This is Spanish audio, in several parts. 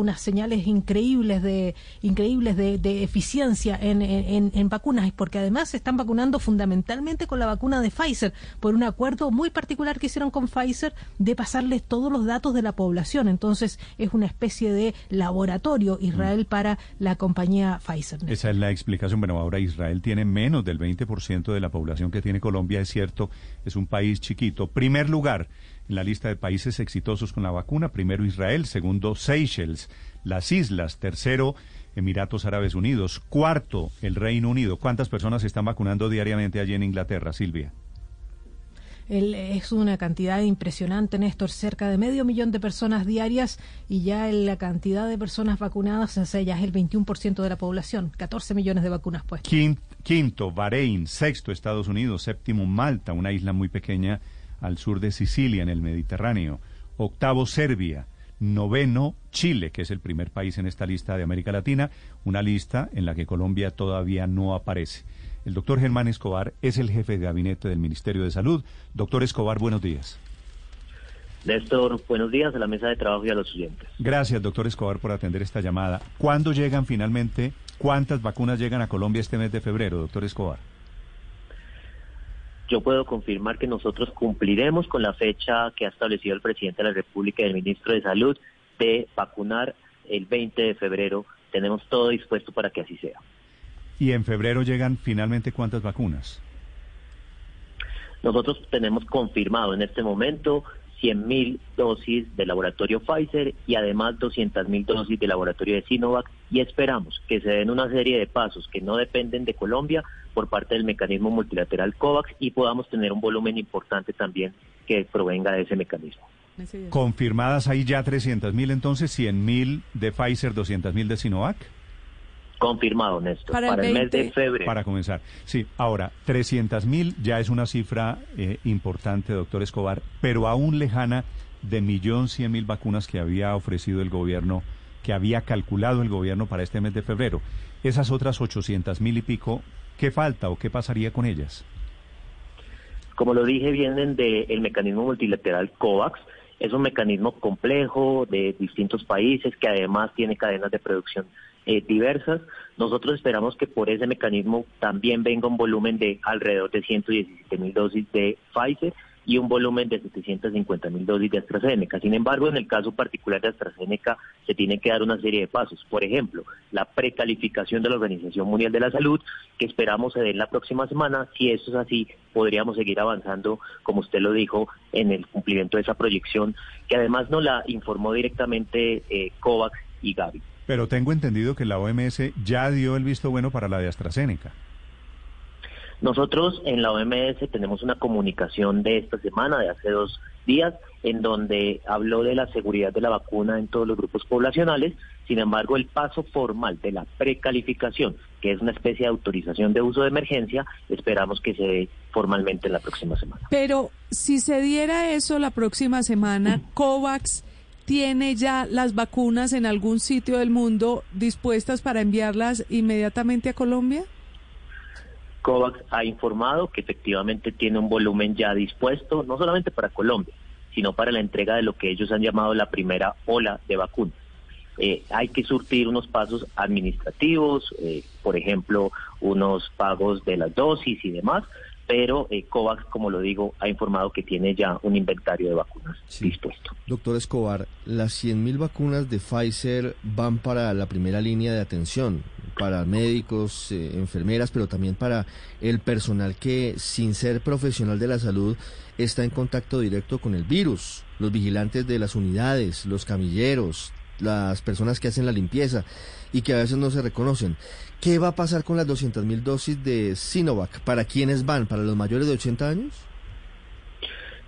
unas señales increíbles de increíbles de, eficiencia en, en, vacunas, porque además se están vacunando fundamentalmente con la vacuna de Pfizer, por un acuerdo muy particular que hicieron con Pfizer de pasarles todos los datos de la población. Entonces es una especie de laboratorio Israel para la compañía Pfizer. Esa es la explicación. Bueno, ahora Israel tiene menos del 20% de la población que tiene Colombia, es cierto, es un país chiquito. Primer lugar en la lista de países exitosos con la vacuna. Primero Israel, segundo Seychelles, las islas, tercero Emiratos Árabes Unidos, cuarto el Reino Unido. ¿Cuántas personas se están vacunando diariamente allí en Inglaterra, Silvia? es una cantidad impresionante, Néstor, cerca de medio millón de personas diarias y ya la cantidad de personas vacunadas ya es el 21% de la población, 14 millones de vacunas pues. Quinto, Bahrein, sexto, Estados Unidos, séptimo, Malta, una isla muy pequeña al sur de Sicilia, en el Mediterráneo. Octavo, Serbia. Noveno, Chile, que es el primer país en esta lista de América Latina, una lista en la que Colombia todavía no aparece. El doctor Germán Escobar es el jefe de gabinete del Ministerio de Salud. Doctor Escobar, buenos días. Néstor, buenos días a la mesa de trabajo y a los oyentes. Gracias, doctor Escobar, por atender esta llamada. ¿Cuándo llegan finalmente? ¿Cuántas vacunas llegan a Colombia este mes de febrero, doctor Escobar? Yo puedo confirmar que nosotros cumpliremos con la fecha que ha establecido el presidente de la República y el ministro de Salud de vacunar el 20 de febrero. Tenemos todo dispuesto para que así sea. ¿Y en febrero llegan finalmente cuántas vacunas? Nosotros tenemos confirmado en este momento 100.000 dosis del laboratorio Pfizer y además 200.000 dosis del laboratorio de Sinovac y esperamos que se den una serie de pasos que no dependen de Colombia por parte del mecanismo multilateral COVAX y podamos tener un volumen importante también que provenga de ese mecanismo. Confirmadas ahí ya 300.000 entonces, 100.000 de Pfizer, 200.000 de Sinovac. Confirmado, Néstor, para, el, mes de febrero. Para comenzar. Sí, ahora, 300.000 ya es una cifra eh, importante, doctor Escobar, pero aún lejana de millón cien mil vacunas que había ofrecido el gobierno, que había calculado el gobierno para este mes de febrero. Esas otras 800 mil y pico, ¿qué falta o qué pasaría con ellas? Como lo dije, vienen del mecanismo multilateral COVAX. Es un mecanismo complejo de distintos países que además tiene cadenas de producción eh, diversas. Nosotros esperamos que por ese mecanismo también venga un volumen de alrededor de 117 mil dosis de Pfizer y un volumen de 750 mil dosis de AstraZeneca. Sin embargo, en el caso particular de AstraZeneca se tiene que dar una serie de pasos. Por ejemplo, la precalificación de la Organización Mundial de la Salud, que esperamos se dé la próxima semana. Si eso es así, podríamos seguir avanzando, como usted lo dijo, en el cumplimiento de esa proyección, que además nos la informó directamente eh, COVAX y Gavi. Pero tengo entendido que la OMS ya dio el visto bueno para la de AstraZeneca. Nosotros en la OMS tenemos una comunicación de esta semana, de hace dos días, en donde habló de la seguridad de la vacuna en todos los grupos poblacionales. Sin embargo, el paso formal de la precalificación, que es una especie de autorización de uso de emergencia, esperamos que se dé formalmente en la próxima semana. Pero si se diera eso la próxima semana, COVAX tiene ya las vacunas en algún sitio del mundo dispuestas para enviarlas inmediatamente a Colombia? COVAX ha informado que efectivamente tiene un volumen ya dispuesto, no solamente para Colombia, sino para la entrega de lo que ellos han llamado la primera ola de vacunas. Eh, hay que surtir unos pasos administrativos, eh, por ejemplo, unos pagos de las dosis y demás, pero eh, COVAX, como lo digo, ha informado que tiene ya un inventario de vacunas dispuesto. Doctor Escobar, las 100.000 vacunas de Pfizer van para la primera línea de atención, para médicos, eh, enfermeras, pero también para el personal que, sin ser profesional de la salud, está en contacto directo con el virus, los vigilantes de las unidades, los camilleros, las personas que hacen la limpieza y que a veces no se reconocen. ¿Qué va a pasar con las 200.000 dosis de Sinovac? ¿Para quiénes van? ¿Para los mayores de 80 años?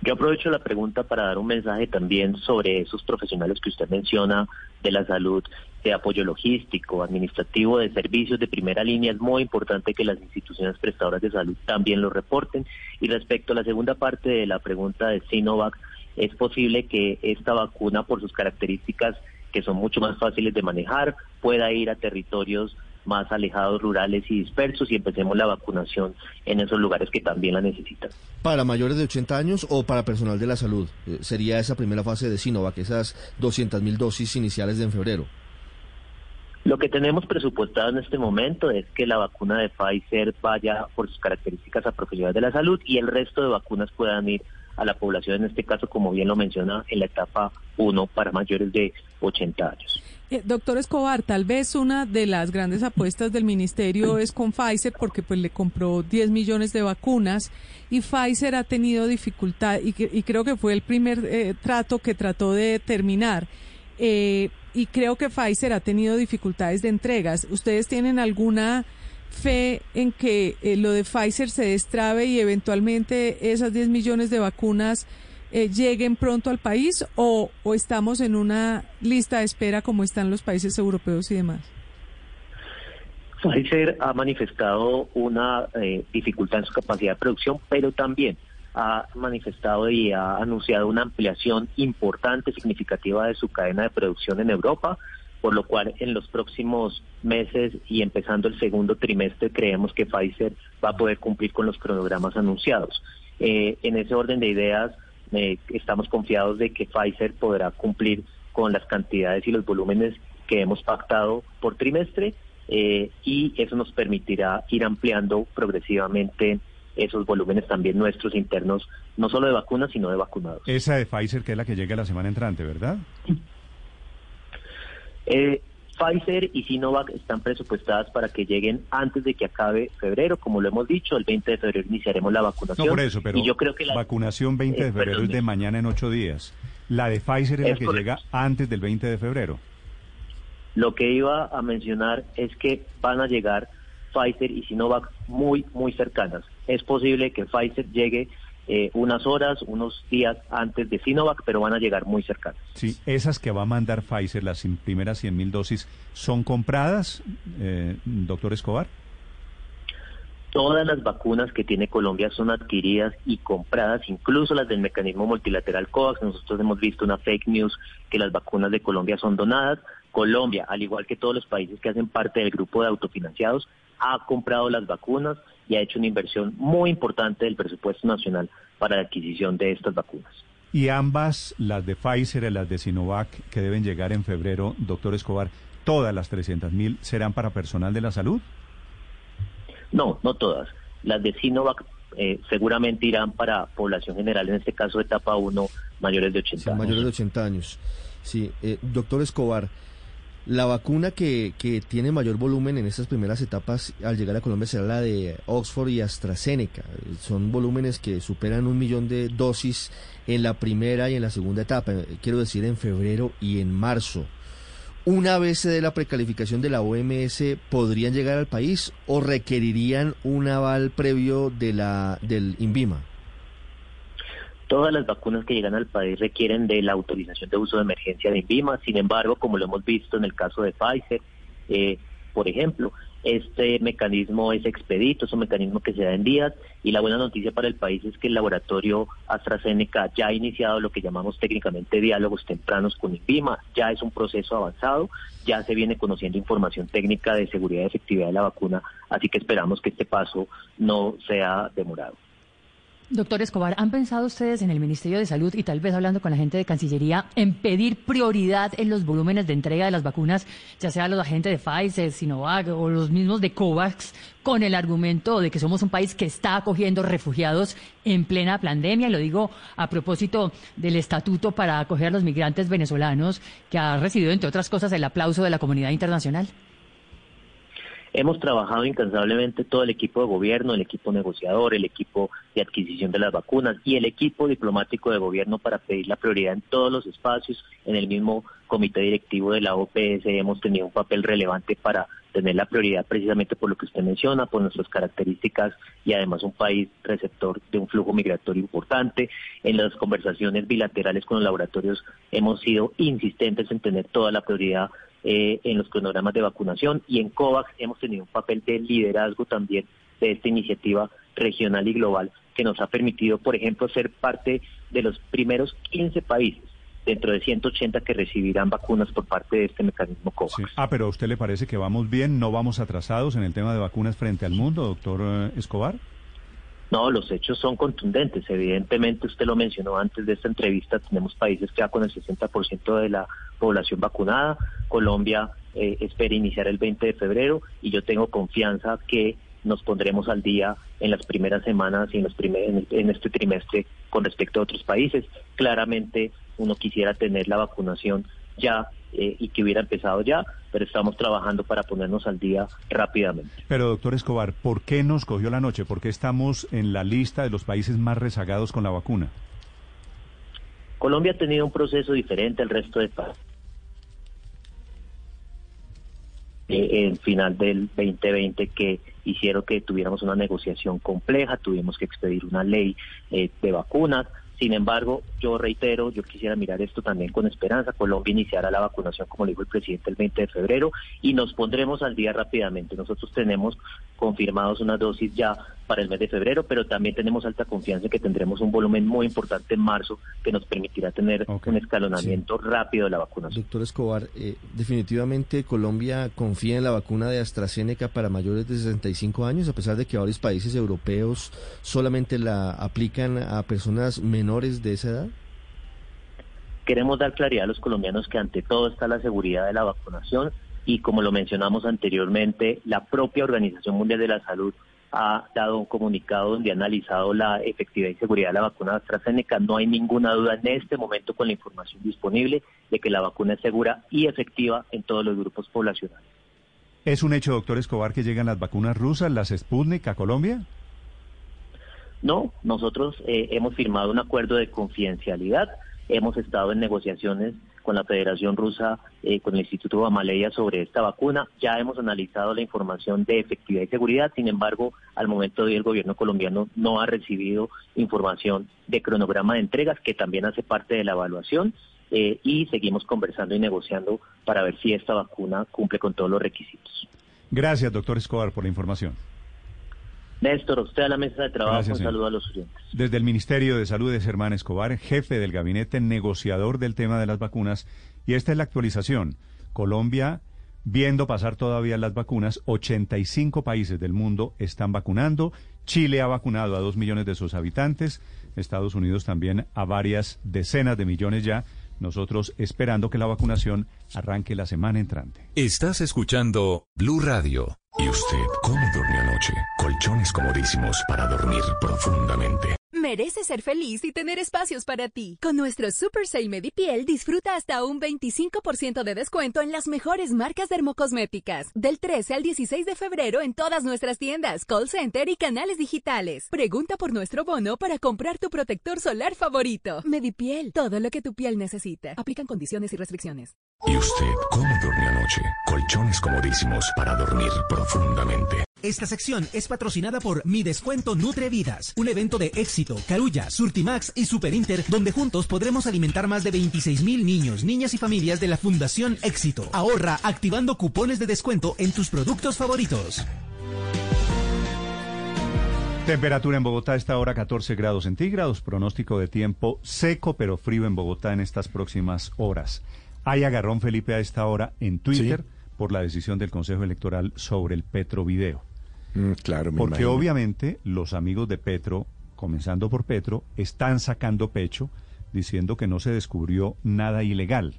Yo aprovecho la pregunta para dar un mensaje también sobre esos profesionales que usted menciona de la salud, de apoyo logístico, administrativo, de servicios de primera línea. Es muy importante que las instituciones prestadoras de salud también lo reporten. Y respecto a la segunda parte de la pregunta de Sinovac, es posible que esta vacuna, por sus características que son mucho más fáciles de manejar, pueda ir a territorios más alejados, rurales y dispersos y empecemos la vacunación en esos lugares que también la necesitan. ¿Para mayores de 80 años o para personal de la salud? Eh, sería esa primera fase de Sinovac, esas 200.000 dosis iniciales de en febrero. Lo que tenemos presupuestado en este momento es que la vacuna de Pfizer vaya por sus características a profesionales de la salud y el resto de vacunas puedan ir a la población, en este caso, como bien lo menciona, en la etapa 1 para mayores de 80 años. Eh, doctor Escobar, tal vez una de las grandes apuestas del ministerio es con Pfizer porque pues le compró 10 millones de vacunas y Pfizer ha tenido dificultad y, creo que fue el primer eh, trato que trató de terminar. Eh, y creo que Pfizer ha tenido dificultades de entregas. ¿Ustedes tienen alguna fe en que eh, lo de Pfizer se destrabe y eventualmente esas 10 millones de vacunas eh, lleguen pronto al país o, estamos en una lista de espera como están los países europeos y demás? Pfizer ha manifestado una eh, dificultad en su capacidad de producción, pero también ha manifestado y ha anunciado una ampliación importante, significativa de su cadena de producción en Europa, por lo cual en los próximos meses y empezando el segundo trimestre creemos que Pfizer va a poder cumplir con los cronogramas anunciados. Eh, en ese orden de ideas, eh, estamos confiados de que Pfizer podrá cumplir con las cantidades y los volúmenes que hemos pactado por trimestre eh, y eso nos permitirá ir ampliando progresivamente esos volúmenes también nuestros internos, no solo de vacunas, sino de vacunados. Esa de Pfizer, que es la que llega la semana entrante, ¿verdad? Eh, Pfizer y Sinovac están presupuestadas para que lleguen antes de que acabe febrero, como lo hemos dicho, el 20 de febrero iniciaremos la vacunación. No, por eso, pero yo creo que la vacunación 20 de eh, febrero es de mañana en ocho días. La de Pfizer es, la que llega antes del 20 de febrero. Lo que iba a mencionar es que van a llegar Pfizer y Sinovac muy, muy cercanas. Es posible que Pfizer llegue eh, unas horas, unos días antes de Sinovac, pero van a llegar muy cercanas. Sí, esas que va a mandar Pfizer, las primeras 100 mil dosis, ¿son compradas, eh, doctor Escobar? Todas las vacunas que tiene Colombia son adquiridas y compradas, incluso las del mecanismo multilateral COVAX. Nosotros hemos visto una fake news que las vacunas de Colombia son donadas. Colombia, al igual que todos los países que hacen parte del grupo de autofinanciados, ha comprado las vacunas y ha hecho una inversión muy importante del presupuesto nacional para la adquisición de estas vacunas. Y ambas, las de Pfizer y las de Sinovac, que deben llegar en febrero, doctor Escobar, todas las 300 mil serán para personal de la salud? No, no todas. Las de Sinovac eh, seguramente irán para población general, en este caso etapa 1, mayores de 80 años. Mayores de 80 años. Sí, eh, doctor Escobar, la vacuna que, que, tiene mayor volumen en estas primeras etapas al llegar a Colombia será la de Oxford y AstraZeneca. Son volúmenes que superan un millón de dosis en la primera y en la segunda etapa, quiero decir en febrero y en marzo. Una vez se dé la precalificación de la OMS, ¿podrían llegar al país o requerirían un aval previo de la, del INVIMA? Todas las vacunas que llegan al país requieren de la autorización de uso de emergencia de INVIMA. Sin embargo, como lo hemos visto en el caso de Pfizer, eh, por ejemplo, este mecanismo es expedito, es un mecanismo que se da en días y la buena noticia para el país es que el laboratorio AstraZeneca ya ha iniciado lo que llamamos técnicamente diálogos tempranos con INVIMA, ya es un proceso avanzado, ya se viene conociendo información técnica de seguridad y efectividad de la vacuna, así que esperamos que este paso no sea demorado. Doctor Escobar, ¿han pensado ustedes en el Ministerio de Salud y tal vez hablando con la gente de Cancillería en pedir prioridad en los volúmenes de entrega de las vacunas, ya sea los agentes de Pfizer, Sinovac o los mismos de COVAX, con el argumento de que somos un país que está acogiendo refugiados en plena pandemia? Lo digo a propósito del estatuto para acoger a los migrantes venezolanos, que ha recibido, entre otras cosas, el aplauso de la comunidad internacional. Hemos trabajado incansablemente todo el equipo de gobierno, el equipo negociador, el equipo de adquisición de las vacunas y el equipo diplomático de gobierno para pedir la prioridad en todos los espacios. En el mismo comité directivo de la OPS hemos tenido un papel relevante para tener la prioridad precisamente por lo que usted menciona, por nuestras características y además un país receptor de un flujo migratorio importante. En las conversaciones bilaterales con los laboratorios hemos sido insistentes en tener toda la prioridad eh, en los cronogramas de vacunación y en COVAX hemos tenido un papel de liderazgo también de esta iniciativa regional y global que nos ha permitido, por ejemplo, ser parte de los primeros 15 países dentro de 180 que recibirán vacunas por parte de este mecanismo COVAX. Ah, pero ¿a usted le parece que vamos bien, no vamos atrasados en el tema de vacunas frente al mundo, doctor eh, Escobar? No, los hechos son contundentes. Evidentemente, usted lo mencionó antes de esta entrevista, tenemos países ya con el 60% de la población vacunada. Colombia eh, espera iniciar el 20 de febrero y yo tengo confianza que nos pondremos al día en las primeras semanas y en, los en este trimestre con respecto a otros países. Claramente uno quisiera tener la vacunación ya eh, y que hubiera empezado ya, pero estamos trabajando para ponernos al día rápidamente. Pero doctor Escobar, ¿por qué nos cogió la noche? ¿Por qué estamos en la lista de los países más rezagados con la vacuna? Colombia ha tenido un proceso diferente al resto de países. Eh, en final del 2020 que hicieron que tuviéramos una negociación compleja, tuvimos que expedir una ley eh, de vacunas, sin embargo, yo reitero, yo quisiera mirar esto también con esperanza. Colombia iniciará la vacunación, como dijo el presidente, el 20 de febrero y nos pondremos al día rápidamente. Nosotros tenemos confirmados una dosis ya para el mes de febrero, pero también tenemos alta confianza en que tendremos un volumen muy importante en marzo que nos permitirá tener un escalonamiento rápido de la vacunación. Doctor Escobar, eh, definitivamente Colombia confía en la vacuna de AstraZeneca para mayores de 65 años, a pesar de que varios países europeos solamente la aplican a personas menores de esa edad. Queremos dar claridad a los colombianos que ante todo está la seguridad de la vacunación y como lo mencionamos anteriormente, la propia Organización Mundial de la Salud ha dado un comunicado donde ha analizado la efectividad y seguridad de la vacuna de AstraZeneca. No hay ninguna duda en este momento con la información disponible de que la vacuna es segura y efectiva en todos los grupos poblacionales. ¿Es un hecho, doctor Escobar, que llegan las vacunas rusas, las Sputnik, a Colombia? No, nosotros eh, hemos firmado un acuerdo de confidencialidad, hemos estado en negociaciones con la Federación Rusa, eh, con el Instituto Gamaleya sobre esta vacuna. Ya hemos analizado la información de efectividad y seguridad, sin embargo, al momento de hoy el gobierno colombiano no ha recibido información de cronograma de entregas, que también hace parte de la evaluación, eh, y seguimos conversando y negociando para ver si esta vacuna cumple con todos los requisitos. Gracias, doctor Escobar, por la información. Néstor, usted a la mesa de trabajo, un saludo a los oyentes. Desde el Ministerio de Salud de Germán Escobar, jefe del gabinete negociador del tema de las vacunas, y esta es la actualización. Colombia, viendo pasar todavía las vacunas, 85 países del mundo están vacunando. Chile ha vacunado a dos millones de sus habitantes, Estados Unidos también a varias decenas de millones ya. Nosotros esperando que la vacunación arranque la semana entrante. Estás escuchando Blue Radio. ¿Y usted cómo durmió anoche? Colchones comodísimos para dormir profundamente. Merece ser feliz y tener espacios para ti. Con nuestro Super Sale Medipiel disfruta hasta un 25% de descuento en las mejores marcas dermocosméticas. Del 13 al 16 de febrero en todas nuestras tiendas, call center y canales digitales. Pregunta por nuestro bono para comprar tu protector solar favorito. Medipiel, todo lo que tu piel necesita. Aplican condiciones y restricciones. ¿Y usted cómo durmió anoche? Colchones comodísimos para dormir profundamente. Esta sección es patrocinada por Mi Descuento Nutre Vidas, un evento de éxito, Carulla, Surtimax y Super Inter, donde juntos podremos alimentar más de 26 mil niños, niñas y familias de la Fundación Éxito. Ahorra activando cupones de descuento en tus productos favoritos. Temperatura en Bogotá a esta hora 14 grados centígrados, pronóstico de tiempo seco pero frío en Bogotá en estas próximas horas. Hay agarrón, Felipe, a esta hora en Twitter por la decisión del Consejo Electoral sobre el Petro Video. Mm, claro, Porque obviamente los amigos de Petro, comenzando por Petro, están sacando pecho diciendo que no se descubrió nada ilegal.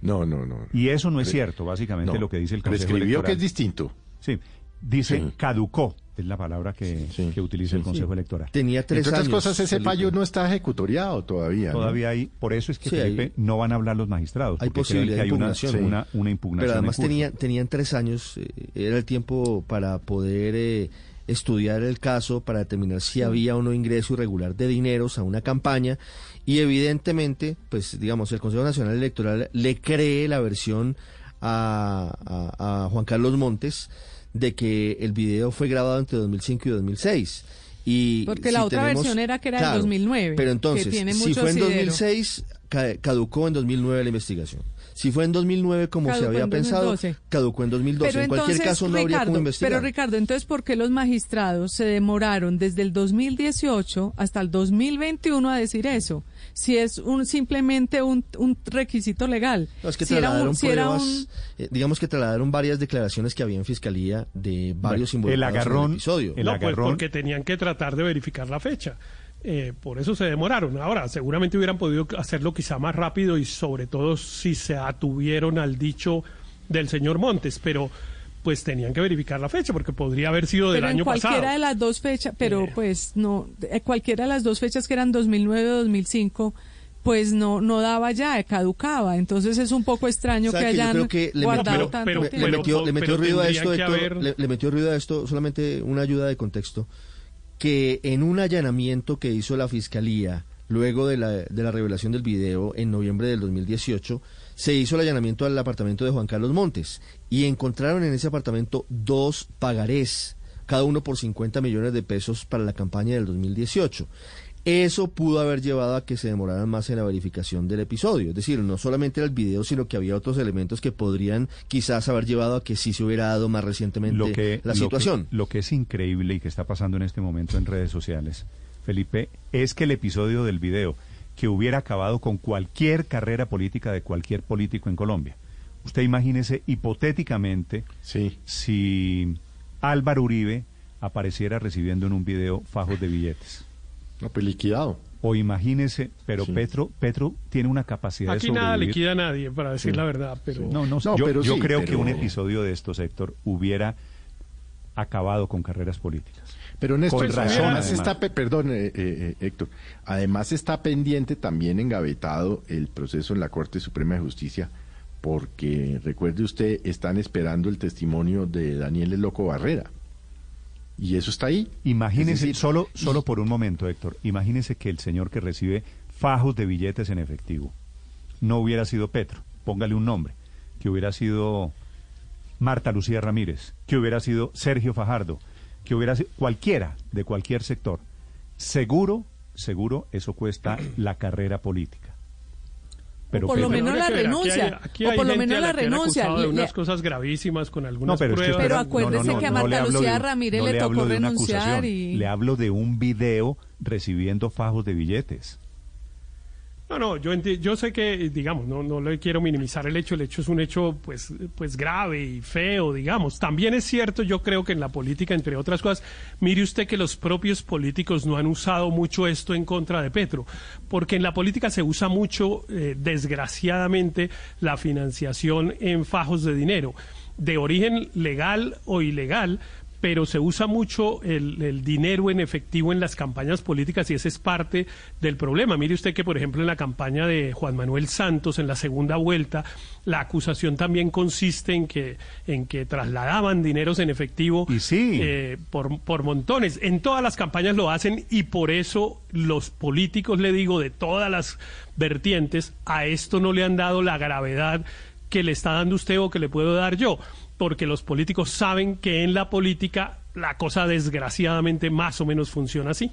No, no, no. Y eso no es cierto, básicamente lo que dice el Consejo Electoral. que es distinto. Sí, dice caducó es la palabra que, utiliza el Consejo Electoral. Tenía tres Entre otras cosas, ese fallo no está ejecutoriado todavía. Todavía hay, por eso es que Felipe, no van a hablar los magistrados. Hay posibilidad de impugnación. Una, una, impugnación. Pero además tenía, tenían tres años, eh, era el tiempo para poder eh, estudiar el caso, para determinar si había o no ingreso irregular de dineros a una campaña. Y evidentemente, pues digamos, el Consejo Nacional Electoral le cree la versión a, a Juan Carlos Montes de que el video fue grabado entre 2005 y 2006. Y Porque la otra versión era que era en 2009. Pero entonces, si fue en 2006, caducó en 2009 la investigación. Si fue en 2009 como se Caducó había en pensado, 2012. caducó en 2012. Pero en cualquier entonces, caso no habría Ricardo, como investigar. Pero Ricardo, entonces, ¿por qué los magistrados se demoraron desde el 2018 hasta el 2021 a decir eso? Si es un simplemente un, un requisito legal. No, es que si era trasladaron un- si era pruebas, un- eh, digamos que trasladaron varias declaraciones que había en fiscalía de varios Bueno, el involucrados en el episodio. el no, pues porque tenían que tratar de verificar la fecha. Eh, por eso se demoraron. Ahora, seguramente hubieran podido hacerlo quizá más rápido y sobre todo si se atuvieron al dicho del señor Montes, pero pues tenían que verificar la fecha porque podría haber sido del pero en año cualquiera pasado. de las dos fechas, pero Eh. pues no, eh, cualquiera de las dos fechas que eran 2009 o 2005, pues no no daba ya, caducaba. Entonces es un poco extraño que ¿Sabe que yo hayan creo que le guardado metió, tanto pero- le- metió, le metió pero ruido a esto, que Héctor, haber- le, le metió ruido a esto, solamente una ayuda de contexto, que en un allanamiento que hizo la Fiscalía luego de la, de la revelación del video en noviembre del 2018, se hizo el allanamiento al apartamento de Juan Carlos Montes y encontraron en ese apartamento dos pagarés, cada uno por 50 millones de pesos para la campaña del 2018. Eso pudo haber llevado a que se demoraran más en la verificación del episodio. Es decir, no solamente era el video, sino que había otros elementos que podrían quizás haber llevado a que sí se hubiera dado más recientemente lo que, la lo situación. que- Lo que, es increíble y que está pasando en este momento en redes sociales, Felipe, es que el episodio del video que hubiera acabado con cualquier carrera política de cualquier político en Colombia. Usted imagínese hipotéticamente Sí. si Álvaro Uribe apareciera recibiendo en un video fajos de billetes. No, pues liquidado. O imagínese, pero Sí. Petro, Petro tiene una capacidad Aquí de nada sobrevivir. liquida a nadie, para decir Sí. la verdad, pero No, no, No, yo, pero yo sí, creo que un episodio de estos, Héctor, hubiera acabado con carreras políticas. Pero Néstor, Con razón, además además. está, pe- perdón, eh, eh, eh, Héctor, además está pendiente también engavetado el proceso en la Corte Suprema de Justicia, porque recuerde usted, están esperando el testimonio de Daniel El Loco Barrera. Y eso está ahí. Imagínese, Es decir, solo, solo por un momento, Héctor, imagínese que el señor que recibe fajos de billetes en efectivo no hubiera sido Petro, póngale un nombre, que hubiera sido Marta Lucía Ramírez, que hubiera sido Sergio Fajardo, que hubiera sido cualquiera de cualquier sector. Seguro, seguro, eso cuesta la carrera política. Pero por lo menos la aquí renuncia, hay- o por lo menos a la renuncia. de Le- unas cosas gravísimas con algunas No, pero es que pruebas. Pero acuérdese no, no, que a le Marta Lucía Ramírez no le tocó renunciar y- Le hablo de un video recibiendo fajos de billetes. No, no, yo, yo sé que, digamos, no, no le quiero minimizar el hecho, el hecho es un hecho, pues, pues grave y feo, digamos. También es cierto, yo creo que en la política, entre otras cosas, mire usted que los propios políticos no han usado mucho esto en contra de Petro, porque en la política se usa mucho, eh, desgraciadamente, la financiación en fajos de dinero, de origen legal o ilegal, pero se usa mucho el, el dinero en efectivo en las campañas políticas y ese es parte del problema. Mire usted que, por ejemplo, en la campaña de Juan Manuel Santos, en la segunda vuelta, la acusación también consiste en que, en que trasladaban dineros en efectivo Y sí. eh, por, por montones. En todas las campañas lo hacen y por eso los políticos, le digo, de todas las vertientes, a esto no le han dado la gravedad que le está dando usted o que le puedo dar yo, porque los políticos saben que en la política la cosa desgraciadamente más o menos funciona así.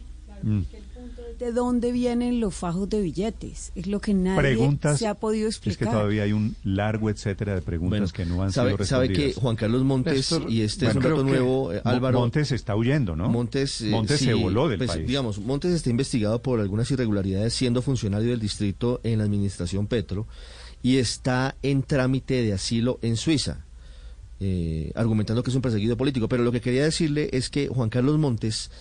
¿De dónde vienen los fajos de billetes? Es lo que nadie Preguntas. se ha podido Es que explicar. todavía hay un largo etcétera de preguntas Bueno, que no han sabe, sido sabe respondidas. que Juan Carlos Montes, Néstor, y este bueno, es un dato creo que nuevo, eh, Álvaro. Montes está huyendo, ¿no? Montes, eh, Montes sí, se voló del pues, país. Digamos, Montes está investigado por algunas irregularidades siendo funcionario del distrito en la administración Petro y está en trámite de asilo en Suiza, eh, argumentando que es un perseguido político. Pero lo que quería decirle es que Juan Carlos Montes,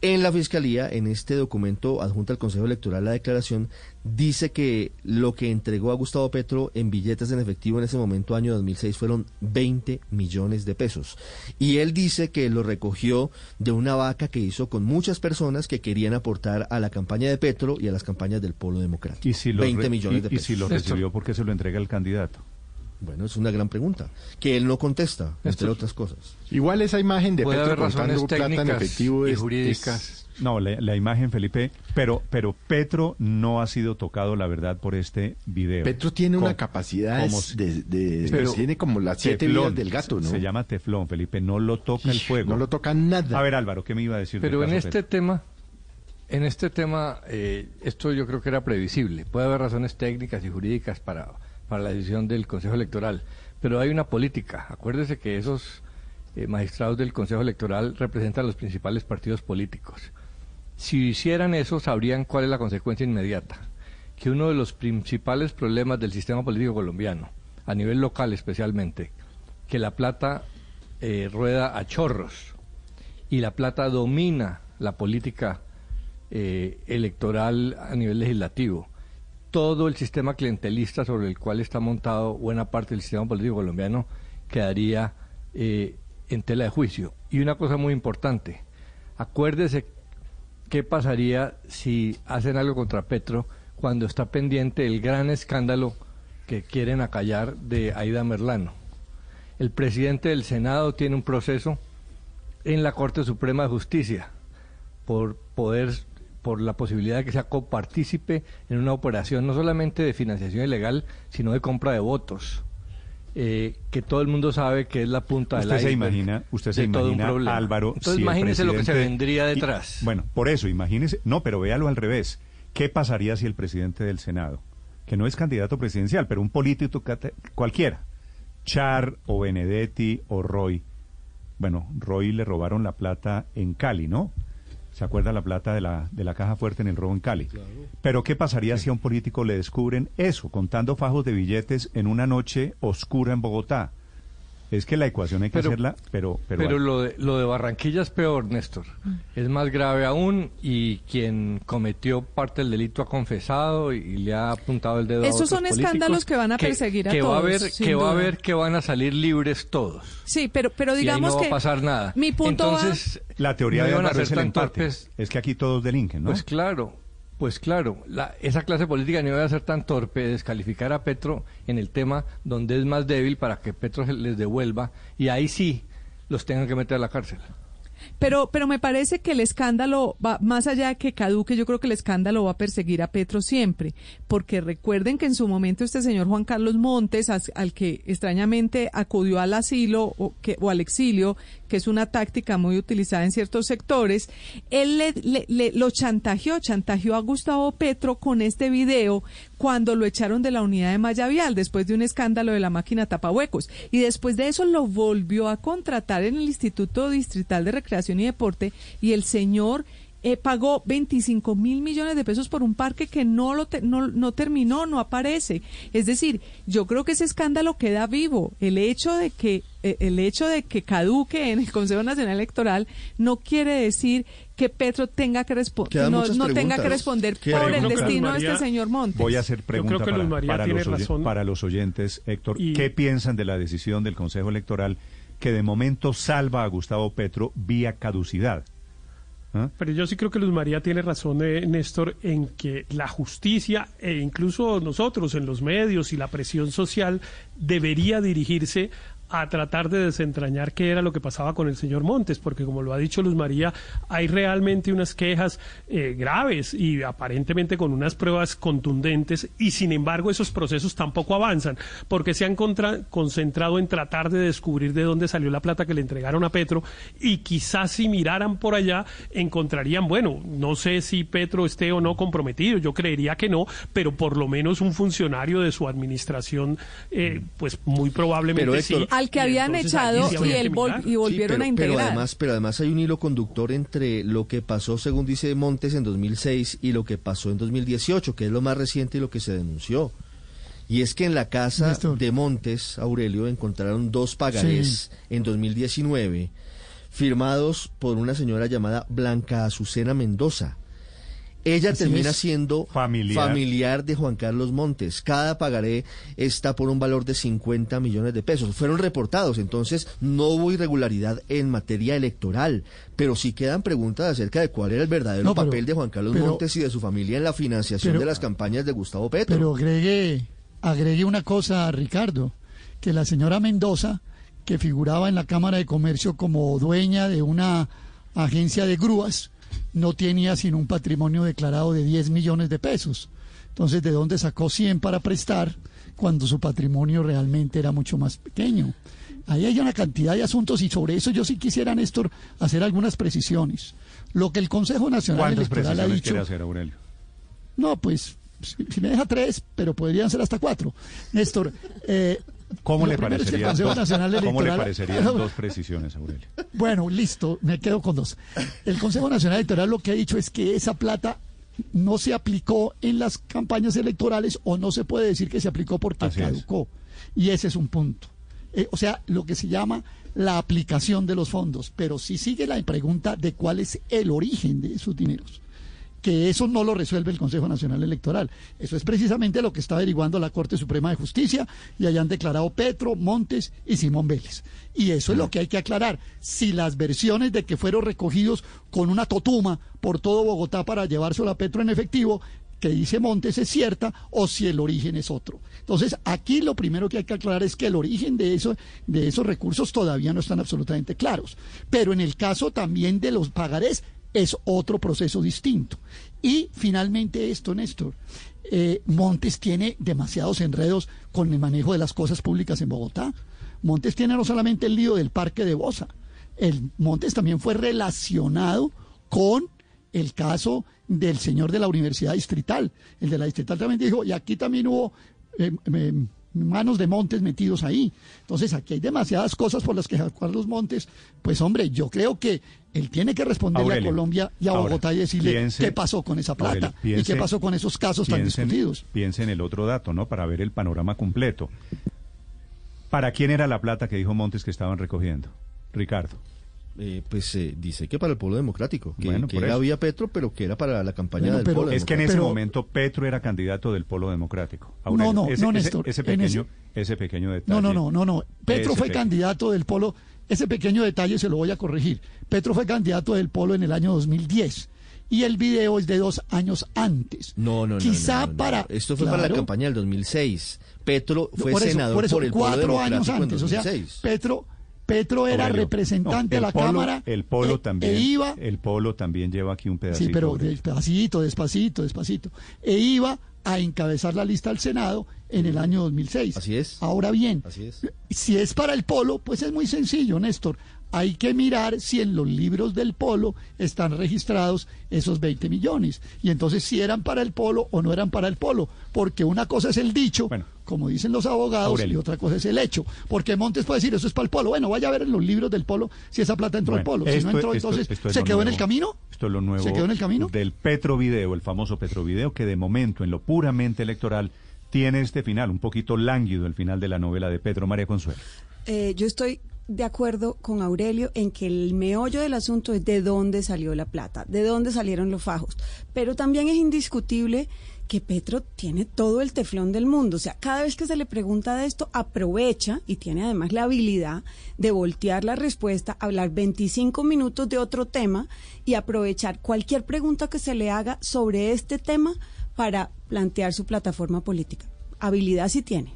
en la fiscalía, en este documento adjunto al Consejo Electoral, la declaración, dice que lo que entregó a Gustavo Petro en billetes en efectivo en ese momento, año 2006, fueron 20 millones de pesos. Y él dice que lo recogió de una vaca que hizo con muchas personas que querían aportar a la campaña de Petro y a las campañas del Polo Democrático. Y si lo 20 re- millones y- de y pesos. si lo recibió, ¿por qué se lo entrega el candidato? Bueno, es una gran pregunta, que él no contesta, entre otras cosas. Igual esa imagen de Puede Petro haber razones contando plata en técnicas efectivo y es, jurídicas. No, la, la imagen, Felipe, pero, pero Petro no ha sido tocado, la verdad, por este video. Petro tiene una capacidad como de, de- Pero- tiene como las siete Teflón, vidas del gato, ¿no? Se llama teflón, Felipe, no lo toca el fuego. No lo toca nada. A ver, Álvaro, ¿qué me iba a decir? Pero en este Petro? tema, en este tema, eh, esto yo creo que era previsible. Puede haber razones técnicas y jurídicas para, para la decisión del Consejo Electoral. Pero hay una política. Acuérdese que esos eh, magistrados del Consejo Electoral representan los principales partidos políticos. Si hicieran eso, sabrían cuál es la consecuencia inmediata. Que uno de los principales problemas del sistema político colombiano, a nivel local especialmente, que la plata eh, rueda a chorros y la plata domina la política eh, electoral a nivel legislativo. Todo el sistema clientelista sobre el cual está montado buena parte del sistema político colombiano quedaría eh, en tela de juicio. Y una cosa muy importante, acuérdese qué pasaría si hacen algo contra Petro cuando está pendiente el gran escándalo que quieren acallar de Aida Merlano. El presidente del Senado tiene un proceso en la Corte Suprema de Justicia por poder por la posibilidad de que sea copartícipe en una operación no solamente de financiación ilegal, sino de compra de votos. Eh, que todo el mundo sabe que es la punta usted del se imagina usted se imagina Álvaro entonces si imagínese lo que se vendría detrás. y- bueno por eso imagínese no pero véalo al revés. Qué pasaría si el presidente del senado que no es candidato presidencial pero un político cualquiera Char o Benedetti o Roy bueno Roy le robaron la plata en Cali no se acuerda la plata de la de la caja fuerte en el robo en Cali pero qué pasaría si a un político le descubren eso contando fajos de billetes en una noche oscura en Bogotá es que la ecuación hay que Pero- hacerla, pero... Pero, Pero lo de, lo de Barranquilla es peor, Néstor. Es más grave aún y quien cometió parte del delito ha confesado y, le ha apuntado el dedo a Esos otros son escándalos que van a perseguir a que Va a todos, ver, sin que va a duda. ver que van a salir libres todos. Sí, pero, pero y ahí digamos no va que a pasar nada. mi punto va- Entonces, la teoría no de a Álvaro es el empate. torpes. Es que aquí todos delinquen, ¿no? Pues claro, pues claro, la- esa clase política no iba a ser tan torpe de descalificar a Petro en el tema donde es más débil para que Petro se les devuelva y ahí sí los tengan que meter a la cárcel. Pero, pero me parece que el escándalo va más allá de que caduque, yo creo que el escándalo va a perseguir a Petro siempre, porque recuerden que en su momento este señor Juan Carlos Montes, al que extrañamente acudió al asilo o, que, o al exilio, que es una táctica muy utilizada en ciertos sectores, él le, le- le- lo chantajeó, chantajeó a Gustavo Petro con este video cuando lo echaron de la unidad de Mayavial después de un escándalo de la máquina tapahuecos y después de eso lo volvió a contratar en el Instituto Distrital de Recreación y Deporte y el señor eh, pagó 25 mil millones de pesos por un parque que no lo te- no, no terminó, no aparece. Es decir, yo creo que ese escándalo queda vivo. El hecho de que eh, el hecho de que caduque en el Consejo Nacional Electoral no quiere decir que Petro tenga que responder no, tenga que preguntas. responder Quedan por el destino de este señor Montes. Voy a hacer pregunta creo que para, los, para oyentes, Héctor. Y- ¿Qué piensan de la decisión del Consejo Electoral que de momento salva a Gustavo Petro vía caducidad? ¿Ah? Pero yo sí creo que Luz María tiene razón, eh, Néstor, en que la justicia e incluso nosotros en los medios y la presión social debería dirigirse a tratar de desentrañar qué era lo que pasaba con el señor Montes, porque como lo ha dicho Luz María, hay realmente unas quejas eh, graves y aparentemente con unas pruebas contundentes y sin embargo esos procesos tampoco avanzan, porque se han contra- concentrado en tratar de descubrir de dónde salió la plata que le entregaron a Petro y quizás si miraran por allá encontrarían, bueno, no sé si Petro esté o no comprometido, yo creería que no, pero por lo menos un funcionario de su administración, eh, pues muy probablemente Pero, Héctor, sí. Al que habían echado sí y, él vol- volvieron Sí, pero, a integrar. Pero además, pero además hay un hilo conductor entre lo que pasó, según dice Montes, en 2006 y lo que pasó en 2018, que es lo más reciente y lo que se denunció. Y es que en la casa Néstor. de Montes, Aurelio, encontraron dos pagarés en 2019 firmados por una señora llamada Blanca Azucena Mendoza. Ella Así termina siendo Familiar. familiar de Juan Carlos Montes. Cada pagaré está por un valor de 50 millones de pesos. Fueron reportados, entonces no hubo irregularidad en materia electoral, pero sí quedan preguntas acerca de cuál era el verdadero No, pero- papel de Juan Carlos pero- Montes y de su familia en la financiación pero- de las campañas de Gustavo Petro. Pero agregue, agregue una cosa, Ricardo, que la señora Mendoza, que figuraba en la Cámara de Comercio como dueña de una agencia de grúas, no tenía sino un patrimonio declarado de 10 millones de pesos. Entonces, ¿de dónde sacó 100 para prestar cuando su patrimonio realmente era mucho más pequeño? Ahí hay una cantidad de asuntos y sobre eso yo sí quisiera, Néstor, hacer algunas precisiones. Lo que el Consejo Nacional ¿Cuántas Electoral ha dicho... quiere hacer, Aurelio? No, pues si, si me deja tres, pero podrían ser hasta cuatro. Néstor, eh, ¿Cómo le parecería dos, ¿cómo le parecerían dos precisiones, Aurelio? Bueno, listo, me quedo con dos. El Consejo Nacional Electoral lo que ha dicho es que esa plata no se aplicó en las campañas electorales o no se puede decir que se aplicó porque Así es. caducó. Y ese es un punto. Eh, o sea, lo que se llama la aplicación de los fondos. Pero sí sigue la pregunta de cuál es el origen de esos dineros que eso no lo resuelve el Consejo Nacional Electoral. Eso es precisamente lo que está averiguando la Corte Suprema de Justicia y allá han declarado Petro, Montes y Simón Vélez. Y eso es lo que hay que aclarar. Si las versiones de que fueron recogidos con una totuma por todo Bogotá para llevárselo a Petro en efectivo, que dice Montes es cierta o si el origen es otro. Entonces, aquí lo primero que hay que aclarar es que el origen de, eso, de esos recursos todavía no están absolutamente claros. Pero en el caso también de los pagarés, es otro proceso distinto. Y finalmente esto, Néstor, eh, Montes tiene demasiados enredos con el manejo de las cosas públicas en Bogotá. Montes tiene no solamente el lío del parque de Bosa, el Montes también fue relacionado con el caso del señor de la Universidad Distrital. El de la Distrital también dijo, y aquí también hubo eh, eh, manos de Montes metidos ahí. Entonces aquí hay demasiadas cosas por las que Carlos Montes, pues hombre, yo creo que él tiene que responderle Aurelio, a Colombia y a ahora, Bogotá y decirle piense- qué pasó con esa plata Aurelio, y qué pasó con esos casos tan piense discutidos. Piense en el otro dato, ¿no? Para ver el panorama completo. ¿Para quién era la plata que dijo Montes que estaban recogiendo? Ricardo. Eh, pues eh, dice que para el pueblo democrático, que, Bueno, que por eso. había Petro, pero que era para la campaña Bueno, del pero- pueblo Es que en ese momento Petro era candidato del Polo Democrático. No, no, ese, no, Néstor, Ese, pequeño, ese- ese pequeño detalle. No, no, no, no, no. Petro fue pequeño. candidato del Polo. Ese pequeño detalle se lo voy a corregir. Petro fue candidato del Polo en el año 2010 y el video es de dos años antes. No, no, no, Quizá no, no, no. para Esto fue para la campaña del 2006. Petro fue por eso, senador por, eso, el cuatro años antes. O sea, 2006. Petro, Petro era Aurelio, representante no, de la polo- Cámara. El Polo eh, también. E iba, El Polo también lleva aquí un pedacito. sí, pero despacito, despacito, despacito. E iba a encabezar la lista al Senado en el año 2006. Así es. Ahora bien, Así es. si es para el polo, pues es muy sencillo, Néstor. Hay que mirar si en los libros del polo están registrados esos 20 millones. Y entonces si eran para el polo o no eran para el polo. Porque una cosa es el dicho, como dicen los abogados, Aurelio. y otra cosa es el hecho. Porque Montes puede decir, eso es para el polo. Bueno, vaya a ver en los libros del polo si esa plata entró al Bueno, polo. Si no entró, esto- entonces, esto es ¿se quedó en el camino? Esto es lo nuevo. ¿Se quedó en el camino? Del Petro Video, el famoso Petro Video, que de momento, en lo puramente electoral, tiene este final, un poquito lánguido, el final de la novela de Pedro María Consuelo. Eh, yo estoy de acuerdo con Aurelio en que el meollo del asunto es de dónde salió la plata, de dónde salieron los fajos. Pero también es indiscutible que Petro tiene todo el teflón del mundo. O sea, cada vez que se le pregunta de esto, aprovecha y tiene además la habilidad de voltear la respuesta, hablar 25 minutos de otro tema y aprovechar cualquier pregunta que se le haga sobre este tema para plantear su plataforma política. Habilidad sí tiene.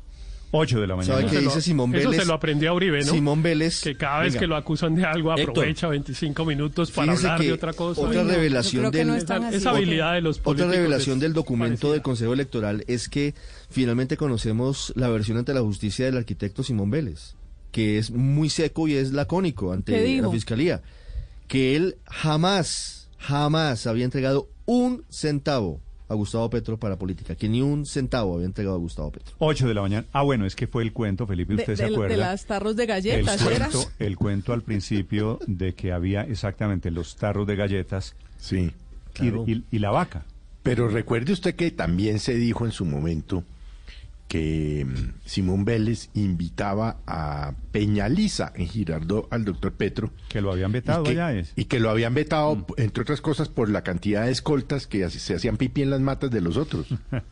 8 de la mañana. ¿Sabe qué dice Simón Eso Vélez? se lo aprendió a Uribe, ¿no? Simón Vélez. Que cada vez Venga. que lo acusan de algo Héctor, aprovecha 25 minutos para hablar de otra cosa. Otra revelación del no. Esa habilidad de los Otra políticos revelación es del documento del Consejo Electoral es que finalmente conocemos la versión ante la justicia del arquitecto Simón Vélez, que es muy seco y es lacónico ¿Qué ante la fiscalía, que él jamás, jamás había entregado un centavo a Gustavo Petro para política, que ni un centavo había entregado a Gustavo Petro. 8 de la mañana. Ah, bueno, es que fue el cuento, Felipe, De, usted se de- de acuerda. las tarros de el galletas, ¿era? cuento, el cuento al principio de que había exactamente los tarros de galletas Sí, y, claro. y- y la vaca. Pero recuerde usted que también se dijo en su momento que mm, Simón Vélez invitaba a Peñaliza en Girardot al doctor Petro. Que lo habían vetado y que, allá es. y que lo habían vetado, entre otras cosas, por la cantidad de escoltas que se hacían pipí en las matas de los otros.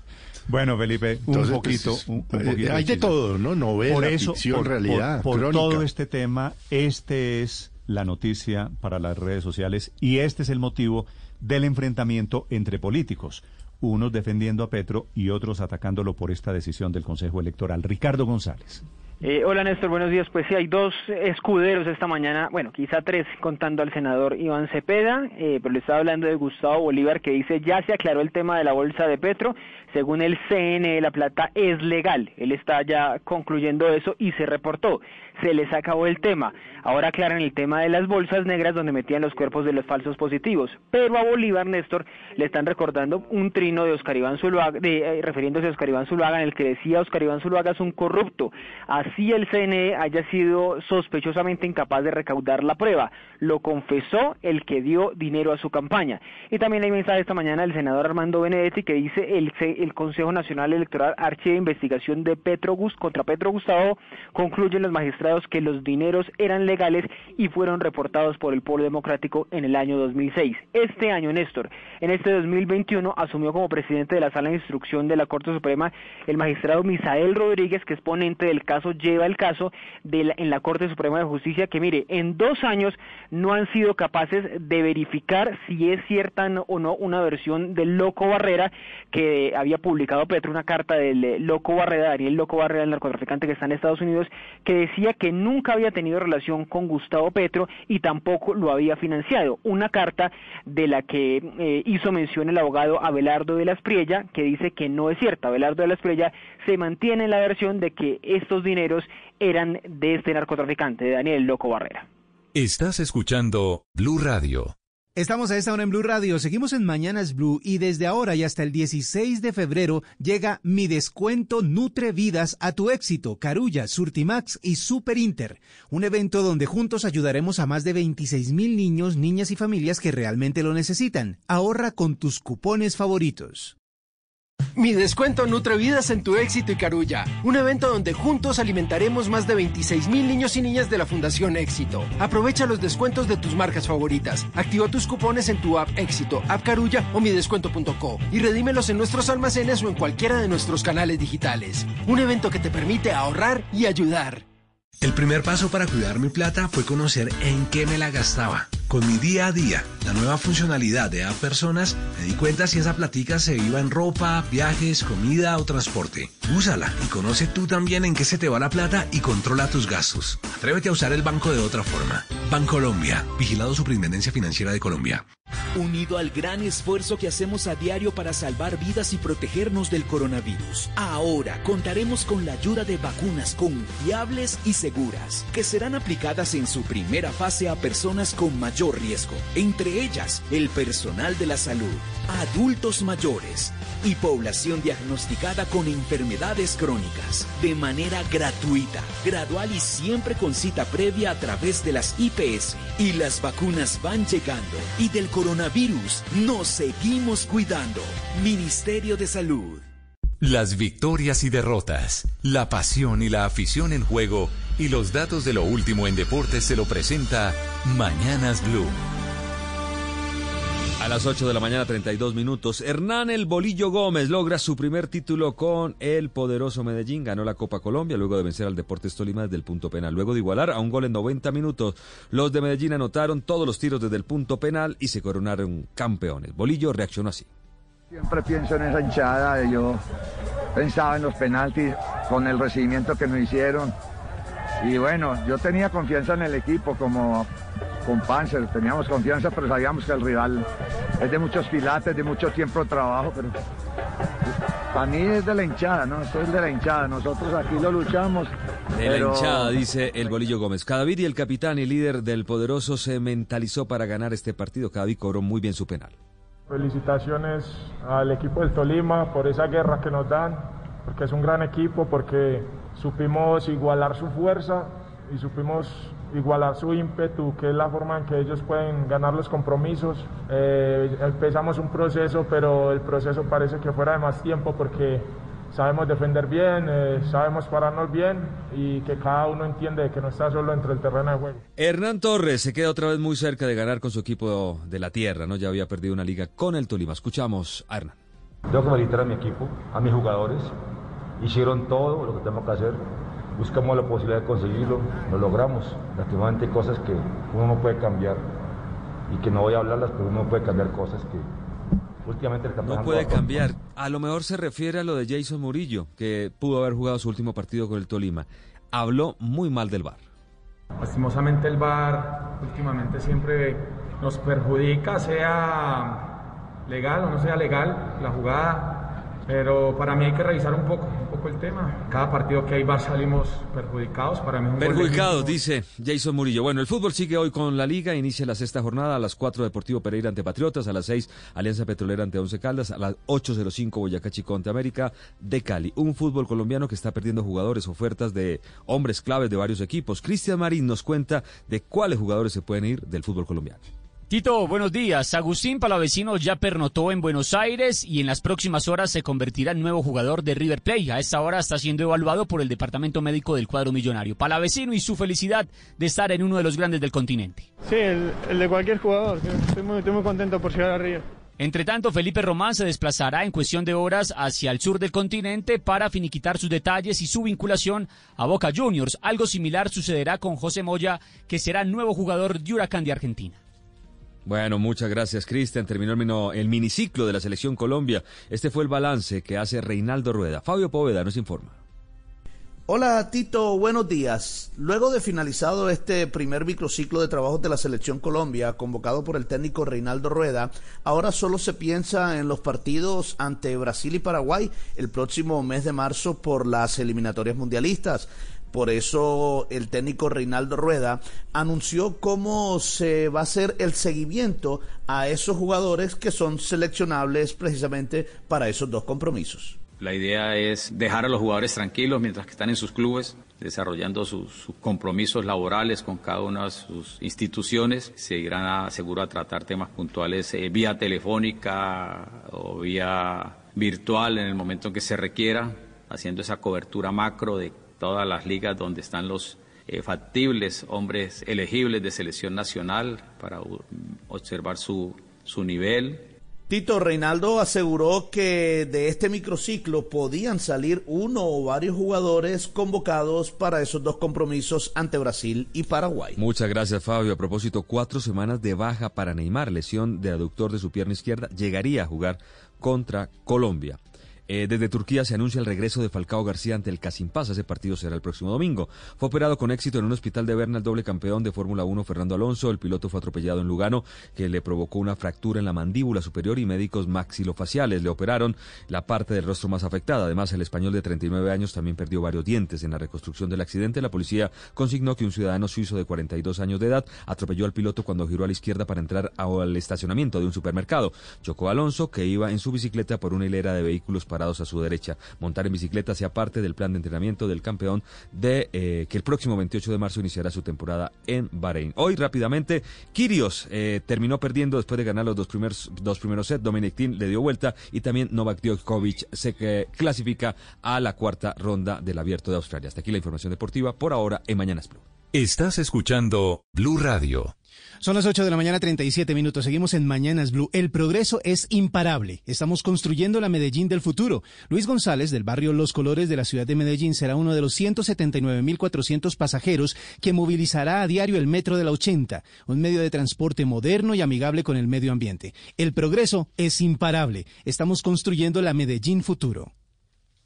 Bueno, Felipe, Entonces, un poquito. pues, un, un eh, poquito hay de todo, ¿no? Novela, por eso, ficción, por, realidad, por- por todo este tema, este es la noticia para las redes sociales y este es el motivo del enfrentamiento entre políticos, unos defendiendo a Petro y otros atacándolo por esta decisión del Consejo Electoral. Ricardo González. Eh, hola Néstor, buenos días. Pues sí, hay dos escuderos esta mañana, bueno, quizá tres, contando al senador Iván Cepeda, eh, pero le estaba hablando de Gustavo Bolívar que dice ya se aclaró el tema de la bolsa de Petro, según el CNE la plata es legal, él está ya concluyendo eso y se reportó, se les acabó el tema, ahora aclaran el tema de las bolsas negras donde metían los cuerpos de los falsos positivos, pero a Bolívar, Néstor, le están recordando un trino de Oscar Iván Zuluaga, de, eh, refiriéndose a Oscar Iván Zuluaga, en el que decía Oscar Iván Zuluaga es un corrupto, así el CNE haya sido sospechosamente incapaz de recaudar la prueba, lo confesó el que dio dinero a su campaña. Y también hay mensaje esta mañana del senador Armando Benedetti que dice el, el Consejo Nacional Electoral archiva investigación de Petro contra Petro Gustavo, concluyen los magistrados que los dineros eran legales y fueron reportados por el Polo Democrático en el año 2006. Este año, Néstor, en este 2021 asumió como presidente de la Sala de Instrucción de la Corte Suprema el magistrado Misael Rodríguez, que es ponente del caso, lleva el caso de en la Corte Suprema de Justicia, que mire, en dos años no han sido capaces de verificar si es cierta o no una versión del Loco Barrera que había publicado Petro, una carta del eh, Loco Barrera, Daniel Loco Barrera, el narcotraficante que está en Estados Unidos, que decía que nunca había tenido relación con Gustavo Petro y tampoco lo había financiado. Una carta de la que eh, hizo mención el abogado Abelardo de la Espriella, que dice que no es cierta. Abelardo de la Espriella se mantiene en la versión de que estos dineros eran de este narcotraficante, de Daniel Loco Barrera. Estás escuchando Blue Radio. Estamos a esta hora en Blue Radio, seguimos en Mañanas Blue y desde ahora y hasta el 16 de febrero llega mi descuento Nutre Vidas a tu éxito, Carulla, Surtimax y Super Inter, un evento donde juntos ayudaremos a más de 26 mil niños, niñas y familias que realmente lo necesitan. Ahorra con tus cupones favoritos. Mi descuento Vidas en tu éxito y Carulla. Un evento donde juntos alimentaremos más de 26 mil niños y niñas de la Fundación Éxito. Aprovecha los descuentos de tus marcas favoritas. Activa tus cupones en tu app Éxito, app Carulla o midescuento.co y redímelos en nuestros almacenes o en cualquiera de nuestros canales digitales. Un evento que te permite ahorrar y ayudar. El primer paso para cuidar mi plata fue conocer en qué me la gastaba. Con mi día a día, la nueva funcionalidad de App Personas, me di cuenta si esa platica se iba en ropa, viajes, comida o transporte. Úsala y conoce tú también en qué se te va la plata y controla tus gastos. Atrévete a usar el banco de otra forma. Bancolombia, vigilado Superintendencia Financiera de Colombia. Unido al gran esfuerzo que hacemos a diario para salvar vidas y protegernos del coronavirus, ahora contaremos con la ayuda de vacunas confiables y seguras, que serán aplicadas en su primera fase a personas con mayor riesgo, entre ellas el personal de la salud, adultos mayores y población diagnosticada con enfermedades crónicas, de manera gratuita, gradual y siempre con cita previa a través de las IPS. Y las vacunas van llegando y del coronavirus nos seguimos cuidando. Ministerio de Salud. Las victorias y derrotas, la pasión y la afición en juego y los datos de lo último en deportes se lo presenta Mañanas Blue. A las 8 de la mañana, 32 minutos, Hernán El Bolillo Gómez logra su primer título con el poderoso Medellín. Ganó la Copa Colombia luego de vencer al Deportes Tolima desde el punto penal. Luego de igualar a un gol en 90 minutos, los de Medellín anotaron todos los tiros desde el punto penal y se coronaron campeones. Bolillo reaccionó así. Siempre pienso en esa hinchada. Yo pensaba en los penaltis con el recibimiento que nos hicieron. Y bueno, yo tenía confianza en el equipo como con Panzer, teníamos confianza, pero sabíamos que el rival es de muchos pilates, de mucho tiempo de trabajo, pero para mí es de la hinchada, ¿no? Esto es de la hinchada, nosotros aquí lo luchamos. De la hinchada, dice el Bolillo Gómez. Cadavid y el capitán y líder del Poderoso se mentalizó para ganar este partido. Cadavid cobró muy bien su penal. Felicitaciones al equipo del Tolima por esa guerra que nos dan, porque es un gran equipo, porque supimos igualar su fuerza y supimos igualar su ímpetu, que es la forma en que ellos pueden ganar los compromisos. Eh, empezamos un proceso, pero el proceso parece que fuera de más tiempo porque sabemos defender bien, eh, sabemos pararnos bien y que cada uno entiende que no está solo entre el terreno de juego. Hernán Torres se queda otra vez muy cerca de ganar con su equipo de la tierra, ¿no? Ya había perdido una liga con el Tolima. Escuchamos a Hernán. Tengo que felicitar a mi equipo, a mis jugadores. Hicieron todo lo que tenemos que hacer buscamos la posibilidad de conseguirlo, lo logramos. Lastimosamente hay cosas que uno no puede cambiar y que no voy a hablarlas, pero uno puede cambiar cosas que últimamente el No puede cambiar. A lo mejor se refiere a lo de Jason Murillo, que pudo haber jugado su último partido con el Tolima. habló muy mal del VAR. Lastimosamente el VAR últimamente siempre nos perjudica, sea legal o no sea legal la jugada, pero para mí hay que revisar un poco, un poco el tema. Cada partido que hay VAR salimos perjudicados. Para mí es un Perjudicados, dice Jason Murillo. Bueno, el fútbol sigue hoy con la Liga. Inicia la sexta jornada a las 4 Deportivo Pereira ante Patriotas, a las 6 Alianza Petrolera ante Once Caldas, a las 8.05 Boyacá Chico ante América de Cali. Un fútbol colombiano que está perdiendo jugadores, ofertas de hombres claves de varios equipos. Cristian Marín nos cuenta de cuáles jugadores se pueden ir del fútbol colombiano. Tito, buenos días. Agustín Palavecino ya pernotó en Buenos Aires y en las próximas horas se convertirá en nuevo jugador de River Plate. A esta hora está siendo evaluado por el Departamento Médico del cuadro millonario. Palavecino y su felicidad de estar en uno de los grandes del continente. Sí, el, de cualquier jugador. Estoy muy, estoy muy contento por llegar a River. Entre tanto, Felipe Román se desplazará en cuestión de horas hacia el sur del continente para finiquitar sus detalles y su vinculación a Boca Juniors. Algo similar sucederá con José Moya, que será nuevo jugador de Huracán de Argentina. Bueno, muchas gracias, Cristian. Terminó el, miniciclo de la Selección Colombia. Este fue el balance que hace Reinaldo Rueda. Fabio Poveda nos informa. Hola Tito, buenos días. Luego de finalizado este primer microciclo de trabajos de la Selección Colombia, convocado por el técnico Reinaldo Rueda, ahora solo se piensa en los partidos ante Brasil y Paraguay el próximo mes de marzo por las eliminatorias mundialistas. Por eso el técnico Reinaldo Rueda anunció cómo se va a hacer el seguimiento a esos jugadores que son seleccionables precisamente para esos dos compromisos. La idea es dejar a los jugadores tranquilos mientras que están en sus clubes, desarrollando sus, compromisos laborales con cada una de sus instituciones. Se irán a, seguro a tratar temas puntuales eh, vía telefónica o vía virtual en el momento en que se requiera, haciendo esa cobertura macro de todas las ligas donde están los eh, factibles hombres elegibles de selección nacional para observar su, su nivel. Tito Reinaldo aseguró que de este microciclo podían salir uno o varios jugadores convocados para esos dos compromisos ante Brasil y Paraguay. Muchas gracias Fabio. A propósito, cuatro semanas de baja para Neymar, lesión de aductor de su pierna izquierda, llegaría a jugar contra Colombia. Eh, desde Turquía se anuncia el regreso de Falcao García ante el Casimpasa. Ese partido será el próximo domingo. Fue operado con éxito en un hospital de Berna el doble campeón de Fórmula 1 Fernando Alonso. El piloto fue atropellado en Lugano, que le provocó una fractura en la mandíbula superior y médicos maxilofaciales le operaron la parte del rostro más afectada. Además, el español de 39 años también perdió varios dientes. En la reconstrucción del accidente, la policía consignó que un ciudadano suizo de 42 años de edad atropelló al piloto cuando giró a la izquierda para entrar al estacionamiento de un supermercado. Chocó a Alonso, que iba en su bicicleta por una hilera de vehículos a su derecha montar en bicicleta sea parte del plan de entrenamiento del campeón de eh, que el próximo 28 de marzo iniciará su temporada en Bahrein. Hoy rápidamente, Kirios eh, terminó perdiendo después de ganar los dos primeros, dos primeros sets. Dominic Thiem le dio vuelta y también Novak Djokovic se eh, clasifica a la cuarta ronda del Abierto de Australia. Hasta aquí la información deportiva por ahora en Mañanas Blue. Estás escuchando Blue Radio. Son las 8 de la mañana, 37 minutos. Seguimos en Mañanas Blue. El progreso es imparable. Estamos construyendo la Medellín del futuro. Luis González, del barrio Los Colores de la ciudad de Medellín, será uno de los 179.400 pasajeros que movilizará a diario el metro de la 80, un medio de transporte moderno y amigable con el medio ambiente. El progreso es imparable. Estamos construyendo la Medellín futuro.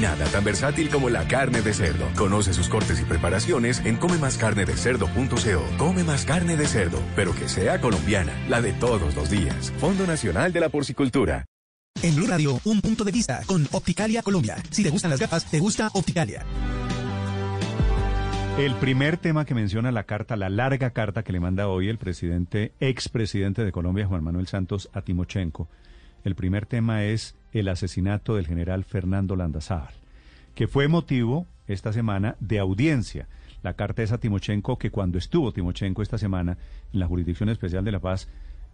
nada tan versátil como la carne de cerdo. Conoce sus cortes y preparaciones en comemascarnedecerdo.co. Come más carne de cerdo, pero que sea colombiana, la de todos los días. Fondo Nacional de la Porcicultura. En Blue Radio, un punto de vista con Opticalia Colombia. Si te gustan las gafas, te gusta Opticalia. El primer tema que menciona la carta, la larga carta que le manda hoy el presidente, expresidente de Colombia, Juan Manuel Santos, a Timochenko, el primer tema es el asesinato del general Fernando Landazábal, que fue motivo esta semana de audiencia. La carta es a Timochenko que cuando estuvo Timochenko esta semana en la Jurisdicción Especial de la Paz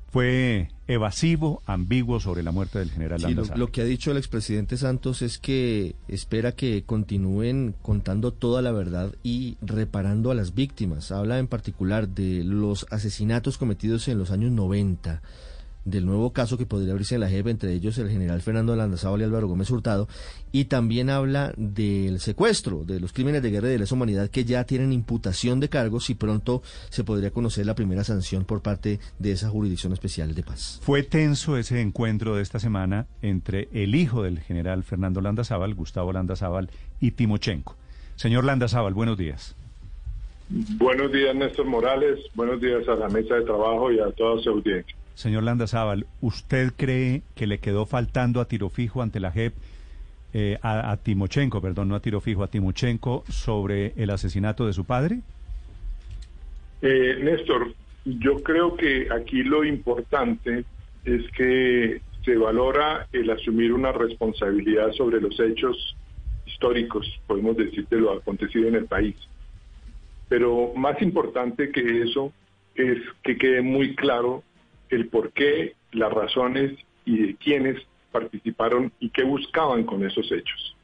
fue evasivo, ambiguo sobre la muerte del general sí, lo, que ha dicho el expresidente Santos es que espera que continúen contando toda la verdad y reparando a las víctimas. Habla en particular de los asesinatos cometidos en los años 90 del nuevo caso que podría abrirse en la JEP, entre ellos el general Fernando Landazábal y Álvaro Gómez Hurtado, y también habla del secuestro, de los crímenes de guerra y de lesa humanidad que ya tienen imputación de cargos y pronto se podría conocer la primera sanción por parte de esa jurisdicción especial de paz. Fue tenso ese encuentro de esta semana entre el hijo del general Fernando Landazábal, Gustavo Landazábal, y Timochenko. Señor Landazábal, buenos días. Buenos días, Néstor Morales. Buenos días a la mesa de trabajo y a toda su audiencia. Señor Landazábal, ¿usted cree que le quedó faltando a tiro fijo ante la JEP, eh, a, Timochenko, perdón, no a tiro fijo, a Timochenko sobre el asesinato de su padre? Eh, Néstor, yo creo que aquí lo importante es que se valora el asumir una responsabilidad sobre los hechos históricos, podemos decir, de lo acontecido en el país. Pero más importante que eso es que quede muy claro el por qué, las razones y de quiénes participaron y qué buscaban con esos hechos.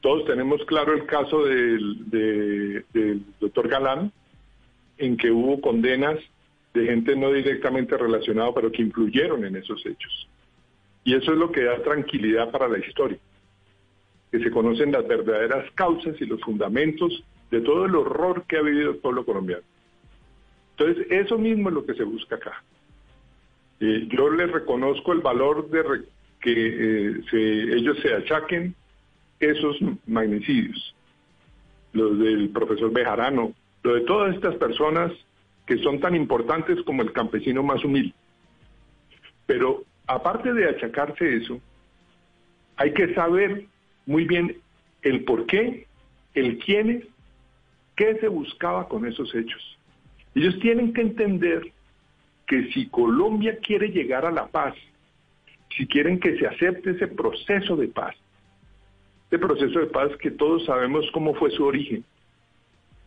Todos tenemos claro el caso del, del doctor Galán, en que hubo condenas de gente no directamente relacionada, pero que influyeron en esos hechos. Y eso es lo que da tranquilidad para la historia, que se conocen las verdaderas causas y los fundamentos de todo el horror que ha vivido el pueblo colombiano. Entonces, eso mismo es lo que se busca acá. Eh, yo les reconozco el valor de que eh, ellos se achaquen esos magnicidios, los del profesor Bejarano, lo de todas estas personas que son tan importantes como el campesino más humilde. Pero aparte de achacarse eso, hay que saber muy bien el por qué, el quiénes ¿Qué se buscaba con esos hechos? Ellos tienen que entender que si Colombia quiere llegar a la paz, si quieren que se acepte ese proceso de paz, ese proceso de paz que todos sabemos cómo fue su origen,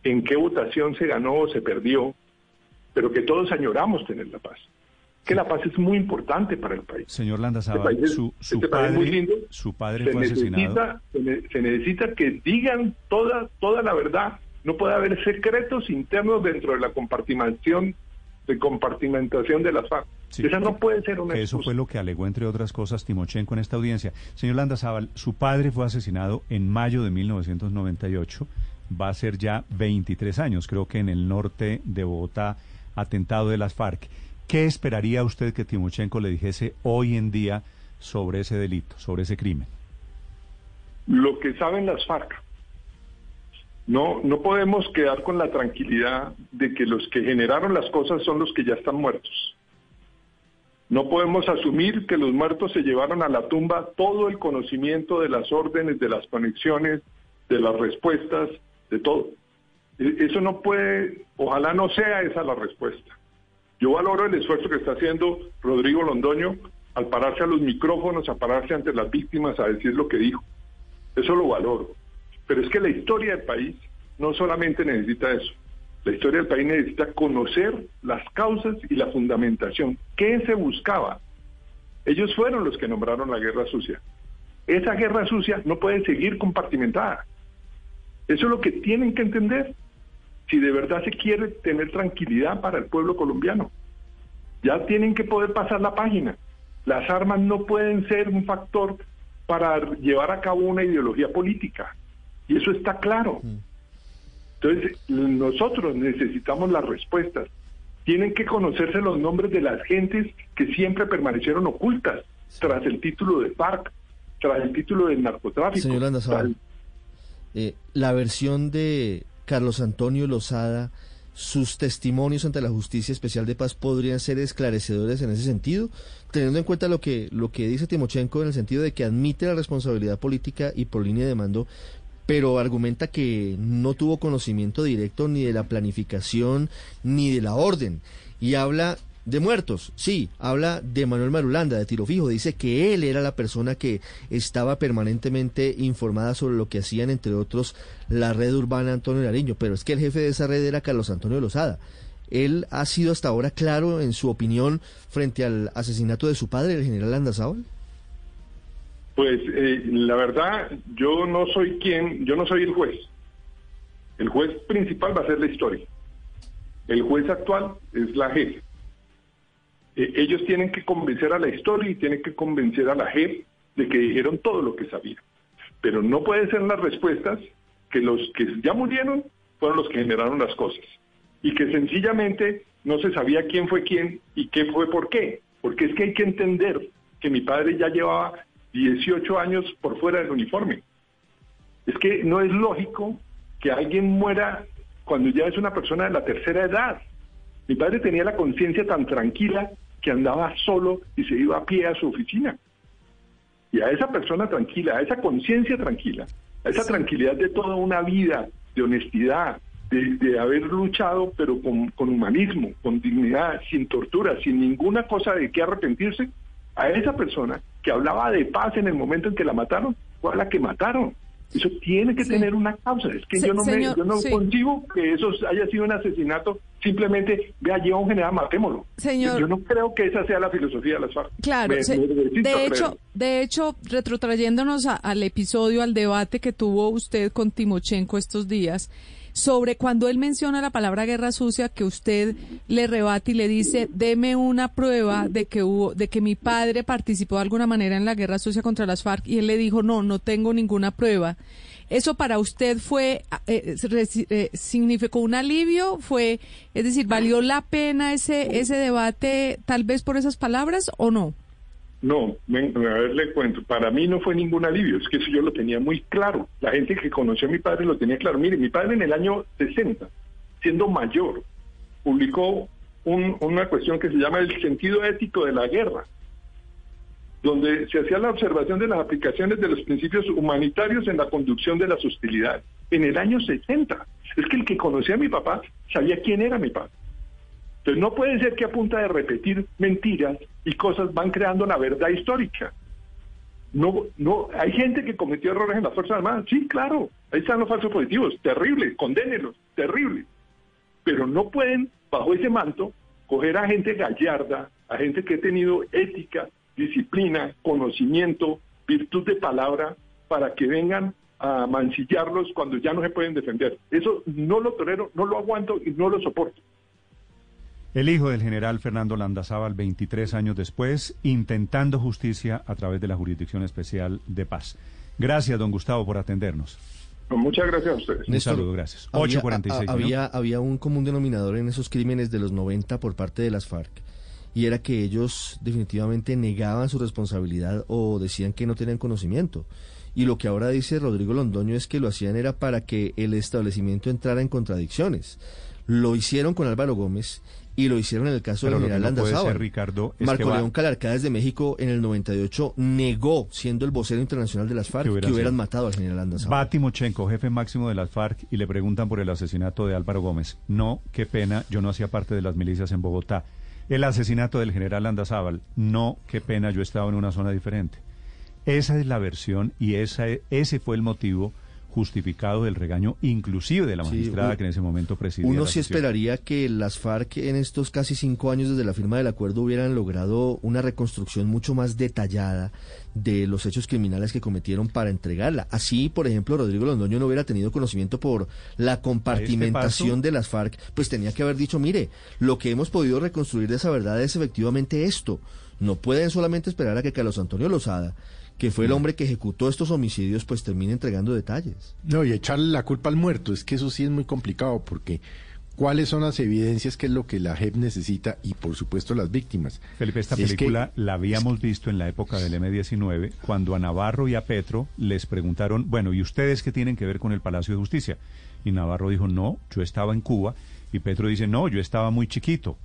en qué votación se ganó o se perdió, pero que todos añoramos tener la paz. Que la paz es muy importante para el país. Señor Landazabal, este su, este padre, muy lindo. su padre fue necesita, asesinado. Se, necesita que digan toda, toda la verdad no puede haber secretos internos dentro de la compartimentación de compartimentación de las FARC. Esa no puede ser una Eso fue lo que alegó, entre otras cosas, Timochenko en esta audiencia. Señor Landazábal, su padre fue asesinado en mayo de 1998. Va a ser ya 23 años, creo que en el norte de Bogotá, atentado de las FARC. ¿Qué esperaría usted que Timochenko le dijese hoy en día sobre ese delito, sobre ese crimen? Lo que saben las FARC no, no podemos quedar con la tranquilidad de que los que generaron las cosas son los que ya están muertos. No podemos asumir que los muertos se llevaron a la tumba todo el conocimiento de las órdenes, de las conexiones, de las respuestas, de todo. E, eso no puede, ojalá no sea esa la respuesta. Yo valoro el esfuerzo que está haciendo Rodrigo Londoño al pararse a los micrófonos, a pararse ante las víctimas, a decir lo que dijo. Eso lo valoro. Pero es que la historia del país no solamente necesita eso. La historia del país necesita conocer las causas y la fundamentación. ¿Qué se buscaba? Ellos fueron los que nombraron la guerra sucia. Esa guerra sucia no puede seguir compartimentada. Eso es lo que tienen que entender si de verdad se quiere tener tranquilidad para el pueblo colombiano. Ya tienen que poder pasar la página. Las armas no pueden ser un factor para llevar a cabo una ideología política. Y eso está claro. Entonces, nosotros necesitamos las respuestas. Tienen que conocerse los nombres de las gentes que siempre permanecieron ocultas tras el título de FARC, tras el título del narcotráfico. Señor Landazabal, eh, la versión de Carlos Antonio Lozada, sus testimonios ante la Justicia Especial de Paz podrían ser esclarecedores en ese sentido, teniendo en cuenta lo que, lo que dice Timochenko en el sentido de que admite la responsabilidad política y por línea de mando, pero argumenta que no tuvo conocimiento directo ni de la planificación ni de la orden. Y habla de muertos, sí, habla de Manuel Marulanda, de tiro fijo, dice que él era la persona que estaba permanentemente informada sobre lo que hacían, entre otros, la red urbana Antonio Nariño, pero es que el jefe de esa red era Carlos Antonio Lozada. Él ha sido hasta ahora claro en su opinión frente al asesinato de su padre, el general Landazábal. Pues eh, la verdad, yo no soy quien, yo no soy el juez. El juez principal va a ser la historia. El juez actual es la. Eh, ellos tienen que convencer a la historia y tienen que convencer a la JEP de que dijeron todo lo que sabían. Pero no pueden ser las respuestas que los que ya murieron fueron los que generaron las cosas. Y que sencillamente no se sabía quién fue quién y qué fue por qué. Porque es que hay que entender que mi padre ya llevaba 18 años por fuera del uniforme. Es que no es lógico que alguien muera cuando ya es una persona de la tercera edad. Mi padre tenía la conciencia tan tranquila que andaba solo y se iba a pie a su oficina. Y a esa persona tranquila, a esa conciencia tranquila, a esa tranquilidad de toda una vida, de honestidad, de, haber luchado, pero con, con, humanismo, con dignidad, sin tortura, sin ninguna cosa de qué arrepentirse, a esa persona que hablaba de paz en el momento en que la mataron, fue a la que mataron. Eso tiene que tener una causa. Es que yo no, me, yo no consigo que eso haya sido un asesinato. Simplemente, vea, lleva un general, matémoslo. Señor, yo no creo que esa sea la filosofía de las FARC. Claro, de hecho, de hecho, retrotrayéndonos al episodio, al debate que tuvo usted con Timochenko estos días, sobre cuando él menciona la palabra guerra sucia que usted le rebate y le dice, deme una prueba de que hubo, de que mi padre participó de alguna manera en la guerra sucia contra las FARC y él le dijo, no, no tengo ninguna prueba. ¿Eso para usted fue, eh, eh, significó un alivio? ¿Fue, es decir, valió la pena ese, ese debate tal vez por esas palabras o no? No, a ver, le cuento. Para mí no fue ningún alivio, es que eso yo lo tenía muy claro. La gente que conoció a mi padre lo tenía claro. Mire, mi padre en el año 60, siendo mayor, publicó una cuestión que se llama el sentido ético de la guerra, donde se hacía la observación de las aplicaciones de los principios humanitarios en la conducción de las hostilidades. En el año 60. Es que el que conocía a mi papá sabía quién era mi padre. Entonces no puede ser que a punta de repetir mentiras y cosas van creando la verdad histórica. No, no, hay gente que cometió errores en las Fuerzas Armadas, sí, claro, ahí están los falsos positivos, terrible, condénenlos, terrible. Pero no pueden, bajo ese manto, coger a gente gallarda, a gente que ha tenido ética, disciplina, conocimiento, virtud de palabra, para que vengan a mancillarlos cuando ya no se pueden defender. Eso no lo tolero, no lo aguanto y no lo soporto. El hijo del general Fernando Landazábal, 23 años después, intentando justicia a través de la Jurisdicción Especial de Paz. Gracias, don Gustavo, por atendernos. Muchas gracias a ustedes. Un saludo, gracias. 8.46. Había, había un común denominador en esos crímenes de los 90 por parte de las FARC y era que ellos definitivamente negaban su responsabilidad o decían que no tenían conocimiento. Y lo que ahora dice Rodrigo Londoño es que lo hacían era para que el establecimiento entrara en contradicciones. Lo hicieron con Álvaro Gómez y lo hicieron en el caso del general no Ricardo, Marco León Calarcades de México en el 98 negó, siendo el vocero internacional de las FARC, que, hubieran matado al general Landazábal. Va Timochenko, jefe máximo de las FARC, y le preguntan por el asesinato de Álvaro Gómez. No, qué pena, yo no hacía parte de las milicias en Bogotá. El asesinato del general Landazábal. No, qué pena, yo estaba en una zona diferente. Esa es la versión y esa, ese fue el motivo justificado del regaño, inclusive de la magistrada que en ese momento presidía. Uno sí esperaría que las FARC en estos casi cinco años desde la firma del acuerdo hubieran logrado una reconstrucción mucho más detallada de los hechos criminales que cometieron para entregarla. Así, por ejemplo, Rodrigo Londoño no hubiera tenido conocimiento por la este compartimentación de las FARC, pues tenía que haber dicho, mire, lo que hemos podido reconstruir de esa verdad es efectivamente esto. No pueden solamente esperar a que Carlos Antonio Lozada que fue el hombre que ejecutó estos homicidios, pues termina entregando detalles. No, y echarle la culpa al muerto, es que eso sí es muy complicado, porque cuáles son las evidencias, qué es lo que la JEP necesita y por supuesto las víctimas. Felipe, esta película la habíamos visto en la época del M-19, cuando a Navarro y a Petro les preguntaron, bueno, ¿y ustedes qué tienen que ver con el Palacio de Justicia? Y Navarro dijo, no, yo estaba en Cuba, y Petro dice, no, yo estaba muy chiquito.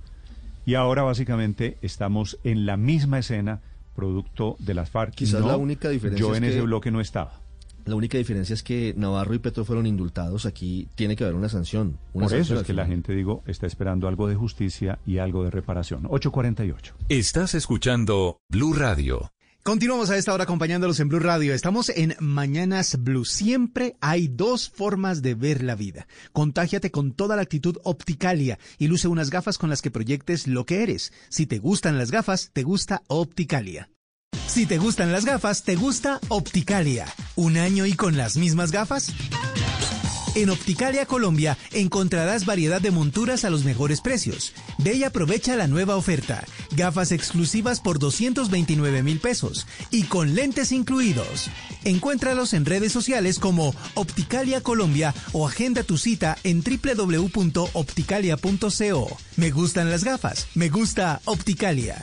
Y ahora básicamente estamos en la misma escena producto de las FARC. Quizás la única diferencia yo en ese bloque no estaba. La única diferencia es que Navarro y Petro fueron indultados. Aquí tiene que haber una sanción. Por eso es que la gente, digo, está esperando algo de justicia y algo de reparación. 848. Estás escuchando Blue Radio. Continuamos a esta hora acompañándolos en Blue Radio. Estamos en Mañanas Blue. Siempre hay dos formas de ver la vida. Contágiate con toda la actitud Opticalia y luce unas gafas con las que proyectes lo que eres. Si te gustan las gafas, te gusta Opticalia. Si te gustan las gafas, te gusta Opticalia. ¿Un año y con las mismas gafas? En Opticalia Colombia encontrarás variedad de monturas a los mejores precios. Ve y aprovecha la nueva oferta. Gafas exclusivas por 229 mil pesos y con lentes incluidos. Encuéntralos en redes sociales como Opticalia Colombia o agenda tu cita en www.opticalia.co. Me gustan las gafas. Me gusta Opticalia.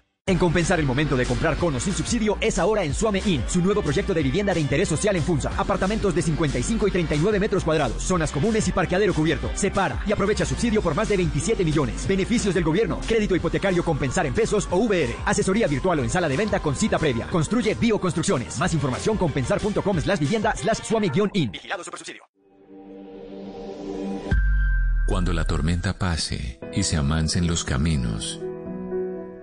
En compensar el momento de comprar con o sin subsidio es ahora en Suame Inn, su nuevo proyecto de vivienda de interés social en Funza. Apartamentos de 55 y 39 metros cuadrados, zonas comunes y parqueadero cubierto. Separa y aprovecha subsidio por más de 27 millones. Beneficios del gobierno, crédito hipotecario compensar en pesos o VR. Asesoría virtual o en sala de venta con cita previa. Construye bioconstrucciones. Más información compensar.com slash vivienda slash suame-in. Vigilado subsidio. Cuando la tormenta pase y se amancen los caminos,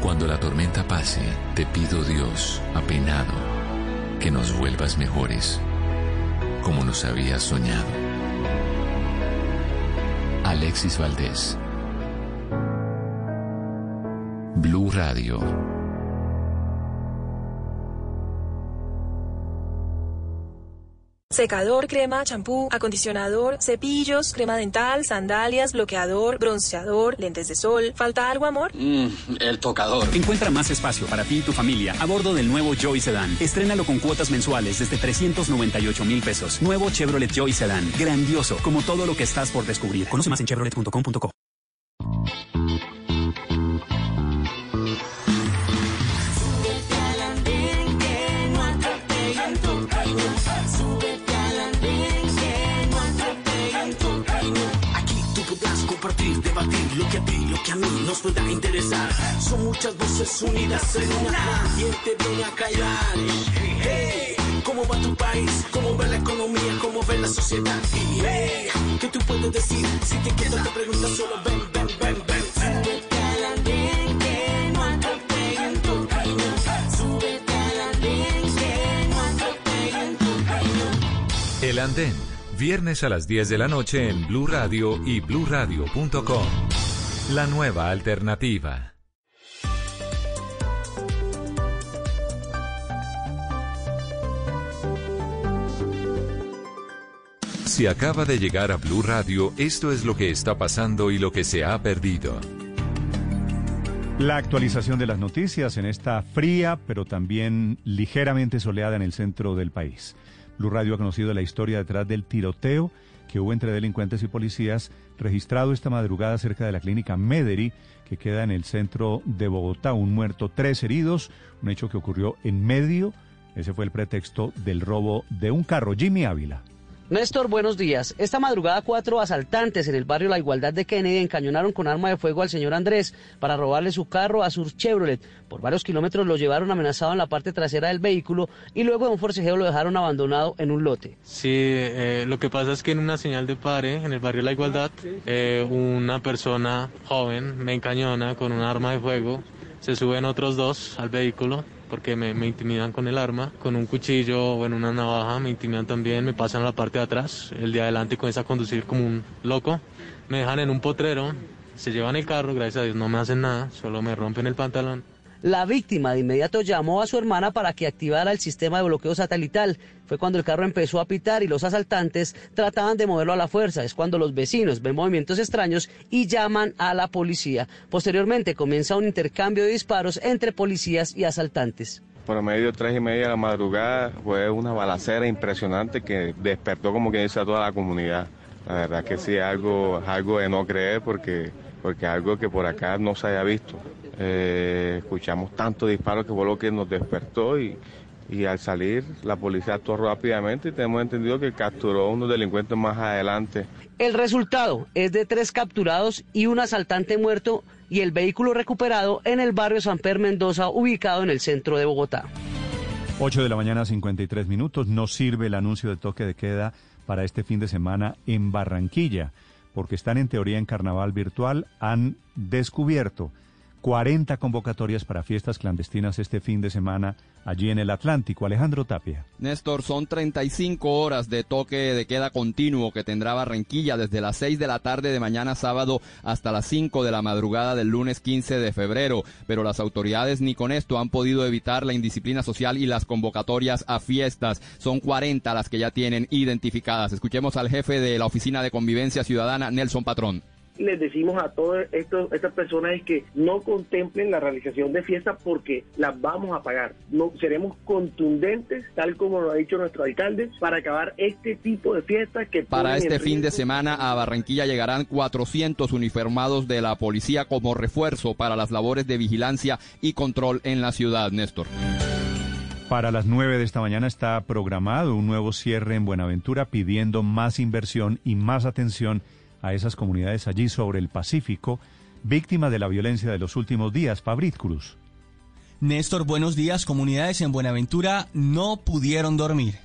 Cuando la tormenta pase, te pido Dios, apenado, que nos vuelvas mejores, como nos habías soñado. Alexis Valdés. Blue Radio. Secador, crema, champú, acondicionador, cepillos, crema dental, sandalias, bloqueador, bronceador, lentes de sol. ¿Falta algo, amor? Mmm, el tocador. Encuentra más espacio para ti y tu familia a bordo del nuevo Joy Sedan. Estrénalo con cuotas mensuales desde 398 mil pesos. Nuevo Chevrolet Joy Sedan. Grandioso, como todo lo que estás por descubrir. Conoce más en chevrolet.com.co. debatir lo que a ti, lo que a mí nos pueda interesar. Son muchas voces unidas en una. ¿Quién te viene a callar? Hey, ¿cómo va tu país? ¿Cómo va la economía? ¿Cómo ve la sociedad? Y hey, ¿qué tú puedes decir? Si te quedas te preguntas solo ven, ven, ven, ven. Súbete al andén que no atropellen tu camino. Súbete al andén que no atropellen tu camino. El Andén. Viernes a las 10 de la noche en Blue Radio y bluradio.com. La nueva alternativa. Si acaba de llegar a Blue Radio, esto es lo que está pasando y lo que se ha perdido. La actualización de las noticias en esta fría, pero también ligeramente soleada en el centro del país. Blue Radio ha conocido la historia detrás del tiroteo que hubo entre delincuentes y policías registrado esta madrugada cerca de la clínica Mederi, que queda en el centro de Bogotá. Un muerto, tres heridos, un hecho que ocurrió en medio. Ese fue el pretexto del robo de un carro. Jimmy Ávila. Néstor, buenos días. Esta madrugada cuatro asaltantes en el barrio La Igualdad de Kennedy encañonaron con arma de fuego al señor Andrés para robarle su carro a su Chevrolet. Por varios kilómetros lo llevaron amenazado en la parte trasera del vehículo y luego de un forcejeo lo dejaron abandonado en un lote. Sí, eh, lo que pasa es que en una señal de pare en el barrio La Igualdad, eh, una persona joven me encañona con un arma de fuego. Se suben otros dos al vehículo porque me, intimidan con el arma, con un cuchillo o en una navaja, me intimidan también, me pasan a la parte de atrás, el de adelante comienza a conducir como un loco, me dejan en un potrero, se llevan el carro, gracias a Dios no me hacen nada, solo me rompen el pantalón. La víctima de inmediato llamó a su hermana para que activara el sistema de bloqueo satelital. Fue cuando el carro empezó a pitar y los asaltantes trataban de moverlo a la fuerza. Es cuando los vecinos ven movimientos extraños y llaman a la policía. Posteriormente comienza un intercambio de disparos entre policías y asaltantes. Por medio de tres y media de la madrugada fue una balacera impresionante que despertó como que dice a toda la comunidad. La verdad que sí, algo, algo de no creer porque porque algo que por acá no se haya visto. Eh, escuchamos tantos disparos que fue lo que nos despertó y, y al salir la policía actuó rápidamente y tenemos entendido que capturó a unos delincuentes más adelante. El resultado es de tres capturados y un asaltante muerto y el vehículo recuperado en el barrio San Per Mendoza, ubicado en el centro de Bogotá. 8 de la mañana, 53 minutos. No sirve el anuncio de toque de queda para este fin de semana en Barranquilla, porque están en teoría en carnaval virtual. Han descubierto 40 convocatorias para fiestas clandestinas este fin de semana allí en el Atlántico. Alejandro Tapia. Néstor, son 35 horas de toque de queda continuo que tendrá Barranquilla desde las 6 de la tarde de mañana sábado hasta las 5 de la madrugada del lunes 15 de febrero. Pero las autoridades ni con esto han podido evitar la indisciplina social y las convocatorias a fiestas. Son 40 las que ya tienen identificadas. Escuchemos al jefe de la Oficina de Convivencia Ciudadana, Nelson Patrón les decimos a todas estas personas es que no contemplen la realización de fiestas porque las vamos a pagar. No seremos contundentes, tal como lo ha dicho nuestro alcalde, para acabar este tipo de fiestas que para este fin de semana a Barranquilla llegarán 400 uniformados de la policía como refuerzo para las labores de vigilancia y control en la ciudad, Néstor. Para las 9 de esta mañana está programado un nuevo cierre en Buenaventura pidiendo más inversión y más atención a esas comunidades allí sobre el Pacífico, víctima de la violencia de los últimos días. Fabrit Cruz. Néstor, buenos días. Comunidades en Buenaventura no pudieron dormir.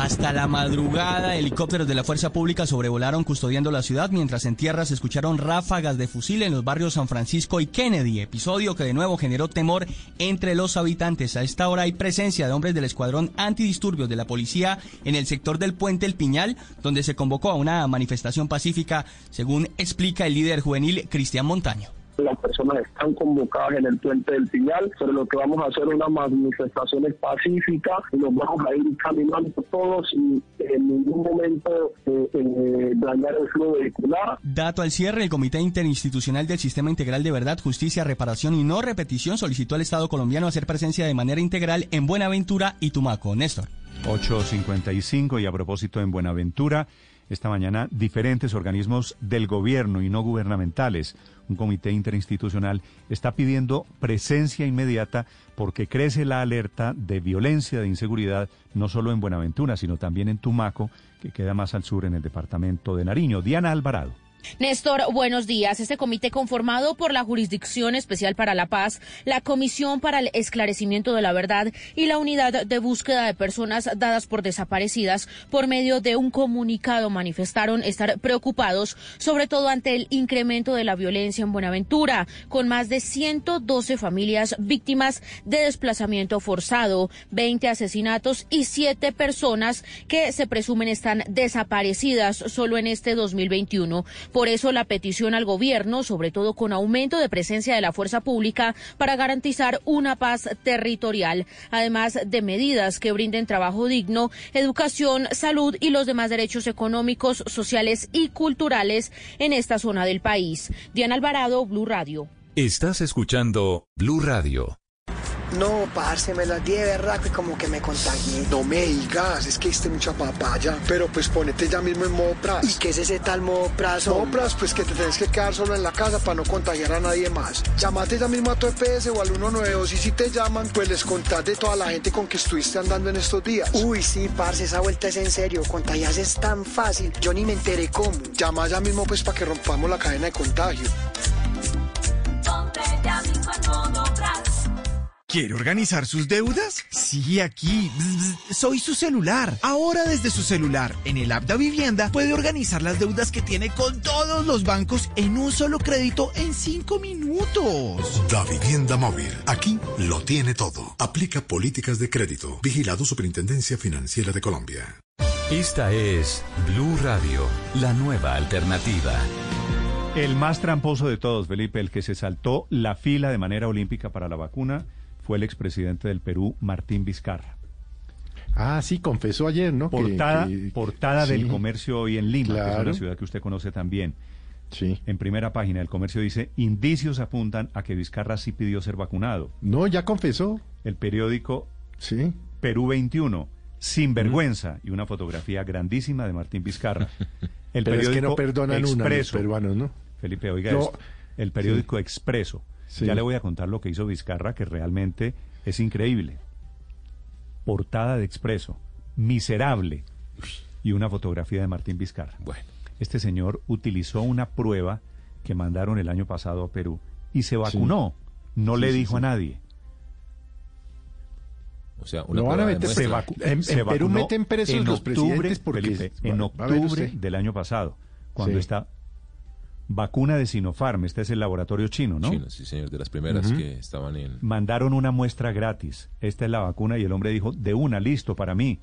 Hasta la madrugada, helicópteros de la Fuerza Pública sobrevolaron custodiando la ciudad, mientras en tierra se escucharon ráfagas de fusil en los barrios San Francisco y Kennedy, episodio que de nuevo generó temor entre los habitantes. A esta hora hay presencia de hombres del escuadrón antidisturbios de la policía en el sector del puente El Piñal, donde se convocó a una manifestación pacífica, según explica el líder juvenil Cristian Montaño las personas están convocadas en el puente del Piñal, pero lo que vamos a hacer es una manifestaciones pacíficas y nos vamos a ir caminando todos y en ningún momento eh, eh, dañar el flujo vehicular. Dato al cierre, el Comité Interinstitucional del Sistema Integral de Verdad, Justicia, Reparación y No Repetición solicitó al Estado colombiano hacer presencia de manera integral en Buenaventura y Tumaco. Néstor. 8.55 y a propósito en Buenaventura, esta mañana diferentes organismos del gobierno y no gubernamentales, un comité interinstitucional, está pidiendo presencia inmediata porque crece la alerta de violencia, de inseguridad, no solo en Buenaventura, sino también en Tumaco, que queda más al sur en el departamento de Nariño. Diana Alvarado. Néstor, buenos días. Este comité conformado por la Jurisdicción Especial para la Paz, la Comisión para el Esclarecimiento de la Verdad y la Unidad de Búsqueda de Personas dadas por desaparecidas, por medio de un comunicado manifestaron estar preocupados, sobre todo ante el incremento de la violencia en Buenaventura, con más de 112 familias víctimas de desplazamiento forzado, 20 asesinatos y 7 personas que se presumen están desaparecidas solo en este 2021. Por eso la petición al gobierno, sobre todo con aumento de presencia de la fuerza pública para garantizar una paz territorial, además de medidas que brinden trabajo digno, educación, salud y los demás derechos económicos, sociales y culturales en esta zona del país. Diana Alvarado, Blue Radio. Estás escuchando Blue Radio. No, parce, me las di de verdad que como que me contagié. No me digas, es que hiciste mucha papaya. Pero pues ponete ya mismo en modo pras. ¿Y qué es ese tal modo pras? Modo pras, pues que te tienes que quedar solo en la casa para no contagiar a nadie más. Llamate ya mismo a tu EPS o al 192 y si te llaman, pues les contás de toda la gente con que estuviste andando en estos días. Uy, sí, parce, esa vuelta es en serio. Contagiarse es tan fácil. Yo ni me enteré cómo. Llama ya mismo pues para que rompamos la cadena de contagio. ya mismo en modo pras. ¿Quiere organizar sus deudas? Sí, aquí. soy su celular. Ahora desde su celular, en el app de Vivienda, puede organizar las deudas que tiene con todos los bancos en un solo crédito en cinco minutos. Da Vivienda Móvil. Aquí lo tiene todo. Aplica políticas de crédito. Vigilado Superintendencia Financiera de Colombia. Esta es Blue Radio, la nueva alternativa. El más tramposo de todos, Felipe, el que se saltó la fila de manera olímpica para la vacuna fue el expresidente del Perú, Martín Vizcarra. Ah, sí, confesó ayer, ¿no? Portada, portada del comercio hoy en Lima, que es una ciudad que usted conoce también. Sí. En primera página, el comercio dice, indicios apuntan a que Vizcarra sí pidió ser vacunado. No, ya confesó. El periódico sí. Perú 21, sin vergüenza, y una fotografía grandísima de Martín Vizcarra. El Pero periódico es que no perdonan una los peruanos, ¿no? Felipe, oiga esto. El periódico Expreso. Sí. Ya le voy a contar lo que hizo Vizcarra, que realmente es increíble. Portada de Expreso. Miserable. Y una fotografía de Martín Vizcarra. Bueno. Este señor utilizó una prueba que mandaron el año pasado a Perú y se vacunó. No Sí, le sí, dijo a nadie. O sea, una prueba de se vacu- en- en Perú meten presos en los octubre, presidentes porque Felipe, en octubre del año pasado, cuando Sí. está vacuna de Sinopharm, este es el laboratorio chino, ¿no? Chino, sí, señor, de las primeras que estaban en... Mandaron una muestra gratis. Esta es la vacuna y el hombre dijo, de una, listo para mí.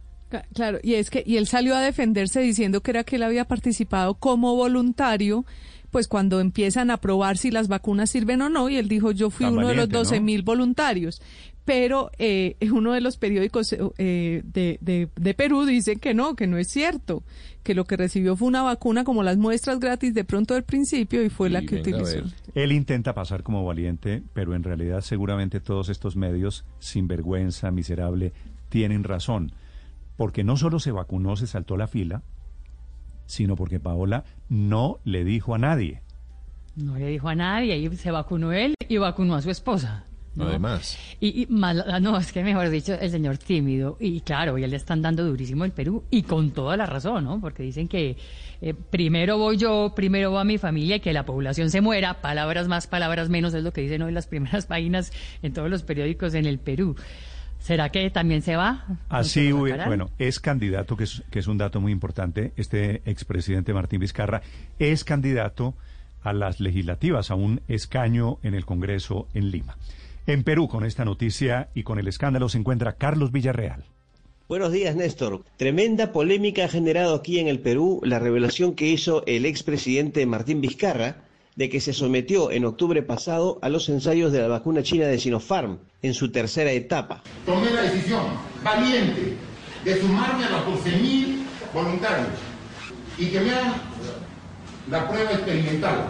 Claro, y es que y él salió a defenderse diciendo que era que él había participado como voluntario, pues cuando empiezan a probar si las vacunas sirven o no, y él dijo yo fui Tan uno de los valiente, ¿no? 12 mil voluntarios. Pero eh, uno de los periódicos eh, de, de, de Perú dice que no, que no es cierto, que lo que recibió fue una vacuna como las muestras gratis de pronto del principio y fue la que utilizó. Él intenta pasar como valiente, pero en realidad seguramente todos estos medios, sinvergüenza, miserable, tienen razón. Porque no solo se vacunó, se saltó la fila, sino porque Paola no le dijo a nadie. No le dijo a nadie y se vacunó él y vacunó a su esposa. ¿No? Además. Y, y mal- ah, no, es que mejor dicho, el señor tímido. Y claro, ya le están dando durísimo el Perú y con toda la razón, ¿no? Porque dicen que eh, primero voy yo, primero va mi familia y que la población se muera. Palabras más, palabras menos es lo que dicen hoy las primeras páginas en todos los periódicos en el Perú. ¿Será que también se va? Así, bueno, es candidato, que es, que es un dato muy importante, este expresidente Martín Vizcarra es candidato a las legislativas, a un escaño en el Congreso en Lima. En Perú, con esta noticia y con el escándalo, se encuentra Carlos Villarreal. Buenos días, Néstor. Tremenda polémica ha generado aquí en el Perú la revelación que hizo el expresidente Martín Vizcarra de que se sometió en octubre pasado a los ensayos de la vacuna china de Sinopharm en su tercera etapa. tomé la decisión valiente de sumarme a los 12.000 voluntarios y que me hagan la prueba experimental.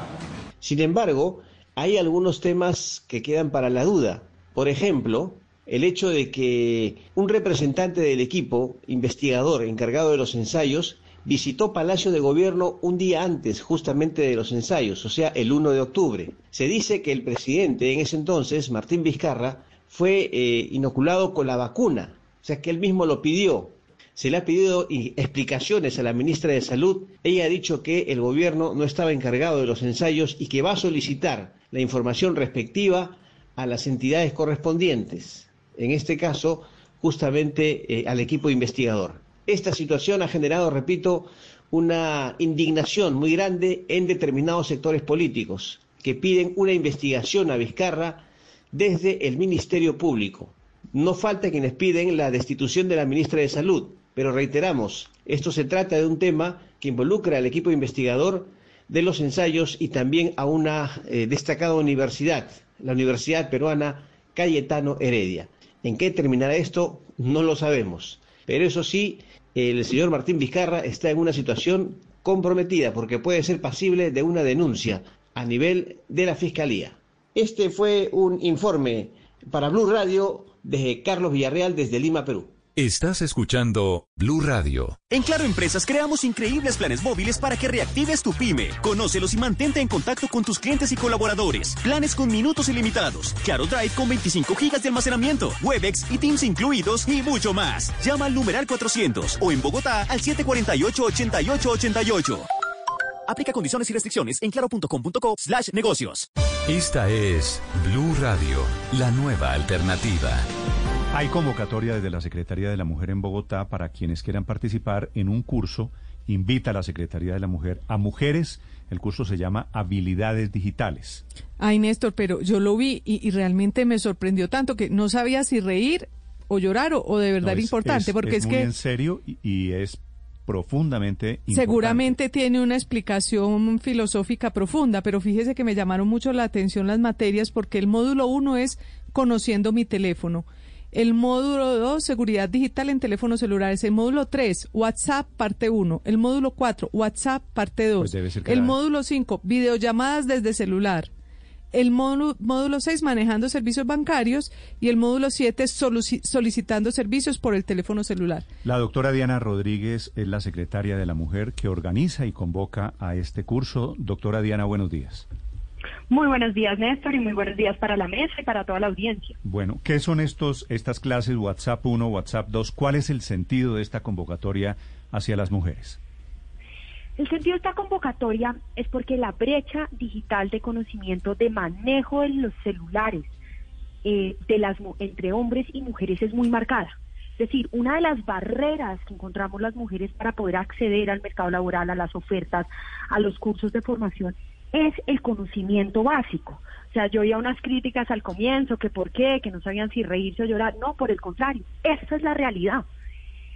Sin embargo, hay algunos temas que quedan para la duda. Por ejemplo, el hecho de que un representante del equipo investigador encargado de los ensayos visitó Palacio de Gobierno un día antes justamente de los ensayos, o sea, el 1 de octubre. Se dice que el presidente en ese entonces, Martín Vizcarra, fue eh, inoculado con la vacuna, o sea, que él mismo lo pidió. Se le ha pedido explicaciones a la ministra de Salud. Ella ha dicho que el gobierno no estaba encargado de los ensayos y que va a solicitar la información respectiva a las entidades correspondientes. En este caso, justamente eh, al equipo investigador. Esta situación ha generado, repito, una indignación muy grande en determinados sectores políticos que piden una investigación a Vizcarra desde el Ministerio Público. No falta quienes piden la destitución de la ministra de Salud, pero reiteramos, esto se trata de un tema que involucra al equipo investigador de los ensayos y también a una eh, destacada universidad, la Universidad Peruana Cayetano Heredia. ¿En qué terminará esto? No lo sabemos. Pero eso sí, el señor Martín Vizcarra está en una situación comprometida porque puede ser pasible de una denuncia a nivel de la Fiscalía. Este fue un informe para Blue Radio de Carlos Villarreal desde Lima, Perú. Estás escuchando Blue Radio. En Claro Empresas creamos increíbles planes móviles para que reactives tu pyme. Conócelos y mantente en contacto con tus clientes y colaboradores. Planes con minutos ilimitados. Claro Drive con 25 gigas de almacenamiento. Webex y Teams incluidos y mucho más. Llama al numeral 400 o en Bogotá al 748-8888. Aplica condiciones y restricciones en claro.com.co slash negocios. Esta es Blue Radio, la nueva alternativa. Hay convocatoria desde la Secretaría de la Mujer en Bogotá para quienes quieran participar en un curso. Invita a la Secretaría de la Mujer a mujeres. El curso se llama Habilidades Digitales. Ay, Néstor, pero yo lo vi y, y realmente me sorprendió tanto que no sabía si reír o llorar o, o de verdad No, es- importante, es- porque es es, muy que en serio y, y es profundamente importante. seguramente tiene una explicación filosófica profunda, pero fíjese que me llamaron mucho la atención las materias porque el módulo uno es conociendo mi teléfono. El módulo 2, seguridad digital en teléfonos celulares. El módulo 3, WhatsApp parte 1. El módulo 4, WhatsApp parte 2. Pues el la- módulo 5, videollamadas desde celular. el módulo, módulo 6 manejando servicios bancarios y el módulo 7 solicitando servicios por el teléfono celular. La doctora Diana Rodríguez es la secretaria de la mujer que organiza y convoca a este curso. Doctora Diana, buenos días. Muy buenos días, Néstor, y muy buenos días para la mesa y para toda la audiencia. Bueno, ¿qué son estos estas clases WhatsApp 1, WhatsApp 2? ¿Cuál es el sentido de esta convocatoria hacia las mujeres? El sentido de esta convocatoria es porque la brecha digital de conocimiento de manejo de los celulares eh, de las entre hombres y mujeres es muy marcada. Es decir, una de las barreras que encontramos las mujeres para poder acceder al mercado laboral, a las ofertas, a los cursos de formación, es el conocimiento básico. O sea, yo oía unas críticas al comienzo, que por qué, que no sabían si reírse o llorar. No, por el contrario, esa es la realidad.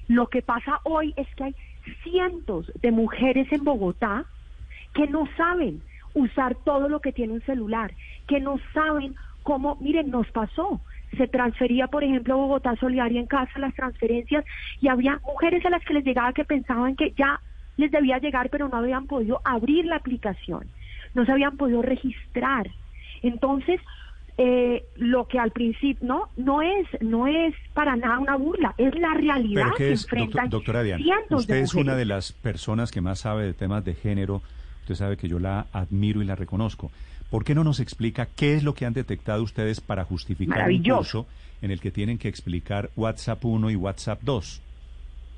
Lo que pasa hoy es que hay cientos de mujeres en Bogotá que no saben usar todo lo que tiene un celular, que no saben cómo, miren, nos pasó. Se transfería, por ejemplo, a Bogotá Solidaria en casa las transferencias y había mujeres a las que les llegaba que pensaban que ya les debía llegar, pero no habían podido abrir la aplicación no se habían podido registrar. Entonces, eh, lo que al principio no no es no es para nada una burla es la realidad ¿Pero que es, enfrentan doctora Diana, usted es una de las personas que más sabe de temas de género usted sabe que yo la admiro y la reconozco. ¿por qué no nos explica qué es lo que han detectado ustedes para justificar un curso en el que tienen que explicar WhatsApp 1 y WhatsApp 2?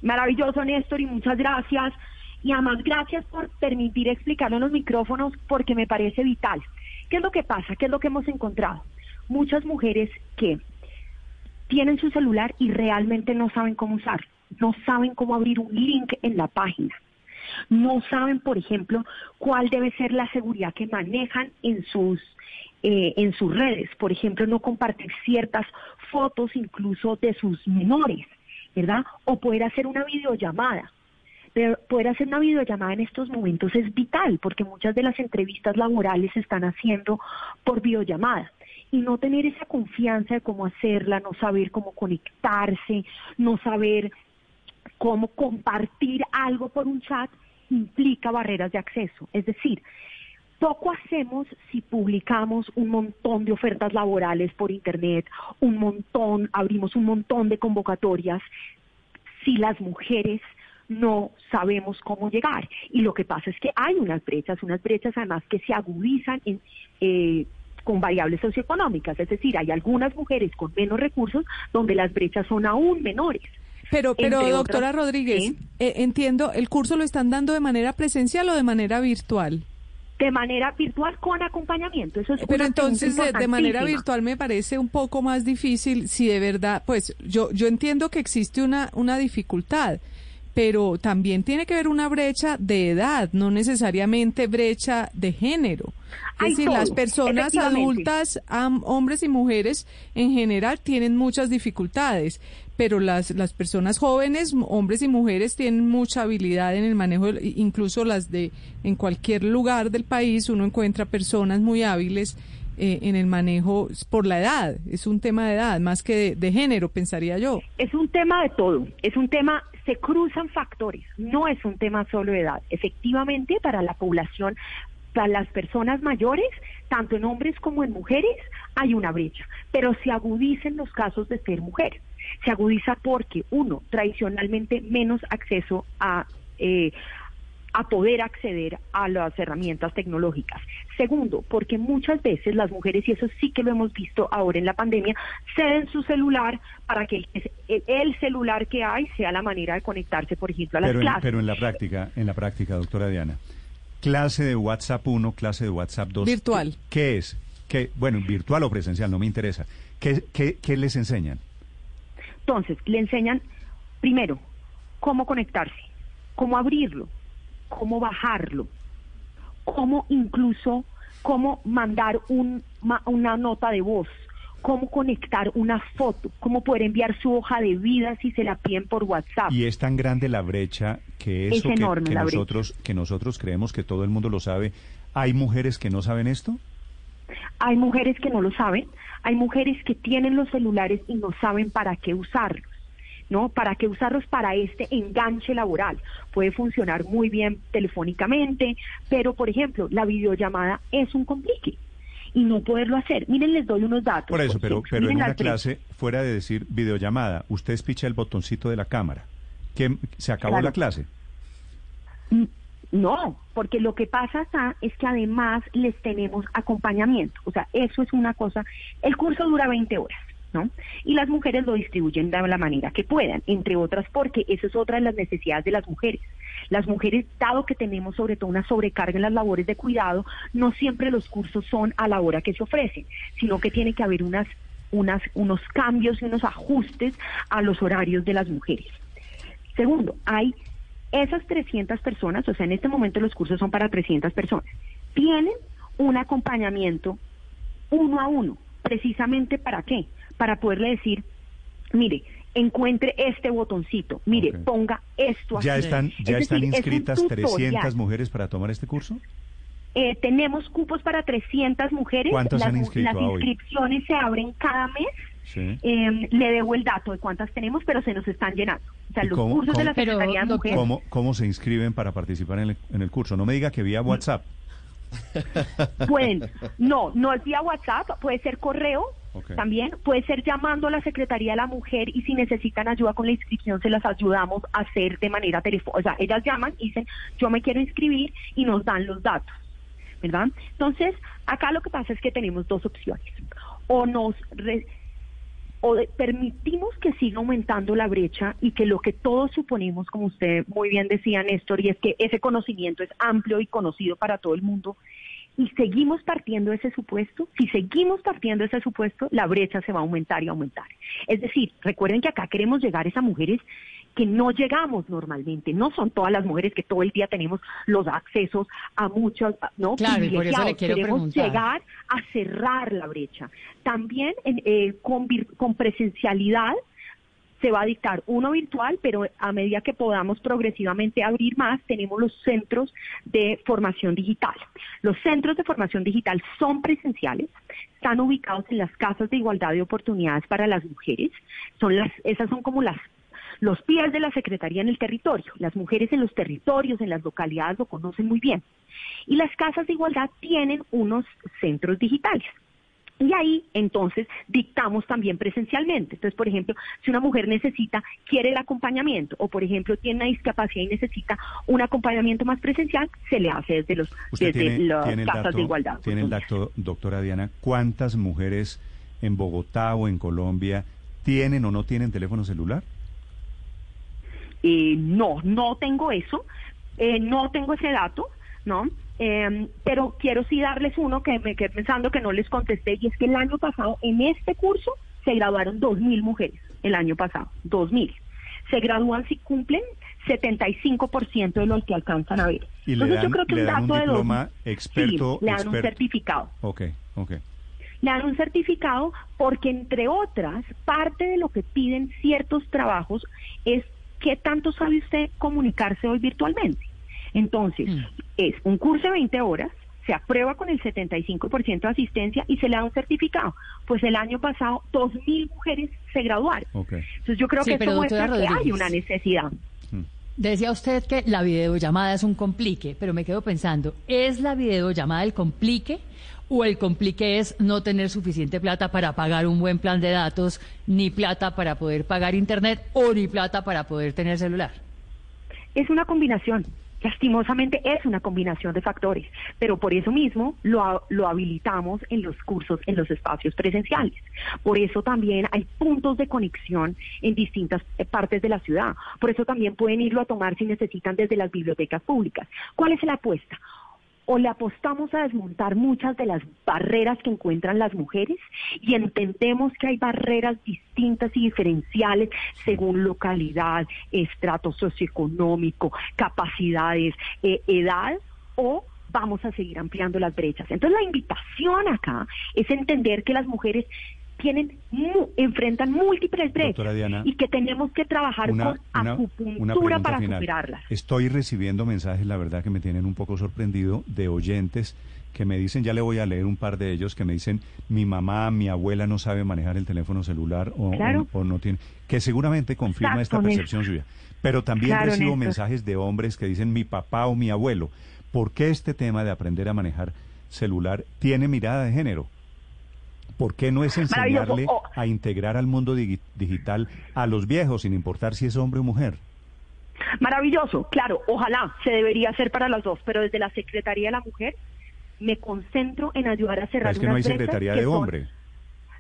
Maravilloso Néstor y muchas gracias y además, gracias por permitir explicarlo en los micrófonos porque me parece vital. ¿Qué es lo que pasa? ¿Qué es lo que hemos encontrado? Muchas mujeres que tienen su celular y realmente no saben cómo usar, no saben cómo abrir un link en la página. No saben, por ejemplo, cuál debe ser la seguridad que manejan en sus eh, en sus redes. Por ejemplo, no compartir ciertas fotos incluso de sus menores, ¿verdad? O poder hacer una videollamada poder hacer una videollamada en estos momentos es vital porque muchas de las entrevistas laborales se están haciendo por videollamada y no tener esa confianza de cómo hacerla, no saber cómo conectarse, no saber cómo compartir algo por un chat implica barreras de acceso. Es decir, poco hacemos si publicamos un montón de ofertas laborales por Internet, un montón, abrimos un montón de convocatorias, si las mujeres no sabemos cómo llegar. Y lo que pasa es que hay unas brechas, unas brechas además que se agudizan en, eh, con variables socioeconómicas, es decir, hay algunas mujeres con menos recursos donde las brechas son aún menores. Pero, pero doctora Rodríguez, eh, entiendo, ¿el curso lo están dando de manera presencial o de manera virtual? De manera virtual con acompañamiento. Eso es Pero entonces de, de, manera virtual me parece un poco más difícil si de verdad, pues yo yo entiendo que existe una una dificultad, pero también tiene que haber una brecha de edad, no necesariamente brecha de género. Es decir, las personas adultas, hombres y mujeres en general, tienen muchas dificultades, pero las, las personas jóvenes, hombres y mujeres, tienen mucha habilidad en el manejo, incluso las de en cualquier lugar del país, uno encuentra personas muy hábiles eh, en el manejo por la edad. Es un tema de edad, más que de, género, pensaría yo. Es un tema de todo. Es un tema, se cruzan factores. No es un tema solo de edad. Efectivamente, para la población, para las personas mayores, tanto en hombres como en mujeres, hay una brecha. Pero se agudizan los casos de ser mujer. Se agudiza porque, uno, tradicionalmente menos acceso a... Eh, a poder acceder a las herramientas tecnológicas. Segundo, porque muchas veces las mujeres, y eso sí que lo hemos visto ahora en la pandemia, ceden su celular para que el, celular que hay sea la manera de conectarse, por ejemplo, a las pero clases. pero en la práctica, en la práctica, doctora Diana, clase de WhatsApp 1, clase de WhatsApp 2. Virtual. ¿Qué, es? ¿Qué, bueno, virtual o presencial, no me interesa. ¿Qué, qué, qué les enseñan? Entonces, le enseñan, primero, cómo conectarse, cómo abrirlo, cómo bajarlo, cómo incluso, cómo mandar un, una nota de voz, cómo conectar una foto, cómo poder enviar su hoja de vida si se la piden por WhatsApp. Y es tan grande la brecha que eso que, nosotros que nosotros creemos que todo el mundo lo sabe. ¿Hay mujeres que no saben esto? Hay mujeres que no lo saben, hay mujeres que tienen los celulares y no saben para qué usarlos. ¿No? ¿Para qué usarlos para este enganche laboral? Puede funcionar muy bien telefónicamente, pero por ejemplo, la videollamada es un complique. y no poderlo hacer. Miren, les doy unos datos. Por eso, pero, pero en una clase, fuera de decir videollamada, usted picha el botoncito de la cámara. ¿Qué, ¿Se acabó Claro. la clase? No, porque lo que pasa acá es que además les tenemos acompañamiento. O sea, eso es una cosa. El curso dura 20 horas, ¿no? Y las mujeres lo distribuyen de la manera que puedan, entre otras porque eso es otra de las necesidades de las mujeres. Las mujeres, dado que tenemos sobre todo una sobrecarga en las labores de cuidado, no siempre los cursos son a la hora que se ofrecen, sino que tiene que haber unas, unas, unos cambios y unos ajustes a los horarios de las mujeres. Segundo, hay esas 300 personas, o sea, en este momento los cursos son para 300 personas, tienen un acompañamiento uno a uno, precisamente para qué? Para poderle decir, mire, encuentre este botoncito, mire, ponga esto aquí. ¿Ya están, ya Es están decir, es inscritas tutorial. 300 mujeres para tomar este curso? Eh, tenemos cupos para 300 mujeres. ¿Cuántas las, han inscrito las hoy? inscripciones se abren cada mes. Sí. Eh, le debo el dato de cuántas tenemos, pero se nos están llenando. O sea, ¿Y los cómo- cursos de la cómo- de Mujeres. ¿Cómo, ¿Cómo se inscriben para participar en el, en el curso? No me diga que vía WhatsApp. Pueden, no, no es vía WhatsApp, puede ser correo También, puede ser llamando a la Secretaría de la Mujer y si necesitan ayuda con la inscripción se las ayudamos a hacer de manera telefónica. O sea, ellas llaman y dicen, yo me quiero inscribir y nos dan los datos, ¿verdad? Entonces, acá lo que pasa es que tenemos dos opciones. O nos... re- o permitimos que siga aumentando la brecha y que lo que todos suponemos, como usted muy bien decía, Néstor, y es que ese conocimiento es amplio y conocido para todo el mundo, y seguimos partiendo ese supuesto, si seguimos partiendo ese supuesto, la brecha se va a aumentar y aumentar. Es decir, recuerden que acá queremos llegar es a mujeres que no llegamos normalmente, no son todas las mujeres que todo el día tenemos los accesos a muchos, ¿no? Claro, y por eso le quiero queremos preguntar. llegar a cerrar la brecha. También en, eh, con presencialidad se va a dictar uno virtual, pero a medida que podamos progresivamente abrir más, tenemos los centros de formación digital. Los centros de formación digital son presenciales, están ubicados en las casas de igualdad de oportunidades para las mujeres. Son las, esas son como las los pies de la Secretaría en el territorio. Las mujeres en los territorios, en las localidades lo conocen muy bien. Y las casas de igualdad tienen unos centros digitales. Y ahí entonces dictamos también presencialmente. Entonces, por ejemplo, si una mujer necesita, quiere el acompañamiento, o por ejemplo tiene una discapacidad y necesita un acompañamiento más presencial, se le hace desde los Usted desde tiene, las tiene casas dato, de igualdad. tiene el dato, doctora Diana, ¿cuántas mujeres en Bogotá o en Colombia tienen o no tienen teléfono celular? Eh, no, no tengo eso, eh, no tengo ese dato, ¿no? Eh, pero quiero sí darles uno que me quedé pensando que no les contesté, y es que el año pasado, en este curso, se graduaron 2.000 mujeres, el año pasado, 2.000. Se gradúan si cumplen 75% de lo que alcanzan a ver. Y le Entonces dan, yo creo que le un dato un de 2.000, experto. sí, le dan un certificado. Ok, ok. Le dan un certificado porque, entre otras, parte de lo que piden ciertos trabajos es qué tanto sabe usted comunicarse hoy virtualmente. Entonces, es un curso de 20 horas, se aprueba con el 75% de asistencia y se le da un certificado. Pues el año pasado, 2.000 mujeres se graduaron. Ok. Entonces, yo creo Sí, que esto muestra que hay una necesidad. Decía usted que la videollamada es un complique, pero me quedo pensando, ¿es la videollamada el complique o el complique es no tener suficiente plata para pagar un buen plan de datos, ni plata para poder pagar internet o ni plata para poder tener celular? Es una combinación. Lastimosamente es una combinación de factores, pero por eso mismo lo, lo habilitamos en los cursos, en los espacios presenciales. Por eso también hay puntos de conexión en distintas eh, partes de la ciudad. Por eso también pueden irlo a tomar si necesitan desde las bibliotecas públicas. ¿Cuál es la apuesta? O le apostamos a desmontar muchas de las barreras que encuentran las mujeres y entendemos que hay barreras distintas y diferenciales según localidad, estrato socioeconómico, capacidades, eh, edad o vamos a seguir ampliando las brechas. Entonces la invitación acá es entender que las mujeres tienen mu- enfrentan múltiples Diana, y que tenemos que trabajar Una, con una, una acupuntura para final. superarlas. Estoy recibiendo mensajes, la verdad, que me tienen un poco sorprendido de oyentes que me dicen, ya le voy a leer un par de ellos, que me dicen, mi mamá, mi abuela no sabe manejar el teléfono celular o, o- Claro. o no tiene, que seguramente confirma esta percepción suya. Pero también Claro, recibo Néstor. mensajes de hombres que dicen, mi papá o mi abuelo. ¿Por qué este tema de aprender a manejar celular tiene mirada de género. ¿Por qué no es enseñarle. Oh. a integrar al mundo digi- digital a los viejos, sin importar si es hombre o mujer? Maravilloso, claro, ojalá se debería hacer para las dos, pero desde la Secretaría de la Mujer me concentro en ayudar a cerrar Es que no hay secretaría de hombre.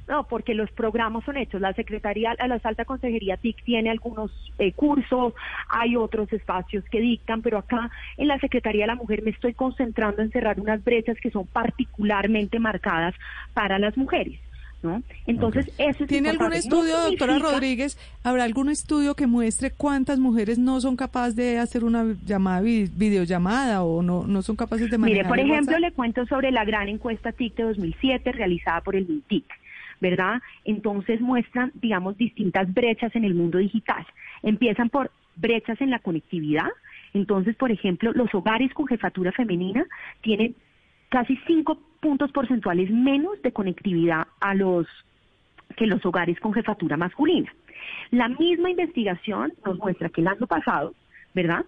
No, porque los programas son hechos. La Secretaría, la Alta Consejería TIC tiene algunos eh, cursos, hay otros espacios que dictan, pero acá en la Secretaría de la Mujer me estoy concentrando en cerrar unas brechas que son particularmente marcadas para las mujeres. ¿no? Entonces, eso es ¿Tiene algún importante. No estudio, doctora significa- Rodríguez? ¿Habrá algún estudio que muestre cuántas mujeres no son capaces de hacer una llamada, vi- videollamada o no, no son capaces de manejar Mire, por ejemplo, WhatsApp? le cuento sobre la gran encuesta TIC de 2007 realizada por el MINTIC, ¿verdad? Entonces muestran, digamos, distintas brechas en el mundo digital. Empiezan por brechas en la conectividad. Entonces, por ejemplo, los hogares con jefatura femenina tienen casi cinco puntos porcentuales menos de conectividad a los que los hogares con jefatura masculina. La misma investigación nos muestra que el año pasado, ¿verdad?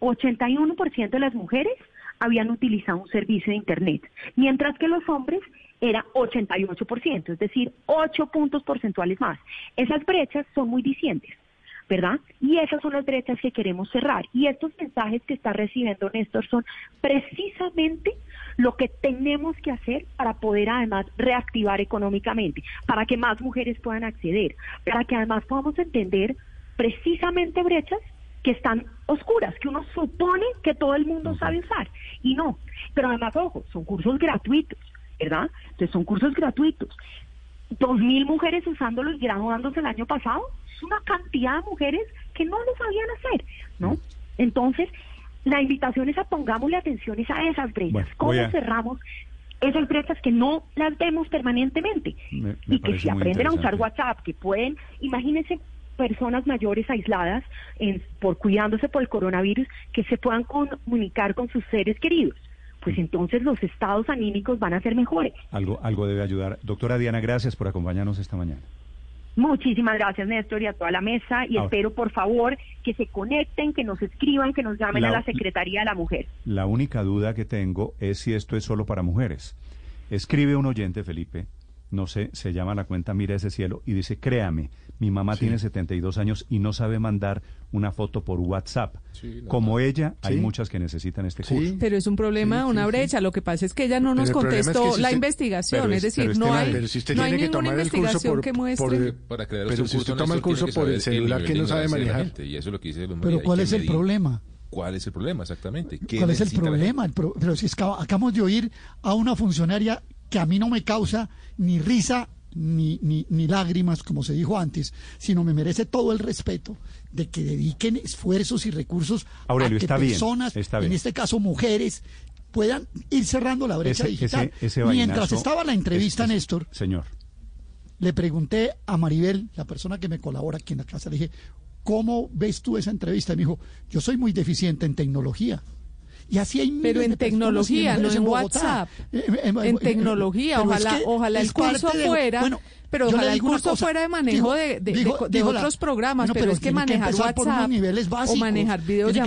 81% de las mujeres habían utilizado un servicio de Internet, mientras que los hombres era 88%, es decir, 8 puntos porcentuales más. Esas brechas son muy discientes. ¿verdad? Y esas son las brechas que queremos cerrar. Y estos mensajes que está recibiendo Néstor son precisamente lo que tenemos que hacer para poder además reactivar económicamente, para que más mujeres puedan acceder, para que además podamos entender precisamente brechas que están oscuras, que uno supone que todo el mundo sabe usar y no. Pero además, ojo, son cursos gratuitos, ¿verdad? Entonces son cursos gratuitos. Dos mil mujeres usándolos y graduándose el año pasado, es una cantidad de mujeres que no lo sabían hacer, ¿no? Entonces, la invitación es a pongámosle atención a esas brechas. Bueno, ¿Cómo a- cerramos esas brechas que no las vemos permanentemente? Me- me y que si aprenden a usar. WhatsApp, que pueden, imagínense personas mayores aisladas en- por cuidándose por el coronavirus, que se puedan comunicar con sus seres queridos. Pues entonces los estados anímicos van a ser mejores. Algo, algo debe ayudar. Doctora Diana, gracias por acompañarnos esta mañana. Muchísimas gracias, Néstor, y a toda la mesa. Y Ahora. espero, por favor, que se conecten, que nos escriban, que nos llamen La- a la Secretaría de la Mujer. La única duda que tengo es si esto es solo para mujeres. Escribe un oyente, Felipe, no sé, se llama la cuenta Mira ese cielo y dice, créame, mi mamá tiene 72 años y no sabe mandar una foto por WhatsApp. Como ella, hay Sí. muchas que necesitan este curso. Pero es un problema, Sí, una sí, brecha. Lo que pasa es que ella no nos Pero es contestó que si la investigación. pero es, es- decir, es no hay, Pero si usted no hay tiene que ninguna tomar el curso investigación por, que por- muestre. Para pero si usted toma el curso por el celular que no sabe manejar. Y eso es lo que dice Luz Pero ¿cuál es el problema? ¿Cuál es el problema exactamente? ¿Qué ¿Cuál es el problema? Pero si es que acabamos de oír a una funcionaria que a mí no me causa ni risa ni, ni, ni lágrimas, como se dijo antes, sino me merece todo el respeto de que dediquen esfuerzos y recursos Aurelio, a que está bien, personas, en este caso mujeres, puedan ir cerrando la brecha Ese- digital. ese- ese Mientras estaba la entrevista, Néstor, Señor. le pregunté a Maribel, la persona que me colabora aquí en la casa, le dije, ¿cómo ves tú esa entrevista? Y me dijo, yo soy muy deficiente en tecnología. Y así hay Pero en tecnología, no en Bogotá. WhatsApp. Eh, eh, eh, En eh, tecnología, pero es ojalá, que ojalá el curso de- fuera, bueno, pero ojalá el digo curso cosa, fuera de manejo dijo- de, de- dijo- de- de dijo la- otros programas, Bueno, pero, es que manejar WhatsApp niveles básicos, o manejar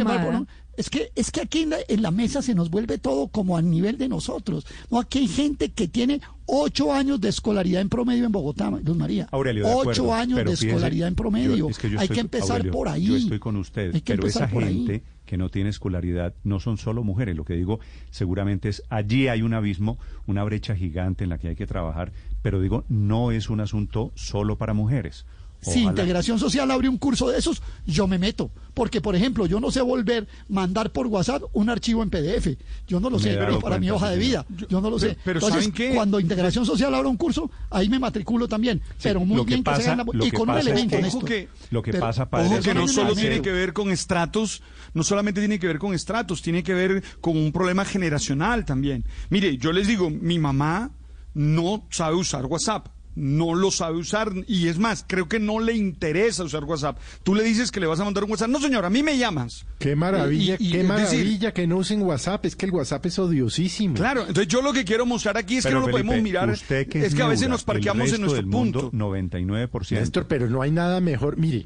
tiene es que es que aquí en la, en la mesa se nos vuelve todo como al nivel de nosotros. No, aquí hay gente que tiene ocho años de escolaridad en promedio en Bogotá, Luz María. Aurelio, de ocho años de fíjese, escolaridad en promedio. yo- es que yo hay estoy- que empezar Aurelio, por ahí. Yo estoy con usted, Hay que pero esa ahí. gente que no tiene escolaridad no son solo mujeres. Lo que digo seguramente es allí hay un abismo, una brecha gigante en la que hay que trabajar, pero digo, no es un asunto solo para mujeres. Si Integración Social abre un curso de esos, yo me meto. Porque, por ejemplo, yo no sé volver mandar por WhatsApp un archivo en PDF. Yo no lo Me sé para mi hoja de vida. Yo no lo sé. Pero- Entonces, ¿saben qué? cuando Integración Social abra un curso, ahí me matriculo también. pero muy lo que bien que, se hagan la- lo y que con un pasa es elemento, que- Néstor. Ojo que, Lo que Pero- pasa, padre, ojo es que no solo tiene que ver con estratos, no solamente tiene que ver con estratos, tiene que ver con un problema generacional también. Mire, yo les digo, mi mamá no sabe usar WhatsApp. No lo sabe usar y es más, creo que no le interesa usar WhatsApp. Tú le dices que le vas a mandar un WhatsApp. No, señor, a mí me llamas. Qué maravilla, Y- y- qué decir, maravilla que no usen WhatsApp. Es que el WhatsApp es odiosísimo. Claro, entonces yo lo que quiero mostrar aquí es Pero, que no lo podemos mirar. Usted que es que a veces nos parqueamos en nuestro mundo, punto. 99%. Néstor, pero no hay nada mejor. Mire,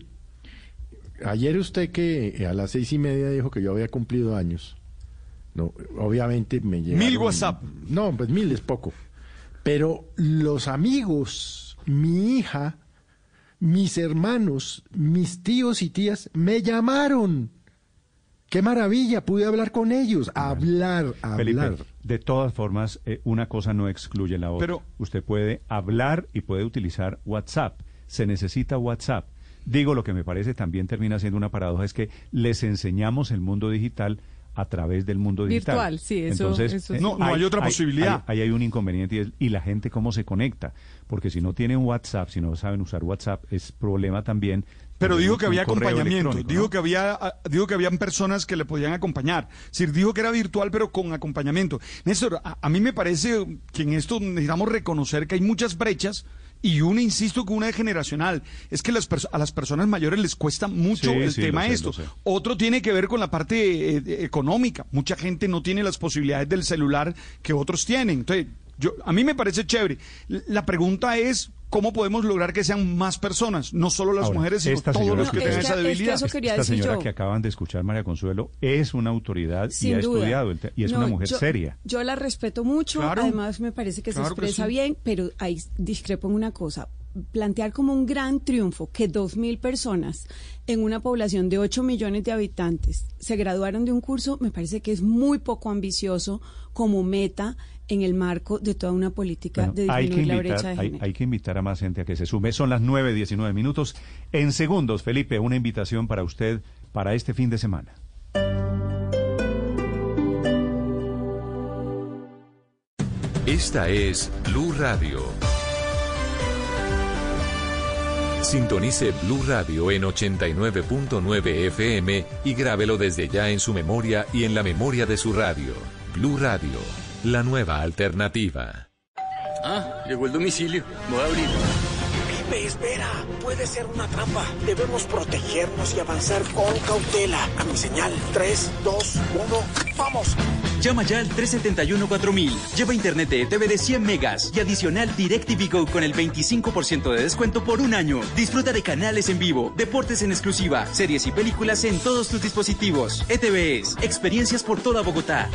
ayer usted que a las seis y media dijo que yo había cumplido años. No, obviamente me llegaron... Mil WhatsApp. No, pues mil es poco. Pero los amigos, mi hija, mis hermanos, mis tíos y tías me llamaron. Qué maravilla, pude hablar con ellos, hablar, Felipe, hablar. de todas formas, eh, una cosa no excluye la otra. Pero- Usted puede hablar y puede utilizar WhatsApp. Se necesita WhatsApp. Digo, lo que me parece también termina siendo una paradoja es que les enseñamos el mundo digital a través del mundo digital. Virtual, sí, eso- Entonces, eso sí. No, no hay otra posibilidad. Ahí hay, un inconveniente y, es- y la gente cómo se conecta. Porque si no tienen WhatsApp, si no saben usar WhatsApp, es problema también. Pero dijo que había acompañamiento, electrónico, dijo ¿no? que había, ah, dijo que habían personas que le podían acompañar. Es decir, dijo que era virtual pero con acompañamiento. Néstor, a, a mí me parece que en esto necesitamos reconocer que hay muchas brechas y una, insisto, que una es generacional. Es que las a las personas mayores les cuesta mucho Sí, el sí, tema esto. sé. Otro tiene que ver con la parte eh, económica. Mucha gente no tiene las posibilidades del celular que otros tienen. Entonces, yo, a mí me parece chévere. La pregunta es cómo podemos lograr que sean más personas, no solo las Ahora, mujeres, sino todos señora los que tengan Es esa que- es que debilidad. Esta señora que acaban de escuchar, María Consuelo, es una autoridad y Sin ha duda. estudiado el y es No, una mujer yo- seria. Yo la respeto mucho, Claro. además me parece que Claro se que expresa sí. bien, pero ahí discrepo en una cosa. Plantear como un gran triunfo que dos mil personas en una población de 8 millones de habitantes se graduaron de un curso me parece que es muy poco ambicioso como meta en el marco de toda una política Bueno, de hay, que disminuir la brecha de hay, género. hay que invitar a más gente a que se sume. Son las 9, 19 minutos. En segundos, Felipe, una invitación para usted para este fin de semana. Esta es Blue Radio. Sintonice Blue Radio en 89.9 FM y grábelo desde ya en su memoria y en la memoria de su radio. Blue Radio, la nueva alternativa. Ah, llegó el domicilio. Voy a abrir. Pipe, espera. Puede ser una trampa. Debemos protegernos y avanzar con cautela. A mi señal. 3, 2, 1, ¡vamos! Llama ya al 371-4000. Lleva internet de ETV de 100 megas y adicional DirecTV Go con el 25% de descuento por un año. Disfruta de canales en vivo, deportes en exclusiva, series y películas en todos tus dispositivos. ETV es experiencias por toda Bogotá.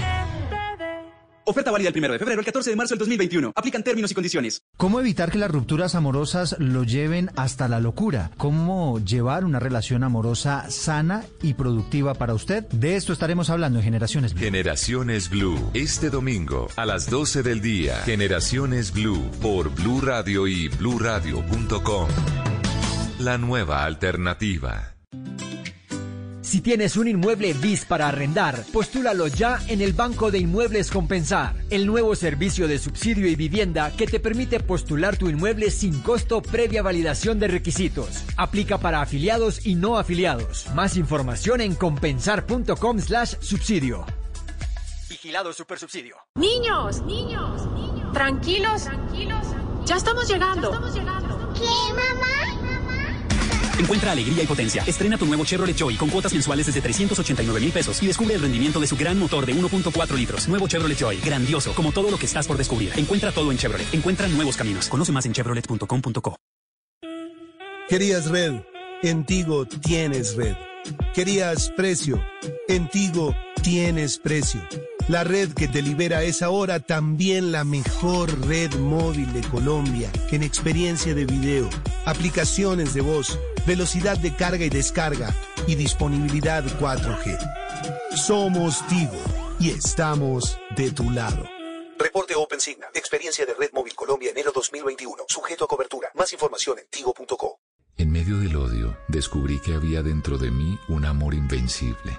Oferta válida el 1 de febrero al 14 de marzo del 2021. Aplican términos y condiciones. ¿Cómo evitar que las rupturas amorosas lo lleven hasta la locura? ¿Cómo llevar una relación amorosa sana y productiva para usted? De esto estaremos hablando en Generaciones Blue. Generaciones Blue, este domingo a las 12 del día. Generaciones Blue por Blue Radio y bluradio.com. La nueva alternativa. Si tienes un inmueble BIS para arrendar, postúlalo ya en el Banco de Inmuebles Compensar, el nuevo servicio de subsidio y vivienda que te permite postular tu inmueble sin costo previa validación de requisitos. Aplica para afiliados y no afiliados. Más información en compensar.com slash subsidio. Vigilado Supersubsidio. Niños, niños, niños. Tranquilos, tranquilos. Ya estamos llegando. ¿Qué, mamá? Encuentra alegría y potencia. Estrena tu nuevo Chevrolet Joy con cuotas mensuales desde 389 mil pesos y descubre el rendimiento de su gran motor de 1.4 litros. Nuevo Chevrolet Joy. Grandioso, como todo lo que estás por descubrir. Encuentra todo en Chevrolet. Encuentra nuevos caminos. Conoce más en chevrolet.com.co. Querías red, en Tigo tienes red. Querías precio, en Tigo tienes precio. La red que te libera es ahora también la mejor red móvil de Colombia en experiencia de video, aplicaciones de voz, velocidad de carga y descarga y disponibilidad 4G. Somos Tigo y estamos de tu lado. Reporte Open Signal. Experiencia de Red Móvil Colombia enero 2021. Sujeto a cobertura. Más información en tigo.co. En medio del odio, descubrí que había dentro de mí un amor invencible.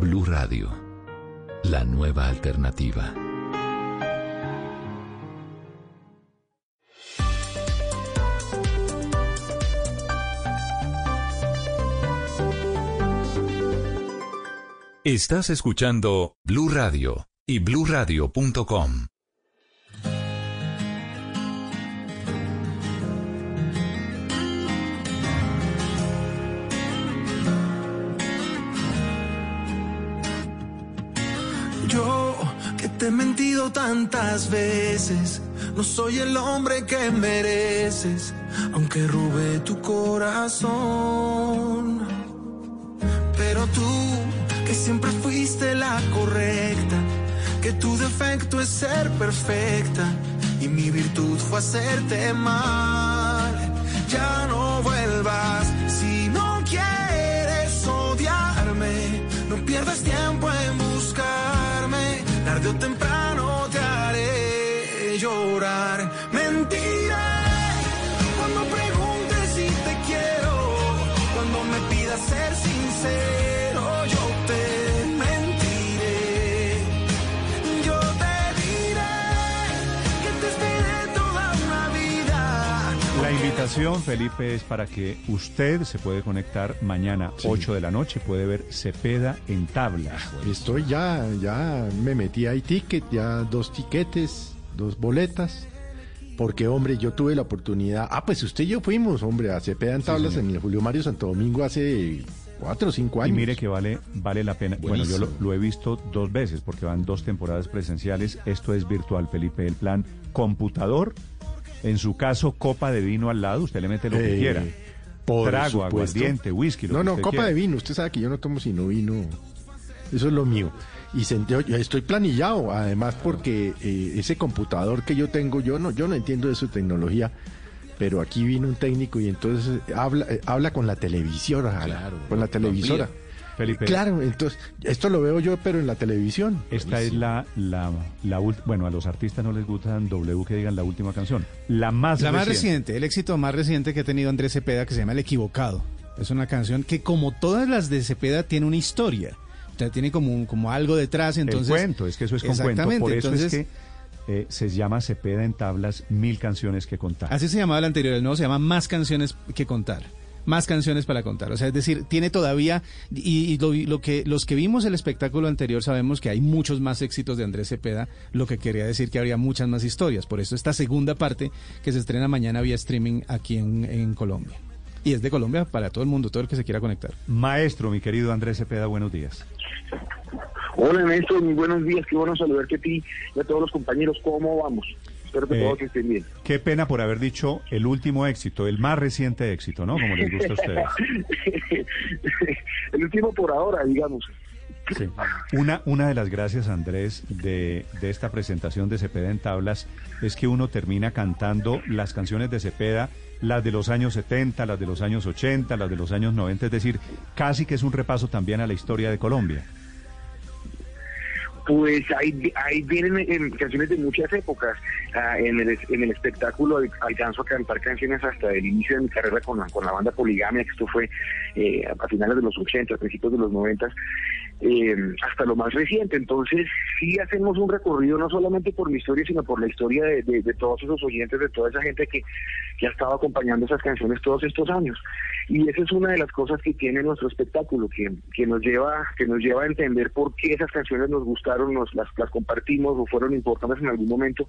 Blue Radio, la nueva alternativa. Estás escuchando Blue Radio y bluradio.com. te he mentido tantas veces, no soy el hombre que mereces, aunque robé tu corazón. Pero tú, que siempre fuiste la correcta, que tu defecto es ser perfecta y mi virtud fue hacerte mal. Ya no vuelvas si no quieres odiarme, no pierdas tiempo en tarde temprano te haré llorar. Mentiré invitación, Felipe, es para que usted se puede conectar mañana, 8 de la noche, puede ver Cepeda en tabla. Estoy ya, ya me metí ahí ticket, ya dos tiquetes, dos boletas. Porque, hombre, yo tuve la oportunidad. Ah, pues usted y yo fuimos, hombre, a Cepeda en Sí, tablas en el Julio Mario Santo Domingo hace cuatro o cinco Y años. mire que vale, vale la pena. Bueno, yo lo, lo he visto dos veces porque van dos temporadas presenciales. Esto es virtual, Felipe. El plan computador, en su caso, copa de vino al lado. Usted le mete lo que Eh, quiera. por Trago, aguardiente, whisky. Lo No, que no, usted copa quiera. de vino. Usted sabe que yo no tomo sino vino. Eso es lo mío. Y yo estoy planillado, además porque eh, ese computador que yo tengo, yo no, yo no entiendo de su tecnología, pero aquí vino un técnico y entonces eh, habla, eh, habla con la televisora, con la televisora. Felipe. Claro, entonces, esto lo veo yo, pero en la televisión. Esta es la, la, la bueno, a los artistas no les gustan W que digan la última canción. La más La más reciente. el éxito más reciente que ha tenido Andrés Cepeda, que se llama El Equivocado. Es una canción que, como todas las de Cepeda, tiene una historia. O sea, tiene como, un- como algo detrás. Entonces, el cuento, es que eso es con cuento. Exactamente, Por eso entonces, es que eh, se llama Cepeda en tablas, mil canciones que contar. Así se llamaba el anterior, el nuevo se llama Más canciones que contar. Más canciones para contar. O sea, es decir, tiene todavía, y, y lo, lo que los que vimos el espectáculo anterior sabemos que hay muchos más éxitos de Andrés Cepeda, lo que quería decir que habría muchas más historias. Por eso esta segunda parte que se estrena mañana vía streaming aquí en, en Colombia. Y es de Colombia para todo el mundo, todo el que se quiera conectar. Maestro, mi querido Andrés Cepeda, buenos días. Hola Néstor, muy buenos días, qué bueno saludarte a ti y a todos los compañeros, ¿cómo vamos? Espero que Eh, todos estén bien. Qué pena por haber dicho el último éxito, el más reciente éxito, ¿no? Como les gusta a ustedes. El último por ahora, digamos. Sí. Una, una de las gracias, Andrés, de, de esta presentación de Cepeda en tablas es que uno termina cantando las canciones de Cepeda, las de los años 70, las de los años 80, las de los años 90, es decir, casi que es un repaso también a la historia de Colombia. Pues ahí, ahí vienen canciones de muchas épocas. Ah, en, el, en el espectáculo al- alcanzo a cantar canciones hasta el inicio de mi carrera con con la banda Poligamia, que esto fue eh, a finales de los 80, a principios de los 90, eh, hasta lo más reciente. Entonces, sí hacemos un recorrido no solamente por mi historia, sino por la historia de, de- de todos esos oyentes, de toda esa gente que, que ha estado acompañando esas canciones todos estos años. Y esa es una de las cosas que tiene nuestro espectáculo, que, que nos lleva, que nos lleva a entender por qué esas canciones nos gustaron, nos las, compartimos o fueron importantes en algún momento.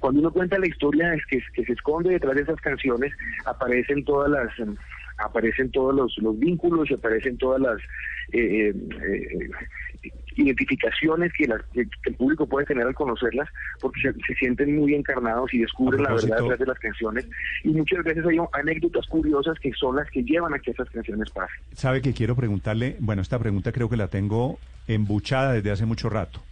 Cuando uno cuenta la historia es que, se esconde detrás de esas canciones, aparecen todas las aparecen todos los, los vínculos y aparecen todas las eh, eh, eh, identificaciones que, las- que- el público puede tener al conocerlas, porque se, se sienten muy encarnados y descubren la verdad detrás de las canciones. Y muchas veces hay anécdotas curiosas que son las que llevan a que esas canciones pasen. Sabe que quiero preguntarle, bueno, esta pregunta creo que la tengo embuchada desde hace mucho rato.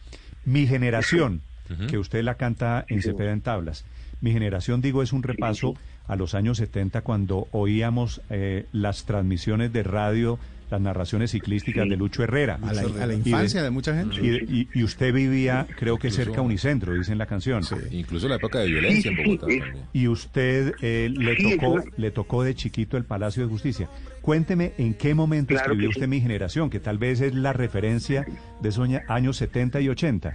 Mi generación, que usted la canta en Cepeda en tablas, mi generación, digo, es un repaso a los años 70 cuando oíamos eh, las transmisiones de radio, las narraciones ciclísticas de Lucho Herrera. A la- a la Y infancia de mucha gente. Y, y- y usted vivía, creo que Incluso- cerca a Unicentro, dice en la canción. Incluso la época de violencia en Bogotá también. Y usted eh, le Sí, tocó le tocó de chiquito el Palacio de Justicia. Cuénteme en qué momento Claro escribió sí. usted Mi Generación, que tal vez es la referencia de esos años 70 y 80.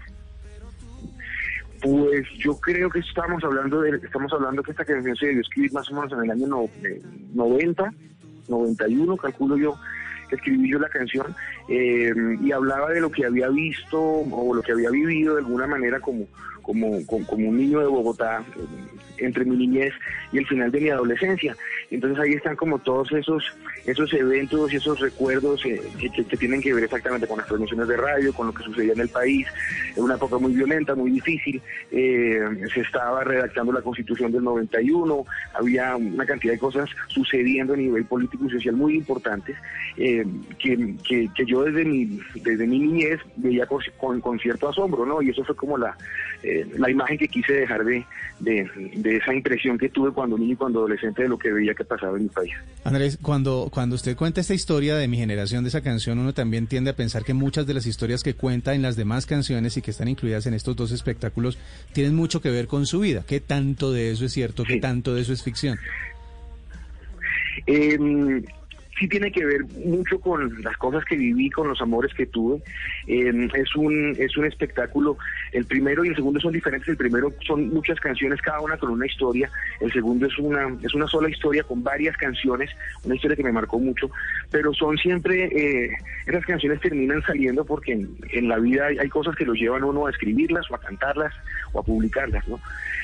Pues yo creo que estamos hablando de, estamos hablando que esta canción se debió escribir más o menos en el año no- eh, 90, 91, calculo yo. escribí yo la canción eh, y hablaba de lo que había visto o lo que había vivido de alguna manera como, como, como, como un niño de Bogotá entre mi niñez y el final de mi adolescencia. Entonces ahí están como todos esos esos eventos y esos recuerdos eh, que, tienen que ver exactamente con las transmisiones de radio, con lo que sucedía en el país, en una época muy violenta, muy difícil. Eh, se estaba redactando la constitución del 91, había una cantidad de cosas sucediendo a nivel político y social muy importantes eh, que, que- yo desde mi, desde mi niñez veía con, con- cierto asombro, ¿no? Y eso fue como la, la imagen que quise dejar de, de, de esa impresión que tuve cuando niño y cuando adolescente de lo que veía que pasaba en mi país. Andrés, cuando, cuando usted cuenta esta historia de mi generación, de esa canción, uno también tiende a pensar que muchas de las historias que cuenta en las demás canciones y que están incluidas en estos dos espectáculos tienen mucho que ver con su vida. ¿Qué tanto de eso es cierto? ¿Qué tanto de eso es ficción? Eh, sí tiene que ver mucho con las cosas que viví, con los amores que tuve. Eh, es un es un espectáculo. El primero y el segundo son diferentes. El primero son muchas canciones, cada una con una historia. El segundo es una es una sola historia con varias canciones, una historia que me marcó mucho. Pero son siempre eh, esas canciones terminan saliendo porque en, la vida hay, cosas que los llevan uno a escribirlas o a cantarlas o a publicarlas, ¿no?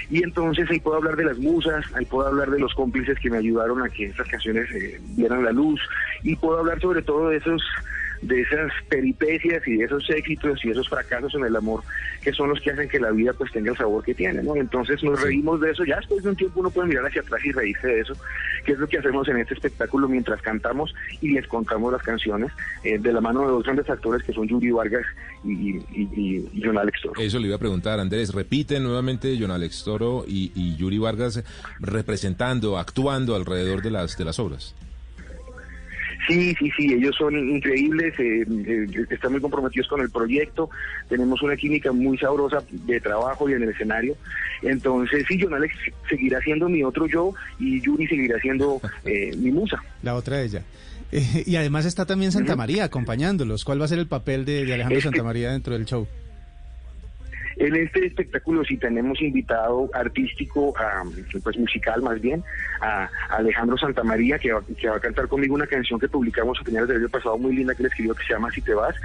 Y entonces ahí puedo hablar de las musas, ahí puedo hablar de los cómplices que me ayudaron a que estas canciones eh, vieran la luz y puedo hablar sobre todo de esos de esas peripecias y de esos éxitos y esos fracasos en el amor que son los que hacen que la vida pues tenga el sabor que tiene, ¿no? Entonces nos reímos de eso, ya después de un tiempo uno puede mirar hacia atrás y reírse de eso, que es lo que hacemos en este espectáculo mientras cantamos y les contamos las canciones eh, de la mano de dos grandes actores que son Yuri Vargas y, y, y- y John Alex Toro. Eso le iba a preguntar, Andrés. Repite nuevamente John Alex Toro y, y Yuri Vargas representando, actuando alrededor de las, de las obras. Sí, sí, sí, ellos son increíbles, eh, eh, están muy comprometidos con el proyecto, tenemos una química muy sabrosa de trabajo y en el escenario. Entonces, sí, John Alex seguirá siendo mi otro yo y Yuri seguirá siendo eh, mi musa. La otra ella. Eh, y además está también Santa María acompañándolos. ¿Cuál va a ser el papel de, de Alejandro Este- Santa María dentro del show? En este espectáculo sí tenemos invitado artístico, a, pues musical más bien, a Alejandro Santamaría, que va, que va a cantar conmigo una canción que publicamos a finales del año pasado muy linda que él escribió que se llama Si te vas,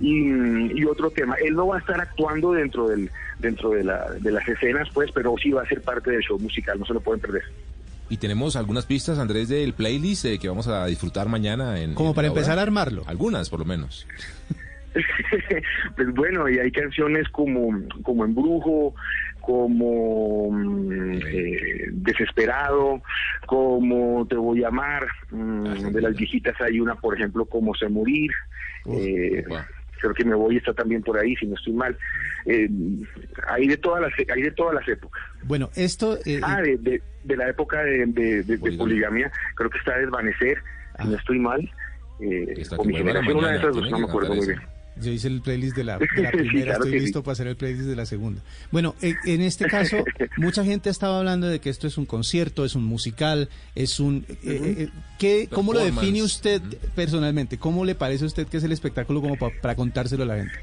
y, y otro tema. Él no va a estar actuando dentro del dentro de, la, de las escenas, pues, pero sí va a ser parte del show musical, no se lo pueden perder. Y tenemos algunas pistas, Andrés, del playlist eh, que vamos a disfrutar mañana en. Como en para empezar a armarlo. Algunas, por lo menos. pues bueno, y hay canciones como, como Embrujo, como mm, eh, Desesperado, como Te voy a amar, mm, de las viejitas hay una, por ejemplo, como Sé morir, eh, creo que Me voy está también por ahí, si no estoy mal. Eh, hay de todas las hay de todas las épocas. Bueno, esto... eh, Ah, de, de, de la época de, de- poligamia, creo que está Desvanecer, si no estoy mal. Eh, o mi generación, una de mañana, esas dos, no me acuerdo muy bien. Yo hice el playlist de la, de la Sí, primera, claro estoy listo sí. para hacer el playlist de la segunda. Bueno, eh, en este caso, mucha gente ha estado hablando de que esto es un concierto, es un musical, es un... eh, eh, ¿qué, ¿Cómo lo define usted personalmente? ¿Cómo le parece a usted que es el espectáculo como pa- para contárselo a la gente?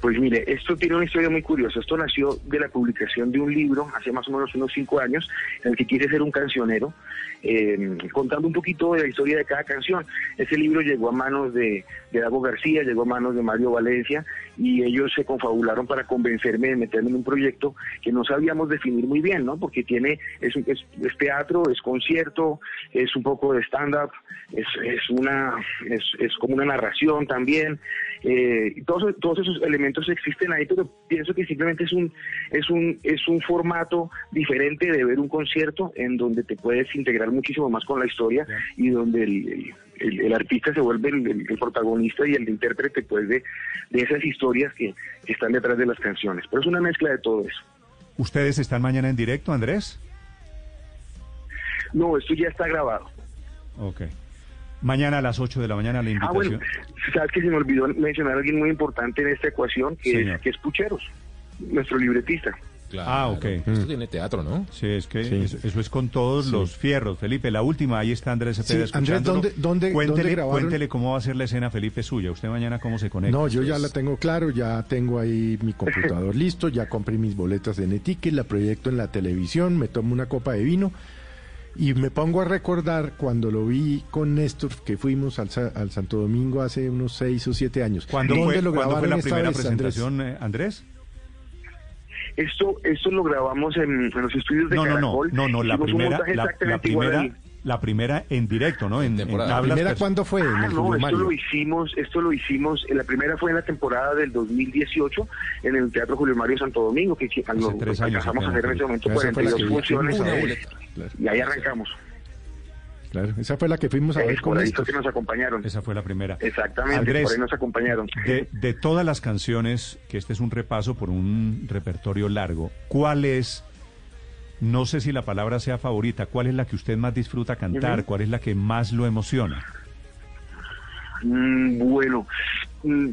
Pues mire, esto tiene una historia muy curiosa. Esto nació de la publicación de un libro hace más o menos unos cinco años, en el que quise ser un cancionero, eh, contando un poquito de la historia de cada canción. Ese libro llegó a manos de, de Dago García, llegó a manos de Mario Valencia, y ellos se confabularon para convencerme de meterme en un proyecto que no sabíamos definir muy bien, ¿no? Porque tiene, es, es, es teatro, es concierto, es un poco de stand-up, es, una, es, es como una narración también. Eh, todos, todos esos elementos existen ahí, pero pienso que simplemente es un, es un, es un formato diferente de ver un concierto en donde te puedes integrar muchísimo más con la historia y donde el, el- el- el artista se vuelve el, el- el protagonista y el intérprete pues de, de esas historias que, que están detrás de las canciones. Pero es una mezcla de todo eso. ¿Ustedes están mañana en directo, Andrés? No, esto ya está grabado. Ok. Mañana a las 8 de la mañana la Ah, bueno, invitación. sabes que se me olvidó mencionar a alguien muy importante en esta ecuación, que, Señor. es, que es Pucheros, nuestro libretista. Ah, ok. Esto tiene teatro, ¿no? Sí, es que Eso, eso es con todos Sí. los fierros. Felipe, la última, ahí está Andrés Cepeda Sí, Andrés. ¿dónde- dónde- cuéntele, dónde cuéntele cómo va a ser la escena, Felipe, suya. Usted mañana cómo se conecta. No, yo ya Pues, la tengo claro, ya tengo ahí mi computador listo, ya compré mis boletas de Netique, la proyecto en la televisión, me tomo una copa de vino Y me pongo a recordar cuando lo vi con Néstor, que fuimos al, al Santo Domingo hace unos seis o siete años. ¿Cuándo ¿Dónde fue, lo ¿cuándo fue la esta primera vez, Andrés? presentación, eh, Andrés? Esto, esto lo grabamos en, en los estudios de No, no, no, Caracol. no, no, la primera, la, primera. La primera en directo, ¿no? En, en ¿La primera pers- cuándo fue? En Ah, el no, esto lo hicimos, esto lo hicimos, eh, la primera fue en la temporada del 2018 en el Teatro Julio Mario Santo Domingo, que tres años alcanzamos a hacer en ese momento Esa fue la 42 que funciones ver. Claro. y ahí arrancamos. Claro, esa fue la que fuimos a ver Es con ahí Néstor. fue que nos acompañaron. Esa fue la primera. Exactamente, Andrés, por ahí nos acompañaron. De, de todas las canciones, que este es un repaso por un repertorio largo, ¿cuál es, no sé si la palabra sea favorita, cuál es la que usted más disfruta cantar, cuál es la que más lo emociona? Mm, bueno, mm,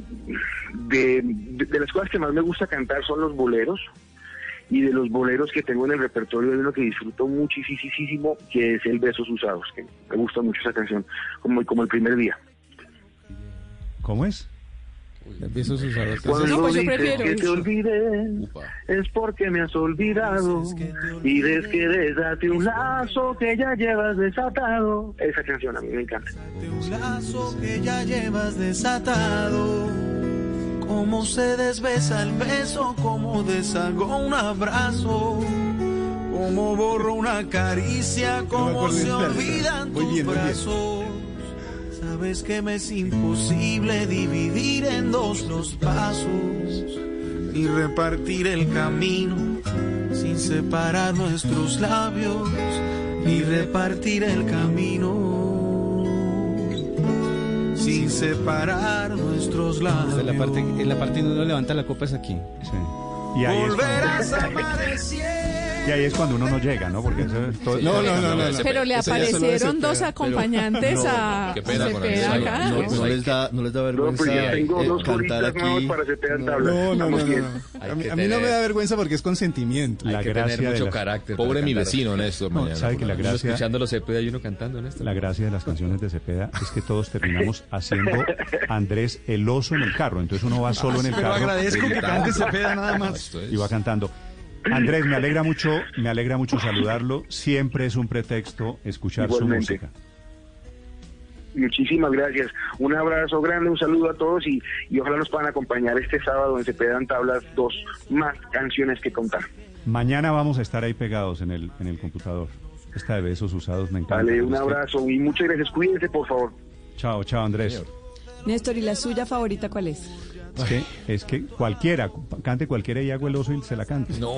de, de- de las cosas que más me gusta cantar son los boleros. Y de los boleros que tengo en el repertorio hay uno que disfruto muchísimo, que es el Besos Usados, que me gusta mucho esa canción, como, como el primer día. ¿Cómo es? Besos usados. Cuando No, pues yo dices prefiero que te eso. olvidé, es porque me has olvidado. Y des que desate un lazo que ya llevas desatado. Esa canción a mí me encanta. un lazo que ya llevas desatado. Cómo se desbesa el beso, cómo deshago un abrazo. Cómo borro una caricia, acuerdo se olvidan tus brazos. Sabes que me es imposible dividir en dos los pasos y repartir el camino sin separar nuestros labios y repartir el camino sin separar nuestros labios. En la parte, en la parte donde uno levanta la copa es aquí. Sí. Y ahí, es Volverás a amanecer. Y ahí es cuando uno no llega, ¿no? Porque eso es todo- No, no, no, no, no. Pero le aparecieron dos acompañantes a qué pena con acá. No, ¿no? no, ¿No les da, no les da No, vergüenza pues tengo eh, dos cantar aquí? No, no, no. A mí, que a mí no me da vergüenza porque es con sentimiento. La Hay que gracia tener de mucho las- carácter. Pobre mi vecino, Néstor, sabe que la gracia, escuchando los Cepeda y uno cantando en esto. la gracia de las canciones de Cepeda es que todos terminamos haciendo Andrés el oso en el carro. Entonces uno va solo en el Pero carro agradezco que cante Cepeda nada más. y va cantando. Andrés, me alegra mucho, me alegra mucho saludarlo. Siempre es un pretexto escuchar Igualmente. su música. Muchísimas gracias. Un abrazo grande, un saludo a todos y, y ojalá nos puedan acompañar este sábado en Cepedan Tablas dos más canciones que contar. Mañana vamos a estar ahí pegados en el, en el computador. Esta de besos usados me encanta. Vale, un abrazo y muchas gracias. Cuídense, por favor. Chao, chao Andrés. Néstor, ¿y la suya favorita cuál es? Es que, es que cualquiera, cante cualquiera y hago el oso y se la cante. No.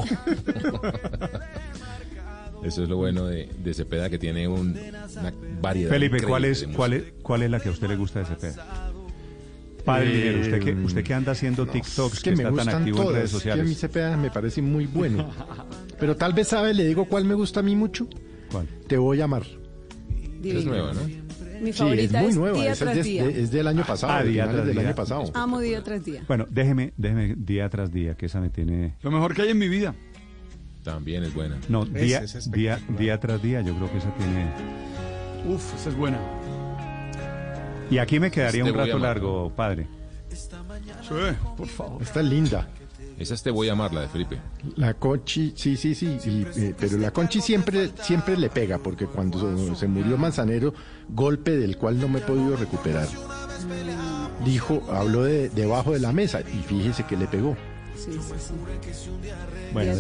Eso es lo bueno de, de Cepeda, que tiene un- una variedad. Felipe, ¿cuál de es, cuál, es, ¿cuál es la que a usted le gusta de Cepeda? Padre Eh, Linero, usted que, usted que anda haciendo No, TikToks, es que, que me está tan gustan activo todas. en redes es que a mí sociales. Cepeda me parece muy bueno. Pero tal vez sabe, le digo cuál me gusta a mí mucho. ¿Cuál? Te voy a amar. Es nueva, ¿no? Mi Sí, favorita es muy es nueva. Día esa tras es, Día. de- es del año pasado. Ah, de Día tras del Día. año pasado. Amo Día tras Día. Bueno, déjeme, déjeme día tras día, que esa me tiene... Lo mejor que hay en mi vida. También es buena. No, día, es día, día tras día, yo creo que esa tiene... Uf, esa es buena. Y aquí me quedaría Te un rato largo, padre. Sí, por favor. Está linda. Esa es Te voy a amar, la de Felipe. La Conchi, sí, sí, sí, y, eh, pero la Conchi siempre, siempre le pega, porque cuando se murió Manzanero, golpe del cual no me he podido recuperar, dijo, habló de debajo de la mesa, y fíjese que le pegó. Sí, sí, sí. Bueno,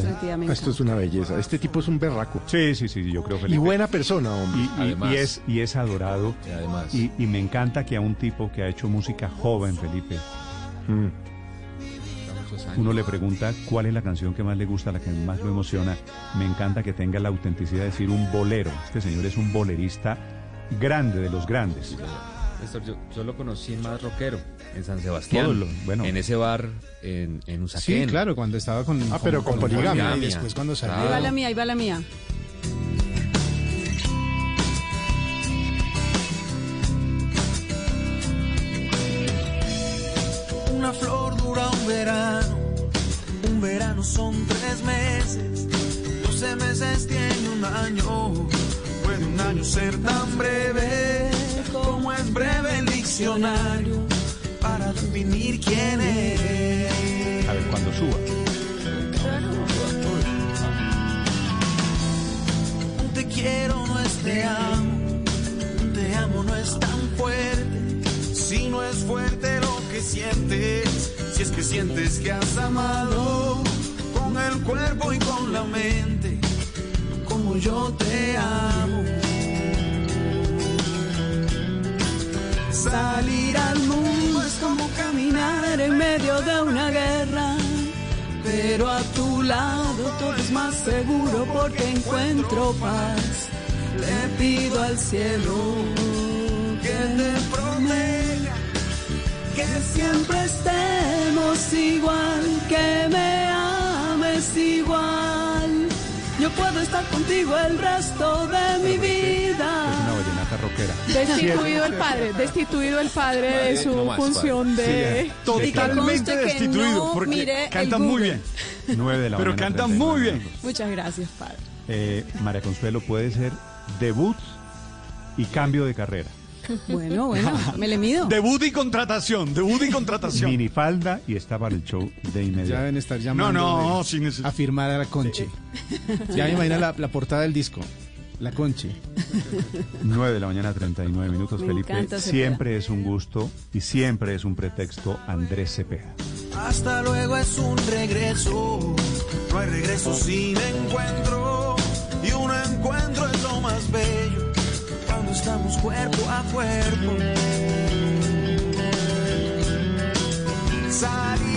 Esto es una belleza. Este tipo es un berraco. sí, sí, sí, yo creo Y Felipe. buena persona, hombre. Y, y- Además. y es, y es adorado. Y además. Y, y me encanta que a un tipo que ha hecho música joven, Felipe, Mm. Uno le pregunta cuál es la canción que más le gusta, la que más lo emociona. Me encanta que tenga la autenticidad de decir un bolero. Este señor es un bolerista grande de los grandes. Néstor, yo, yo lo conocí más rockero, en San Sebastián. Todo lo- bueno. En ese bar en, en Usaquén. Sí, claro, cuando estaba con. Ah, pero con poligamia. Y después cuando salió. Ahí va la mía, ahí va la mía. Una flor dura un verano, no son tres meses, doce meses tiene un año. Puede un año ser tan breve como es breve el diccionario para definir quién es. A ver, cuando suba. Un te quiero no es te amo, un te amo no es tan fuerte, si no es fuerte lo que sientes, si es que sientes que has amado el cuerpo y con la mente, como yo te amo. Salir al mundo es como caminar en medio de una guerra. Pero a tu lado todo es más seguro porque encuentro paz. Le pido al cielo que te proteja, que siempre estemos igual, que me ames igual. Yo puedo estar contigo el resto de mi vida. Una vallenata rockera. Destituido el padre, destituido el padre de su No más, función de... Sí, Totalmente destituido, no porque canta muy bien. 9 de la Pero mañana. canta 39 muy bien. Muchas gracias, padre. Eh, María Consuelo puede ser debut y cambio de carrera. Bueno, bueno, me le mido. Debut y contratación, debut y contratación. Minifalda y está para el show de Ya inmediato. deben estar No, llamando no, de- sin necesidad. a firmar a la Conchi. Ya me imagino la, la portada del disco. La Conchi. 9 de la mañana, 39 minutos, Me Felipe. encanta. Siempre es un gusto y siempre es un pretexto Andrés Cepeda. Hasta luego es un regreso, no hay regreso sin encuentro. Y un encuentro es lo más bello estamos cuerpo a cuerpo. Salir